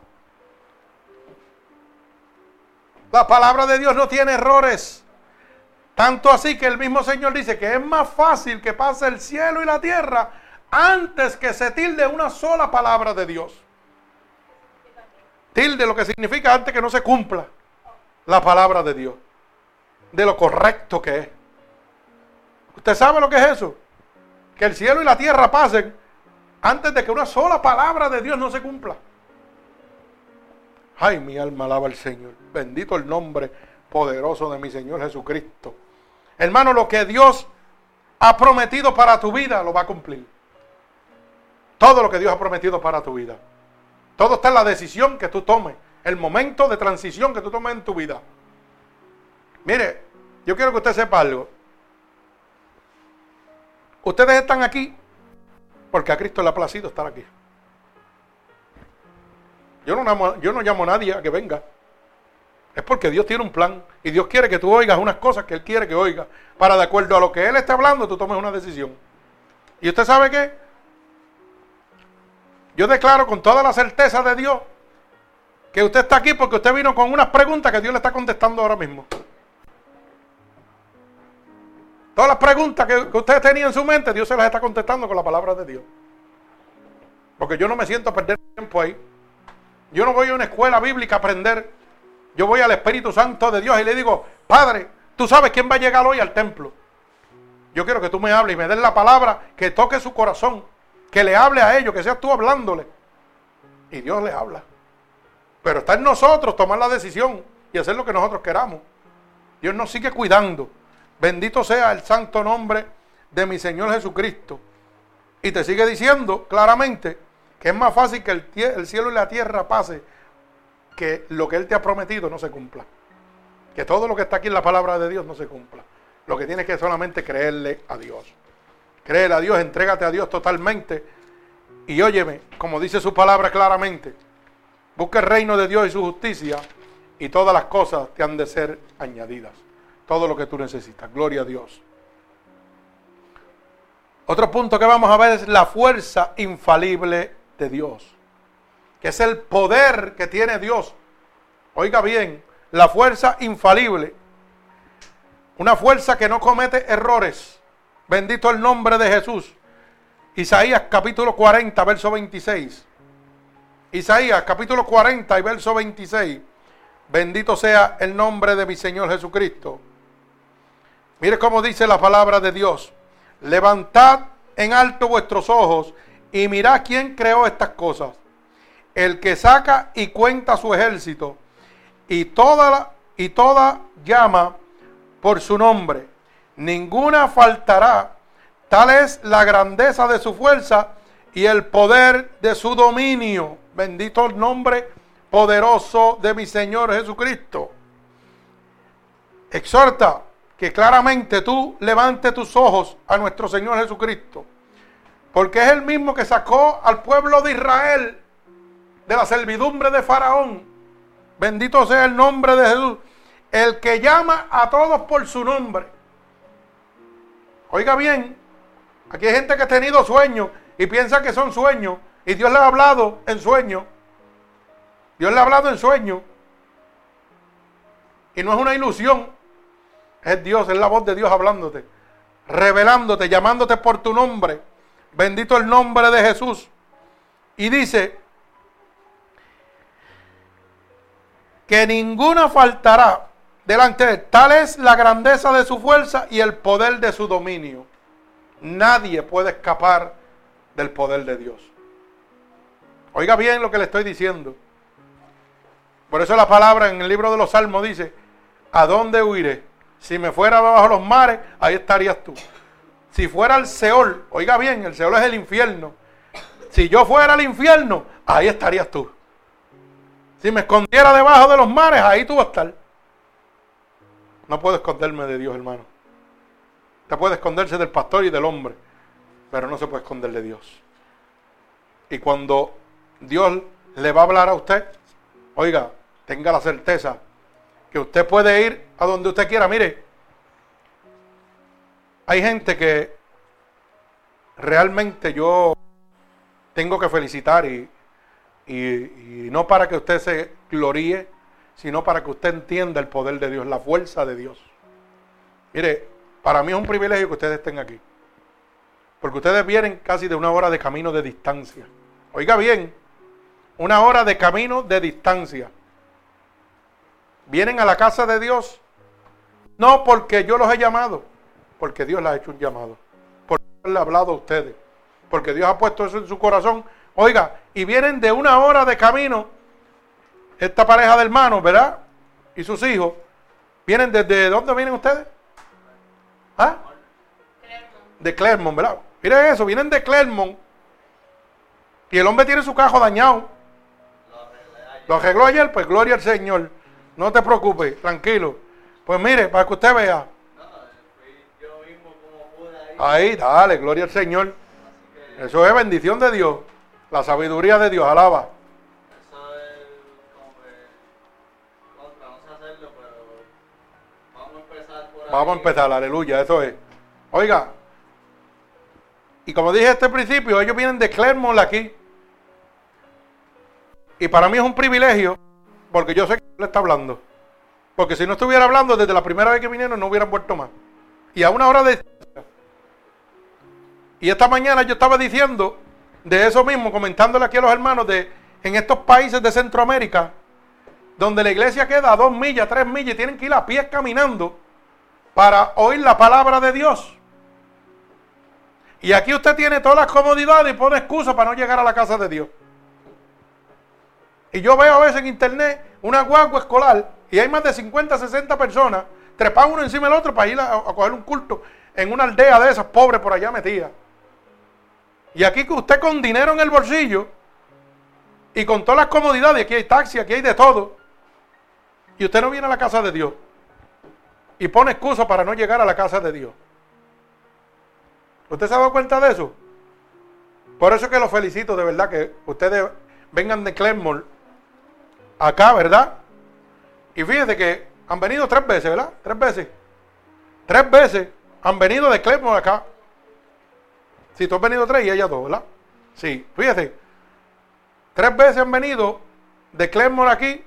La palabra de Dios no tiene errores. Tanto así que el mismo Señor dice que es más fácil que pase el cielo y la tierra antes que se tilde una sola palabra de Dios. Tilde lo que significa antes que no se cumpla la palabra de Dios. De lo correcto que es. ¿Usted sabe lo que es eso? Que el cielo y la tierra pasen antes de que una sola palabra de Dios no se cumpla. Ay, mi alma alaba al Señor. Bendito el nombre poderoso de mi Señor Jesucristo. Hermano, lo que Dios ha prometido para tu vida lo va a cumplir. Todo lo que Dios ha prometido para tu vida. Todo está en la decisión que tú tomes. El momento de transición que tú tomes en tu vida. Mire, yo quiero que usted sepa algo. Ustedes están aquí porque a Cristo le ha placido estar aquí. Yo no, llamo, yo no llamo a nadie a que venga. Es porque Dios tiene un plan y Dios quiere que tú oigas unas cosas que Él quiere que oigas. Para de acuerdo a lo que Él está hablando, tú tomes una decisión. ¿Y usted sabe qué? Yo declaro con toda la certeza de Dios que usted está aquí porque usted vino con unas preguntas que Dios le está contestando ahora mismo. Todas las preguntas que, usted tenía en su mente, Dios se las está contestando con la palabra de Dios. Porque yo no me siento a perder tiempo ahí. Yo no voy a una escuela bíblica a aprender yo voy al Espíritu Santo de Dios y le digo, Padre, tú sabes quién va a llegar hoy al templo. Yo quiero que tú me hables y me des la palabra que toque su corazón, que le hable a ellos, que seas tú hablándole. Y Dios le habla. Pero está en nosotros tomar la decisión y hacer lo que nosotros queramos. Dios nos sigue cuidando. Bendito sea el santo nombre de mi Señor Jesucristo. Y te sigue diciendo claramente que es más fácil que el, el cielo y la tierra pase que lo que Él te ha prometido no se cumpla. Que todo lo que está aquí en la palabra de Dios no se cumpla. Lo que tienes que solamente creerle a Dios. Créele a Dios, entrégate a Dios totalmente. Y óyeme, como dice su palabra claramente, busca el reino de Dios y su justicia y todas las cosas te han de ser añadidas. Todo lo que tú necesitas. Gloria a Dios. Otro punto que vamos a ver es la fuerza infalible de Dios que es el poder que tiene Dios. Oiga bien, la fuerza infalible. Una fuerza que no comete errores. Bendito el nombre de Jesús. Isaías capítulo 40, verso 26. Isaías capítulo 40 y verso 26. Bendito sea el nombre de mi Señor Jesucristo. Mire cómo dice la palabra de Dios. Levantad en alto vuestros ojos y mirad quién creó estas cosas el que saca y cuenta su ejército, y toda, y toda llama por su nombre. Ninguna faltará. Tal es la grandeza de su fuerza y el poder de su dominio. Bendito el nombre poderoso de mi Señor Jesucristo. Exhorta que claramente tú levantes tus ojos a nuestro Señor Jesucristo. Porque es el mismo que sacó al pueblo de Israel de la servidumbre de Faraón. Bendito sea el nombre de Jesús. El que llama a todos por su nombre. Oiga bien, aquí hay gente que ha tenido sueños y piensa que son sueños. Y Dios le ha hablado en sueño. Dios le ha hablado en sueño. Y no es una ilusión. Es Dios, es la voz de Dios hablándote. Revelándote, llamándote por tu nombre. Bendito el nombre de Jesús. Y dice, que ninguna faltará delante de él. Tal es la grandeza de su fuerza y el poder de su dominio. Nadie puede escapar del poder de Dios. Oiga bien lo que le estoy diciendo. Por eso la palabra en el libro de los Salmos dice, ¿a dónde huiré? Si me fuera bajo los mares, ahí estarías tú. Si fuera al Seol, oiga bien, el Seol es el infierno. Si yo fuera al infierno, ahí estarías tú. Si me escondiera debajo de los mares, ahí tú vas a estar. No puedo esconderme de Dios, hermano. Usted puede esconderse del pastor y del hombre, pero no se puede esconder de Dios. Y cuando Dios le va a hablar a usted, oiga, tenga la certeza que usted puede ir a donde usted quiera. Mire, hay gente que realmente yo tengo que felicitar y, y, no para que usted se gloríe, sino para que usted entienda el poder de Dios, la fuerza de Dios. Mire, para mí es un privilegio que ustedes estén aquí. Porque ustedes vienen casi de una hora de camino de distancia. Oiga bien, una hora de camino de distancia. Vienen a la casa de Dios, no porque yo los he llamado, porque Dios les ha hecho un llamado. Porque Dios le ha hablado a ustedes. Porque Dios ha puesto eso en su corazón. Oiga, y vienen de una hora de camino, esta pareja de hermanos, ¿verdad? Y sus hijos. ¿Vienen desde dónde vienen ustedes? ¿Ah? De Clermont, ¿verdad? Miren eso, vienen de Clermont. Y el hombre tiene su cajo dañado. Lo arregló ayer, pues gloria al Señor. No te preocupes, tranquilo. Pues mire, para que usted vea. Ahí, dale, gloria al Señor. Eso es bendición de Dios. La sabiduría de Dios, alaba. Vamos a empezar, aleluya, eso es. Oiga, y como dije este principio, ellos vienen de Clermont aquí. Y para mí es un privilegio, porque yo sé que le está hablando. Porque si no estuviera hablando desde la primera vez que vinieron, no hubieran vuelto más. Y a una hora de... Y esta mañana yo estaba diciendo de eso mismo, comentándole aquí a los hermanos de en estos países de Centroamérica, donde la iglesia queda a dos millas, tres millas, y tienen que ir a pie caminando para oír la palabra de Dios. Y aquí usted tiene todas las comodidades y pone excusa para no llegar a la casa de Dios. Y yo veo a veces en internet una guagua escolar y hay más de 50, 60 personas trepan uno encima del otro para ir a, coger un culto en una aldea de esas pobres por allá metidas. Y aquí usted con dinero en el bolsillo y con todas las comodidades, aquí hay taxi, aquí hay de todo, y usted no viene a la casa de Dios y pone excusa para no llegar a la casa de Dios. ¿Usted se ha dado cuenta de eso? Por eso que los felicito de verdad que ustedes vengan de Clermont acá, ¿verdad? Y fíjense que han venido tres veces, ¿verdad? Tres veces. Tres veces han venido de Clermont acá. Si tú has venido tres y ella dos, ¿verdad? Sí, fíjese. Tres veces han venido de Clermont aquí.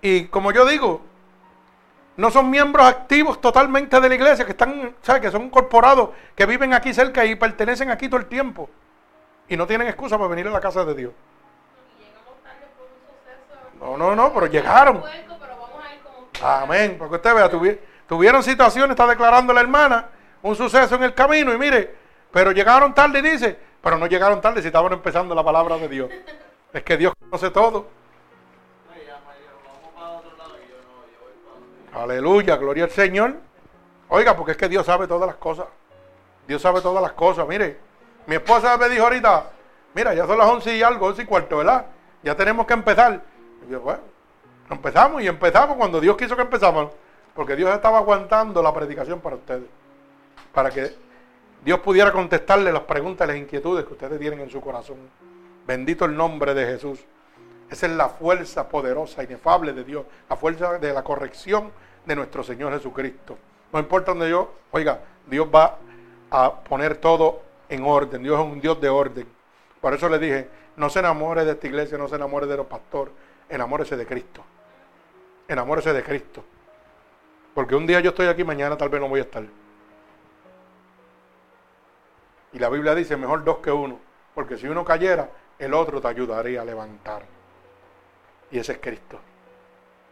Y como yo digo, no son miembros activos totalmente de la iglesia, que están, ¿sabes? Que son incorporados, que viven aquí cerca y pertenecen aquí todo el tiempo. Y no tienen excusa para venir a la casa de Dios. No, no, no, pero llegaron. Amén. Porque usted vea, tuvieron situaciones, está declarando la hermana, un suceso en el camino y mire, pero llegaron tarde y dice, pero no llegaron tarde si estaban empezando la palabra de Dios. Es que Dios conoce todo. Aleluya, gloria al Señor. Oiga, porque es que Dios sabe todas las cosas. Dios sabe todas las cosas. Mire, mi esposa me dijo ahorita, mira, ya son las once y algo, once y cuarto, ¿verdad? Ya tenemos que empezar. Bueno, empezamos y empezamos cuando Dios quiso que empezamos. Porque Dios estaba aguantando la predicación para ustedes. Para que Dios pudiera contestarle las preguntas las inquietudes que ustedes tienen en su corazón. Bendito el nombre de Jesús. Esa es la fuerza poderosa, inefable de Dios, la fuerza de la corrección de nuestro Señor Jesucristo. No importa donde yo, oiga, Dios va a poner todo en orden. Dios es un Dios de orden. Por eso le dije, no se enamore de esta iglesia, no se enamore de los pastores, enamórese de Cristo. Enamórese de Cristo. Porque un día yo estoy aquí, mañana tal vez no voy a estar. Y la Biblia dice, mejor dos que uno. Porque si uno cayera, el otro te ayudaría a levantar. Y ese es Cristo.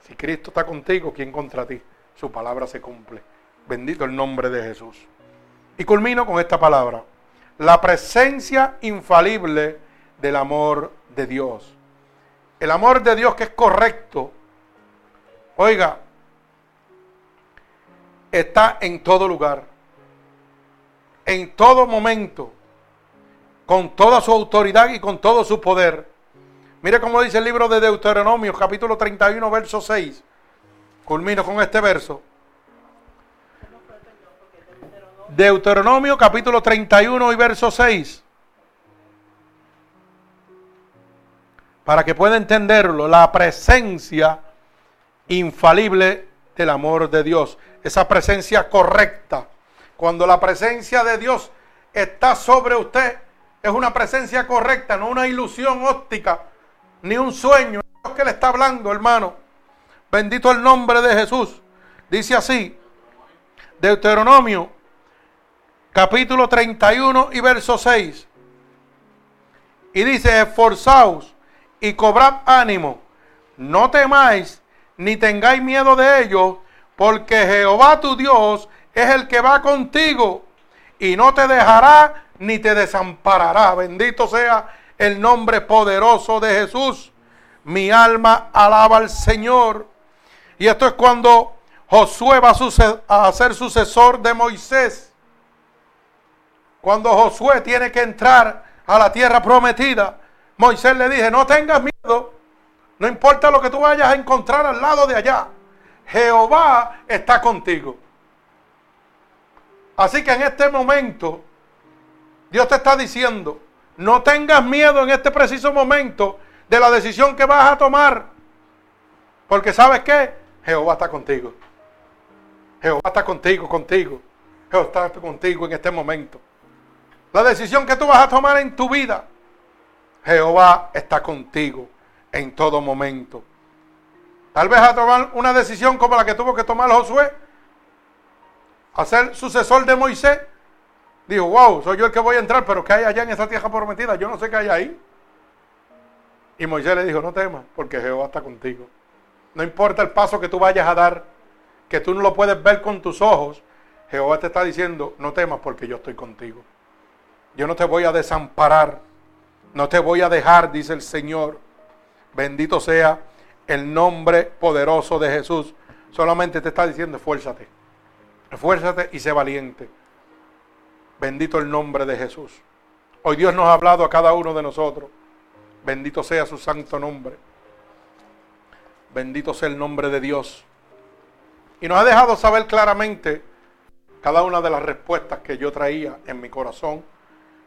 Si Cristo está contigo, ¿quién contra ti? Su palabra se cumple. Bendito el nombre de Jesús. Y culmino con esta palabra. La presencia infalible del amor de Dios. El amor de Dios que es correcto. Oiga, está en todo lugar. En todo momento. Con toda su autoridad y con todo su poder. Mire cómo dice el libro de Deuteronomio, capítulo 31, verso 6. Culmino con este verso. Deuteronomio, capítulo 31 y verso 6. Para que pueda entenderlo, la presencia infalible del amor de Dios, esa presencia correcta. Cuando la presencia de Dios está sobre usted, es una presencia correcta, no una ilusión óptica, ni un sueño. Dios que le está hablando, hermano. Bendito el nombre de Jesús. Dice así, Deuteronomio, capítulo 31 y verso 6. Y dice, esforzaos y cobrad ánimo, no temáis ni tengáis miedo de ellos, porque Jehová tu Dios es el que va contigo y no te dejará ni te desamparará. Bendito sea el nombre poderoso de Jesús. Mi alma alaba al Señor. Y esto es cuando Josué va a, ser sucesor de Moisés. Cuando Josué tiene que entrar a la tierra prometida, Moisés le dije, no tengas miedo, no importa lo que tú vayas a encontrar al lado de allá, Jehová está contigo. Así que en este momento, Dios te está diciendo, no tengas miedo en este preciso momento de la decisión que vas a tomar. Porque sabes qué? Jehová está contigo. Jehová está contigo, contigo. Jehová está contigo en este momento. La decisión que tú vas a tomar en tu vida, Jehová está contigo en todo momento. Tal vez a tomar una decisión como la que tuvo que tomar Josué, a ser sucesor de Moisés. Dijo, wow, soy yo el que voy a entrar, pero ¿qué hay allá en esa tierra prometida? Yo no sé qué hay ahí. Y Moisés le dijo, no temas, porque Jehová está contigo. No importa el paso que tú vayas a dar, que tú no lo puedes ver con tus ojos, Jehová te está diciendo, no temas porque yo estoy contigo. Yo no te voy a desamparar, no te voy a dejar, dice el Señor. Bendito sea el nombre poderoso de Jesús. Solamente te está diciendo, esfuérzate, esfuérzate y sé valiente. Bendito el nombre de Jesús. Hoy Dios nos ha hablado a cada uno de nosotros. Bendito sea su santo nombre. Bendito sea el nombre de Dios. Y nos ha dejado saber claramente cada una de las respuestas que yo traía en mi corazón,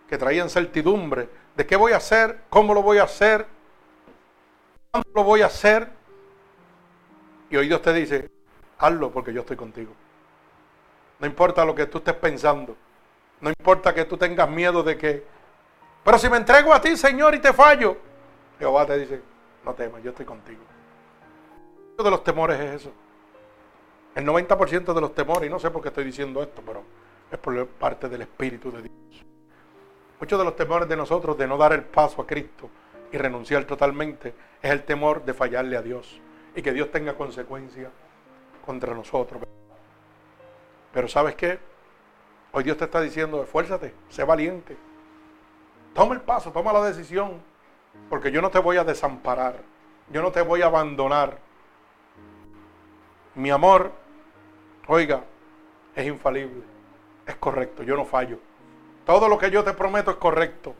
que traían certidumbre de qué voy a hacer, cómo lo voy a hacer, cuándo lo voy a hacer. Y hoy Dios te dice, hazlo porque yo estoy contigo. No importa lo que tú estés pensando. No importa que tú tengas miedo de que, pero si me entrego a ti, Señor, y te fallo, Jehová te dice, no temas, yo estoy contigo de los temores es eso. El 90% de los temores, y no sé por qué estoy diciendo esto, pero es por parte del Espíritu de Dios. Muchos de los temores de nosotros de no dar el paso a Cristo y renunciar totalmente es el temor de fallarle a Dios y que Dios tenga consecuencias contra nosotros. Pero ¿sabes qué? Hoy Dios te está diciendo, esfuérzate, sé valiente. Toma el paso, toma la decisión, porque yo no te voy a desamparar, yo no te voy a abandonar mi amor, oiga, es infalible, es correcto, yo no fallo. Todo lo que yo te prometo es correcto.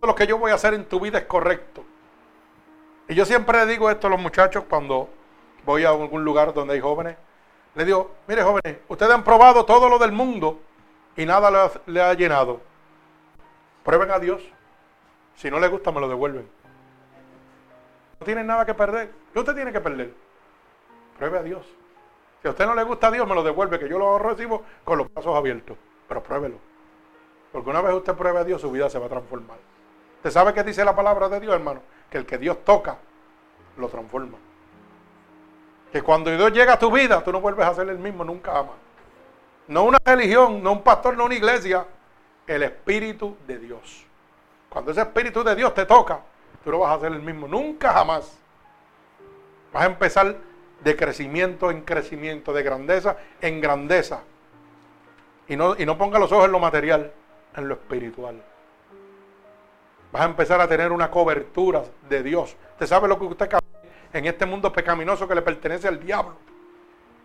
Todo lo que yo voy a hacer en tu vida es correcto. Y yo siempre digo esto a los muchachos cuando voy a algún lugar donde hay jóvenes. Le digo, mire jóvenes, ustedes han probado todo lo del mundo y nada le ha, llenado. Prueben a Dios. Si no les gusta, me lo devuelven. No tienen nada que perder. ¿Qué usted tiene que perder? Pruebe a Dios. Si a usted no le gusta a Dios, me lo devuelve, que yo lo recibo con los brazos abiertos. Pero pruébelo. Porque una vez usted pruebe a Dios, su vida se va a transformar. ¿Usted sabe qué dice la palabra de Dios, hermano? Que el que Dios toca, lo transforma. Que cuando Dios llega a tu vida, tú no vuelves a ser el mismo nunca más. No una religión, no un pastor, no una iglesia. El Espíritu de Dios. Cuando ese Espíritu de Dios te toca, tú no vas a ser el mismo nunca jamás. Vas a empezar de crecimiento en crecimiento, de grandeza en grandeza. Y no, y no ponga los ojos en lo material, en lo espiritual. Vas a empezar a tener una cobertura de Dios. Usted sabe lo que usted en este mundo pecaminoso que le pertenece al diablo.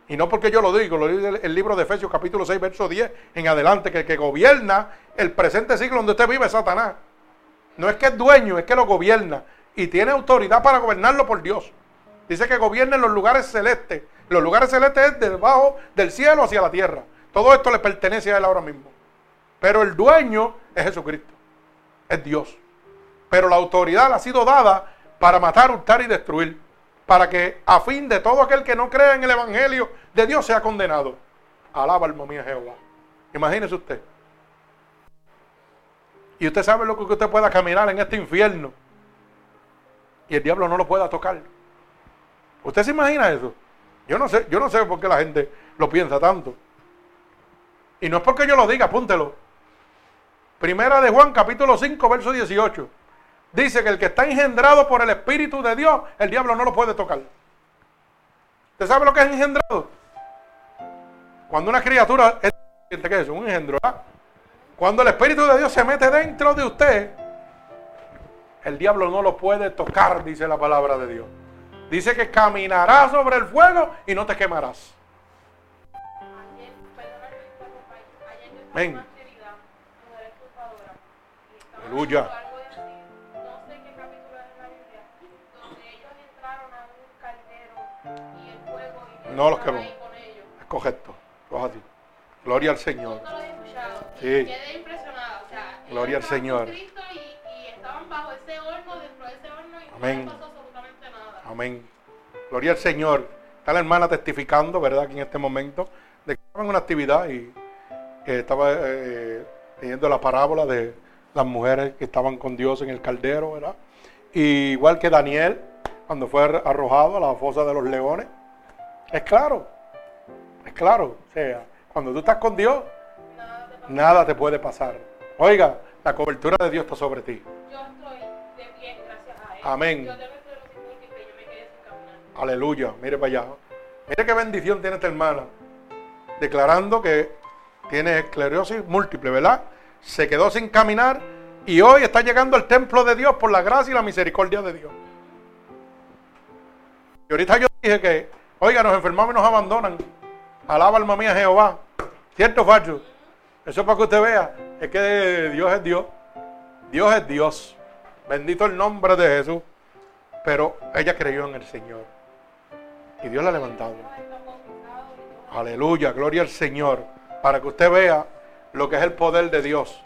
Y no porque yo lo digo, lo dice el libro de Efesios capítulo 6, verso 10 en adelante, que el que gobierna el presente siglo donde usted vive es Satanás. No es que es dueño, es que lo gobierna. Y tiene autoridad para gobernarlo por Dios. Dice que gobierna en los lugares celestes. Los lugares celestes es debajo del cielo hacia la tierra. Todo esto le pertenece a él ahora mismo. Pero el dueño es Jesucristo. Es Dios. Pero la autoridad ha sido dada para matar, hurtar y destruir, para que a fin de todo aquel que no crea en el Evangelio de Dios sea condenado. Alaba alma mía Jehová. Imagínese usted. Y usted sabe lo que usted pueda caminar en este infierno. Y el diablo no lo pueda tocar. ¿Usted se imagina eso? Yo no sé, yo no sé por qué la gente lo piensa tanto. Y no es porque yo lo diga, apúntelo. Primera de Juan, capítulo 5, verso 18. Dice que el que está engendrado por el Espíritu de Dios, el diablo no lo puede tocar. ¿Usted sabe lo que es engendrado? Cuando una criatura es, ¿qué es? Un engendro, Cuando el Espíritu de Dios se mete dentro de usted, el diablo no lo puede tocar, dice la palabra de Dios. Dice que caminarás sobre el fuego y no te quemarás. Amén. Aleluya. No los quemó. Es correcto. Gloria al Señor. Sí. Gloria al Señor. Amén. Amén. Gloria al Señor. Está la hermana testificando, ¿verdad? Que en este momento, de que estaba en una actividad y estaba eh, leyendo la parábola de las mujeres que estaban con Dios en el caldero, ¿verdad? igual que Daniel, cuando fue arrojado a la fosa de los leones. Es claro, es claro. O sea, cuando tú estás con Dios, nada te, puede pasar. Oiga, la cobertura de Dios está sobre ti. Yo estoy de bien, gracias a Él. Amén. Yo que yo me quedé sin caminar. Aleluya, mire para allá. Mire qué bendición tiene esta hermana. Declarando que tiene esclerosis múltiple, ¿verdad? Se quedó sin caminar y hoy está llegando al templo de Dios por la gracia y la misericordia de Dios. Y ahorita yo dije que, oiga, nos enfermamos y nos abandonan. Alaba alma mía Jehová. ¿Cierto, Facho? Eso para que usted vea, es que Dios es Dios. Dios es Dios. Bendito el nombre de Jesús. Pero ella creyó en el Señor. Y Dios la ha levantado. Aleluya, gloria al Señor para que usted vea lo que es el poder de Dios.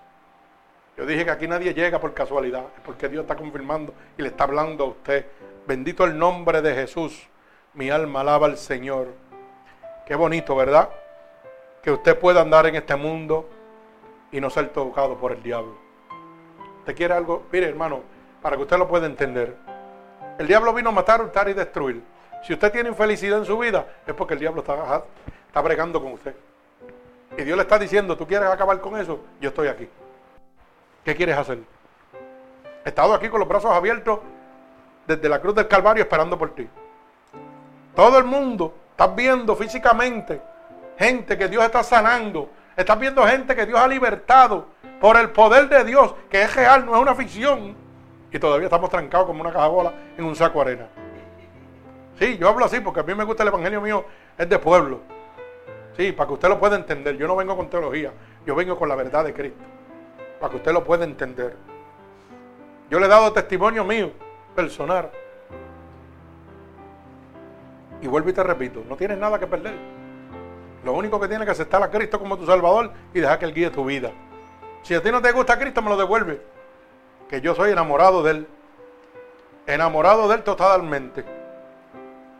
Yo dije que aquí nadie llega por casualidad, es porque Dios está confirmando y le está hablando a usted. Bendito el nombre de Jesús. Mi alma alaba al Señor. Qué bonito, ¿verdad? Que usted pueda andar en este mundo y no ser tocado por el diablo. ¿Usted quiere algo? Mire, hermano, para que usted lo pueda entender. El diablo vino a matar, hurtar y destruir. Si usted tiene infelicidad en su vida, es porque el diablo está, está bregando con usted. Y Dios le está diciendo, ¿tú quieres acabar con eso? Yo estoy aquí. ¿Qué quieres hacer? He estado aquí con los brazos abiertos desde la cruz del Calvario esperando por ti. Todo el mundo está viendo físicamente gente que Dios está sanando. Estás viendo gente que Dios ha libertado por el poder de Dios, que es real, no es una ficción. Y todavía estamos trancados como una caja bola en un saco de arena. Sí, yo hablo así porque a mí me gusta el evangelio mío, es de pueblo. Sí, para que usted lo pueda entender. Yo no vengo con teología, yo vengo con la verdad de Cristo. Para que usted lo pueda entender. Yo le he dado testimonio mío, personal. Y vuelvo y te repito, no tienes nada que perder. Lo único que tienes que aceptar a Cristo como tu Salvador y dejar que Él guíe tu vida. Si a ti no te gusta Cristo, me lo devuelve. Que yo soy enamorado de Él. Enamorado de Él totalmente.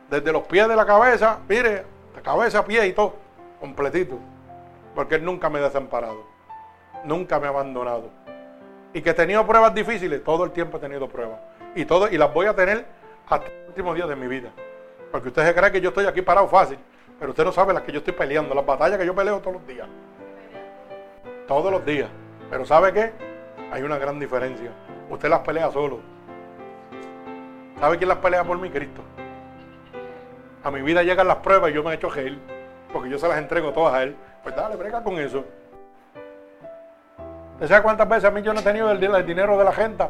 Desde los pies de la cabeza, mire, de cabeza pie y todo completito. Porque Él nunca me ha desamparado. Nunca me ha abandonado. Y que he tenido pruebas difíciles, todo el tiempo he tenido pruebas. Y, todo, y las voy a tener hasta el último día de mi vida. Porque usted se cree que yo estoy aquí parado fácil. Pero usted no sabe las que yo estoy peleando, las batallas que yo peleo todos los días. Todos los días. Pero ¿sabe qué? Hay una gran diferencia. Usted las pelea solo. ¿Sabe quién las pelea por mí? Cristo. A mi vida llegan las pruebas y yo me he hecho gel porque yo se las entrego todas a él. Pues dale, brega con eso. ¿Usted sabe cuántas veces a mí yo no he tenido el, dinero de la gente?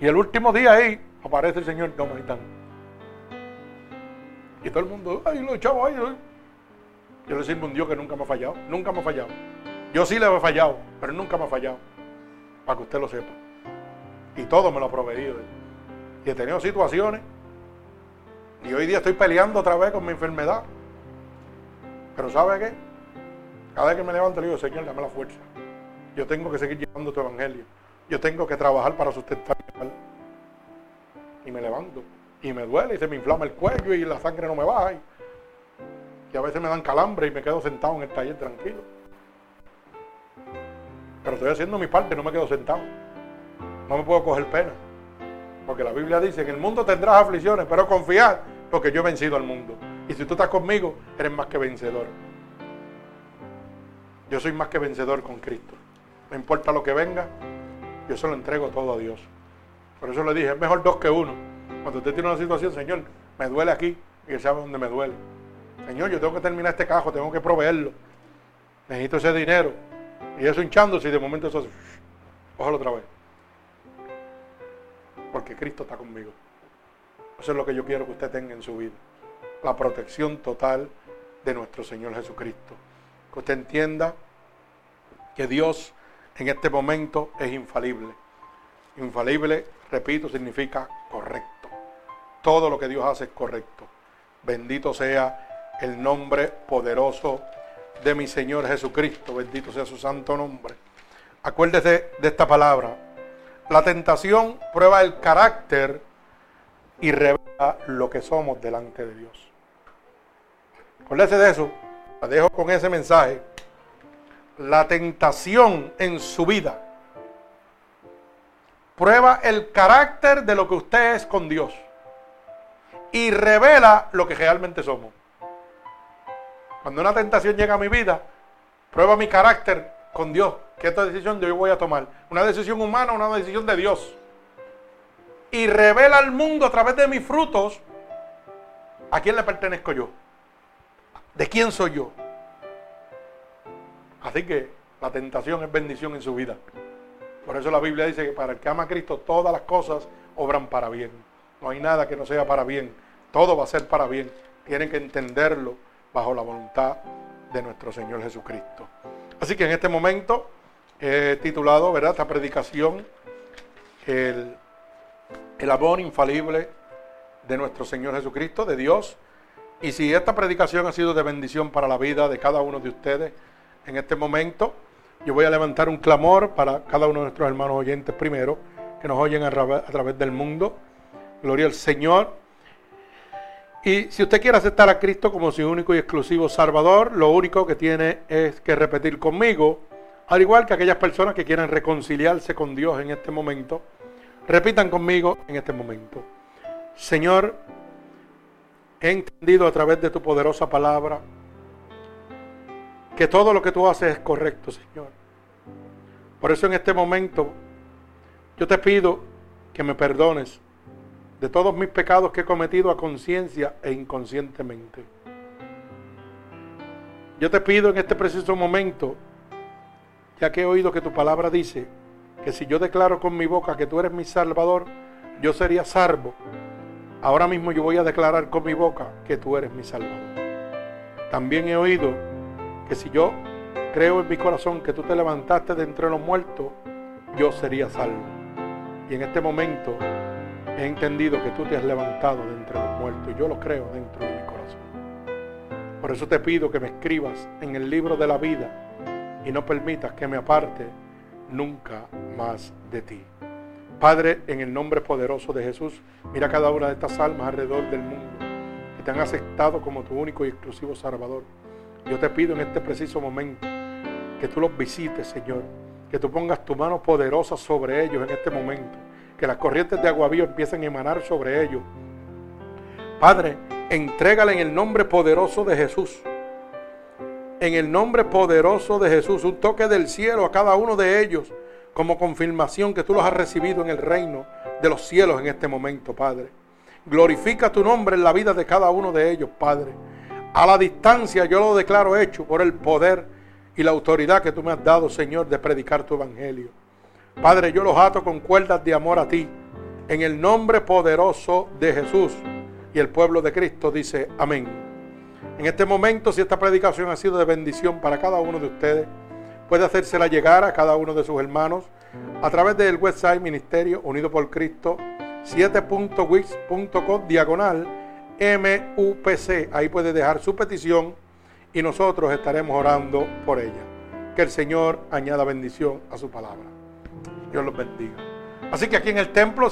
Y el último día ahí aparece el Señor, no. Y todo el mundo, ay, lo echamos ahí. Yo le sirvo un Dios que nunca me ha fallado, nunca me ha fallado. Yo sí le he fallado, pero nunca me ha fallado. Para que usted lo sepa. Y todo me lo ha proveído. Y he tenido situaciones. Y hoy día estoy peleando otra vez con mi enfermedad. Pero ¿sabe qué? Cada vez que me levanto le digo, Señor, dame la fuerza. Yo tengo que seguir llevando tu evangelio. Yo tengo que trabajar para sustentar. Y me levanto. Y me duele y se me inflama el cuello y la sangre no me baja. Y, a veces me dan calambre y me quedo sentado en el taller tranquilo. Pero estoy haciendo mi parte, no me quedo sentado. No me puedo coger pena. Porque la Biblia dice, en el mundo tendrás aflicciones, pero confiar, porque yo he vencido al mundo. Y si tú estás conmigo, eres más que vencedor. Yo soy más que vencedor con Cristo. No importa lo que venga, yo se lo entrego todo a Dios. Por eso le dije, es mejor dos que uno. Cuando usted tiene una situación, Señor, me duele aquí, y Él sabe dónde me duele. Señor, yo tengo que terminar este cajo, tengo que proveerlo. Necesito ese dinero. Y eso hinchándose y de momento eso ojalá otra vez. Porque Cristo está conmigo. Eso es lo que yo quiero que usted tenga en su vida. La protección total de nuestro Señor Jesucristo. Que usted entienda que Dios en este momento es infalible. Infalible, repito, significa correcto. Todo lo que Dios hace es correcto. Bendito sea el nombre poderoso de mi Señor Jesucristo. Bendito sea su santo nombre. Acuérdese de esta palabra. La tentación prueba el carácter y revela lo que somos delante de Dios. Acuérdese de eso. La dejo con ese mensaje. La tentación en su vida prueba el carácter de lo que usted es con Dios y revela lo que realmente somos. Cuando una tentación llega a mi vida, prueba mi carácter con Dios. ¿Qué esta decisión yo voy a tomar? ¿Una decisión humana o una decisión de Dios? Y revela al mundo a través de mis frutos a quién le pertenezco yo. ¿De quién soy yo? Así que la tentación es bendición en su vida. Por eso la Biblia dice que para el que ama a Cristo todas las cosas obran para bien. No hay nada que no sea para bien. Todo va a ser para bien. Tienen que entenderlo bajo la voluntad de nuestro Señor Jesucristo. Así que en este momento he titulado, ¿verdad?, esta predicación, el, el amor infalible de nuestro Señor Jesucristo, de Dios. Y si esta predicación ha sido de bendición para la vida de cada uno de ustedes en este momento, yo voy a levantar un clamor para cada uno de nuestros hermanos oyentes primero, que nos oyen a través del mundo. Gloria al Señor. Y si usted quiere aceptar a Cristo como su único y exclusivo Salvador, lo único que tiene es que repetir conmigo, al igual que aquellas personas que quieren reconciliarse con Dios en este momento, repitan conmigo en este momento. Señor, he entendido a través de tu poderosa palabra que todo lo que tú haces es correcto, Señor. Por eso en este momento yo te pido que me perdones de todos mis pecados que he cometido a conciencia e inconscientemente. Yo te pido en este preciso momento, ya que he oído que tu palabra dice que si yo declaro con mi boca que tú eres mi Salvador, yo sería salvo. Ahora mismo yo voy a declarar con mi boca que tú eres mi Salvador. También he oído que si yo creo en mi corazón que tú te levantaste de entre los muertos, yo sería salvo. Y en este momento he entendido que tú te has levantado de entre los muertos y yo lo creo dentro de mi corazón. Por eso te pido que me escribas en el libro de la vida y no permitas que me aparte nunca más de ti. Padre, en el nombre poderoso de Jesús, mira cada una de estas almas alrededor del mundo que te han aceptado como tu único y exclusivo Salvador. Yo te pido en este preciso momento que tú los visites, Señor, que tú pongas tu mano poderosa sobre ellos en este momento que las corrientes de agua viva empiecen a emanar sobre ellos. Padre, entrégale en el nombre poderoso de Jesús. En el nombre poderoso de Jesús, un toque del cielo a cada uno de ellos como confirmación que tú los has recibido en el reino de los cielos en este momento, Padre. Glorifica tu nombre en la vida de cada uno de ellos, Padre. A la distancia yo lo declaro hecho por el poder y la autoridad que tú me has dado, Señor, de predicar tu evangelio. Padre, yo los ato con cuerdas de amor a ti, en el nombre poderoso de Jesús. Y el pueblo de Cristo dice, amén. En este momento, si esta predicación ha sido de bendición para cada uno de ustedes, puede hacérsela llegar a cada uno de sus hermanos a través del website Ministerio Unido por Cristo 7.wix.com diagonal MUPC. Ahí puede dejar su petición y nosotros estaremos orando por ella. Que el Señor añada bendición a su palabra. Dios los bendiga. Así que aquí en el templo...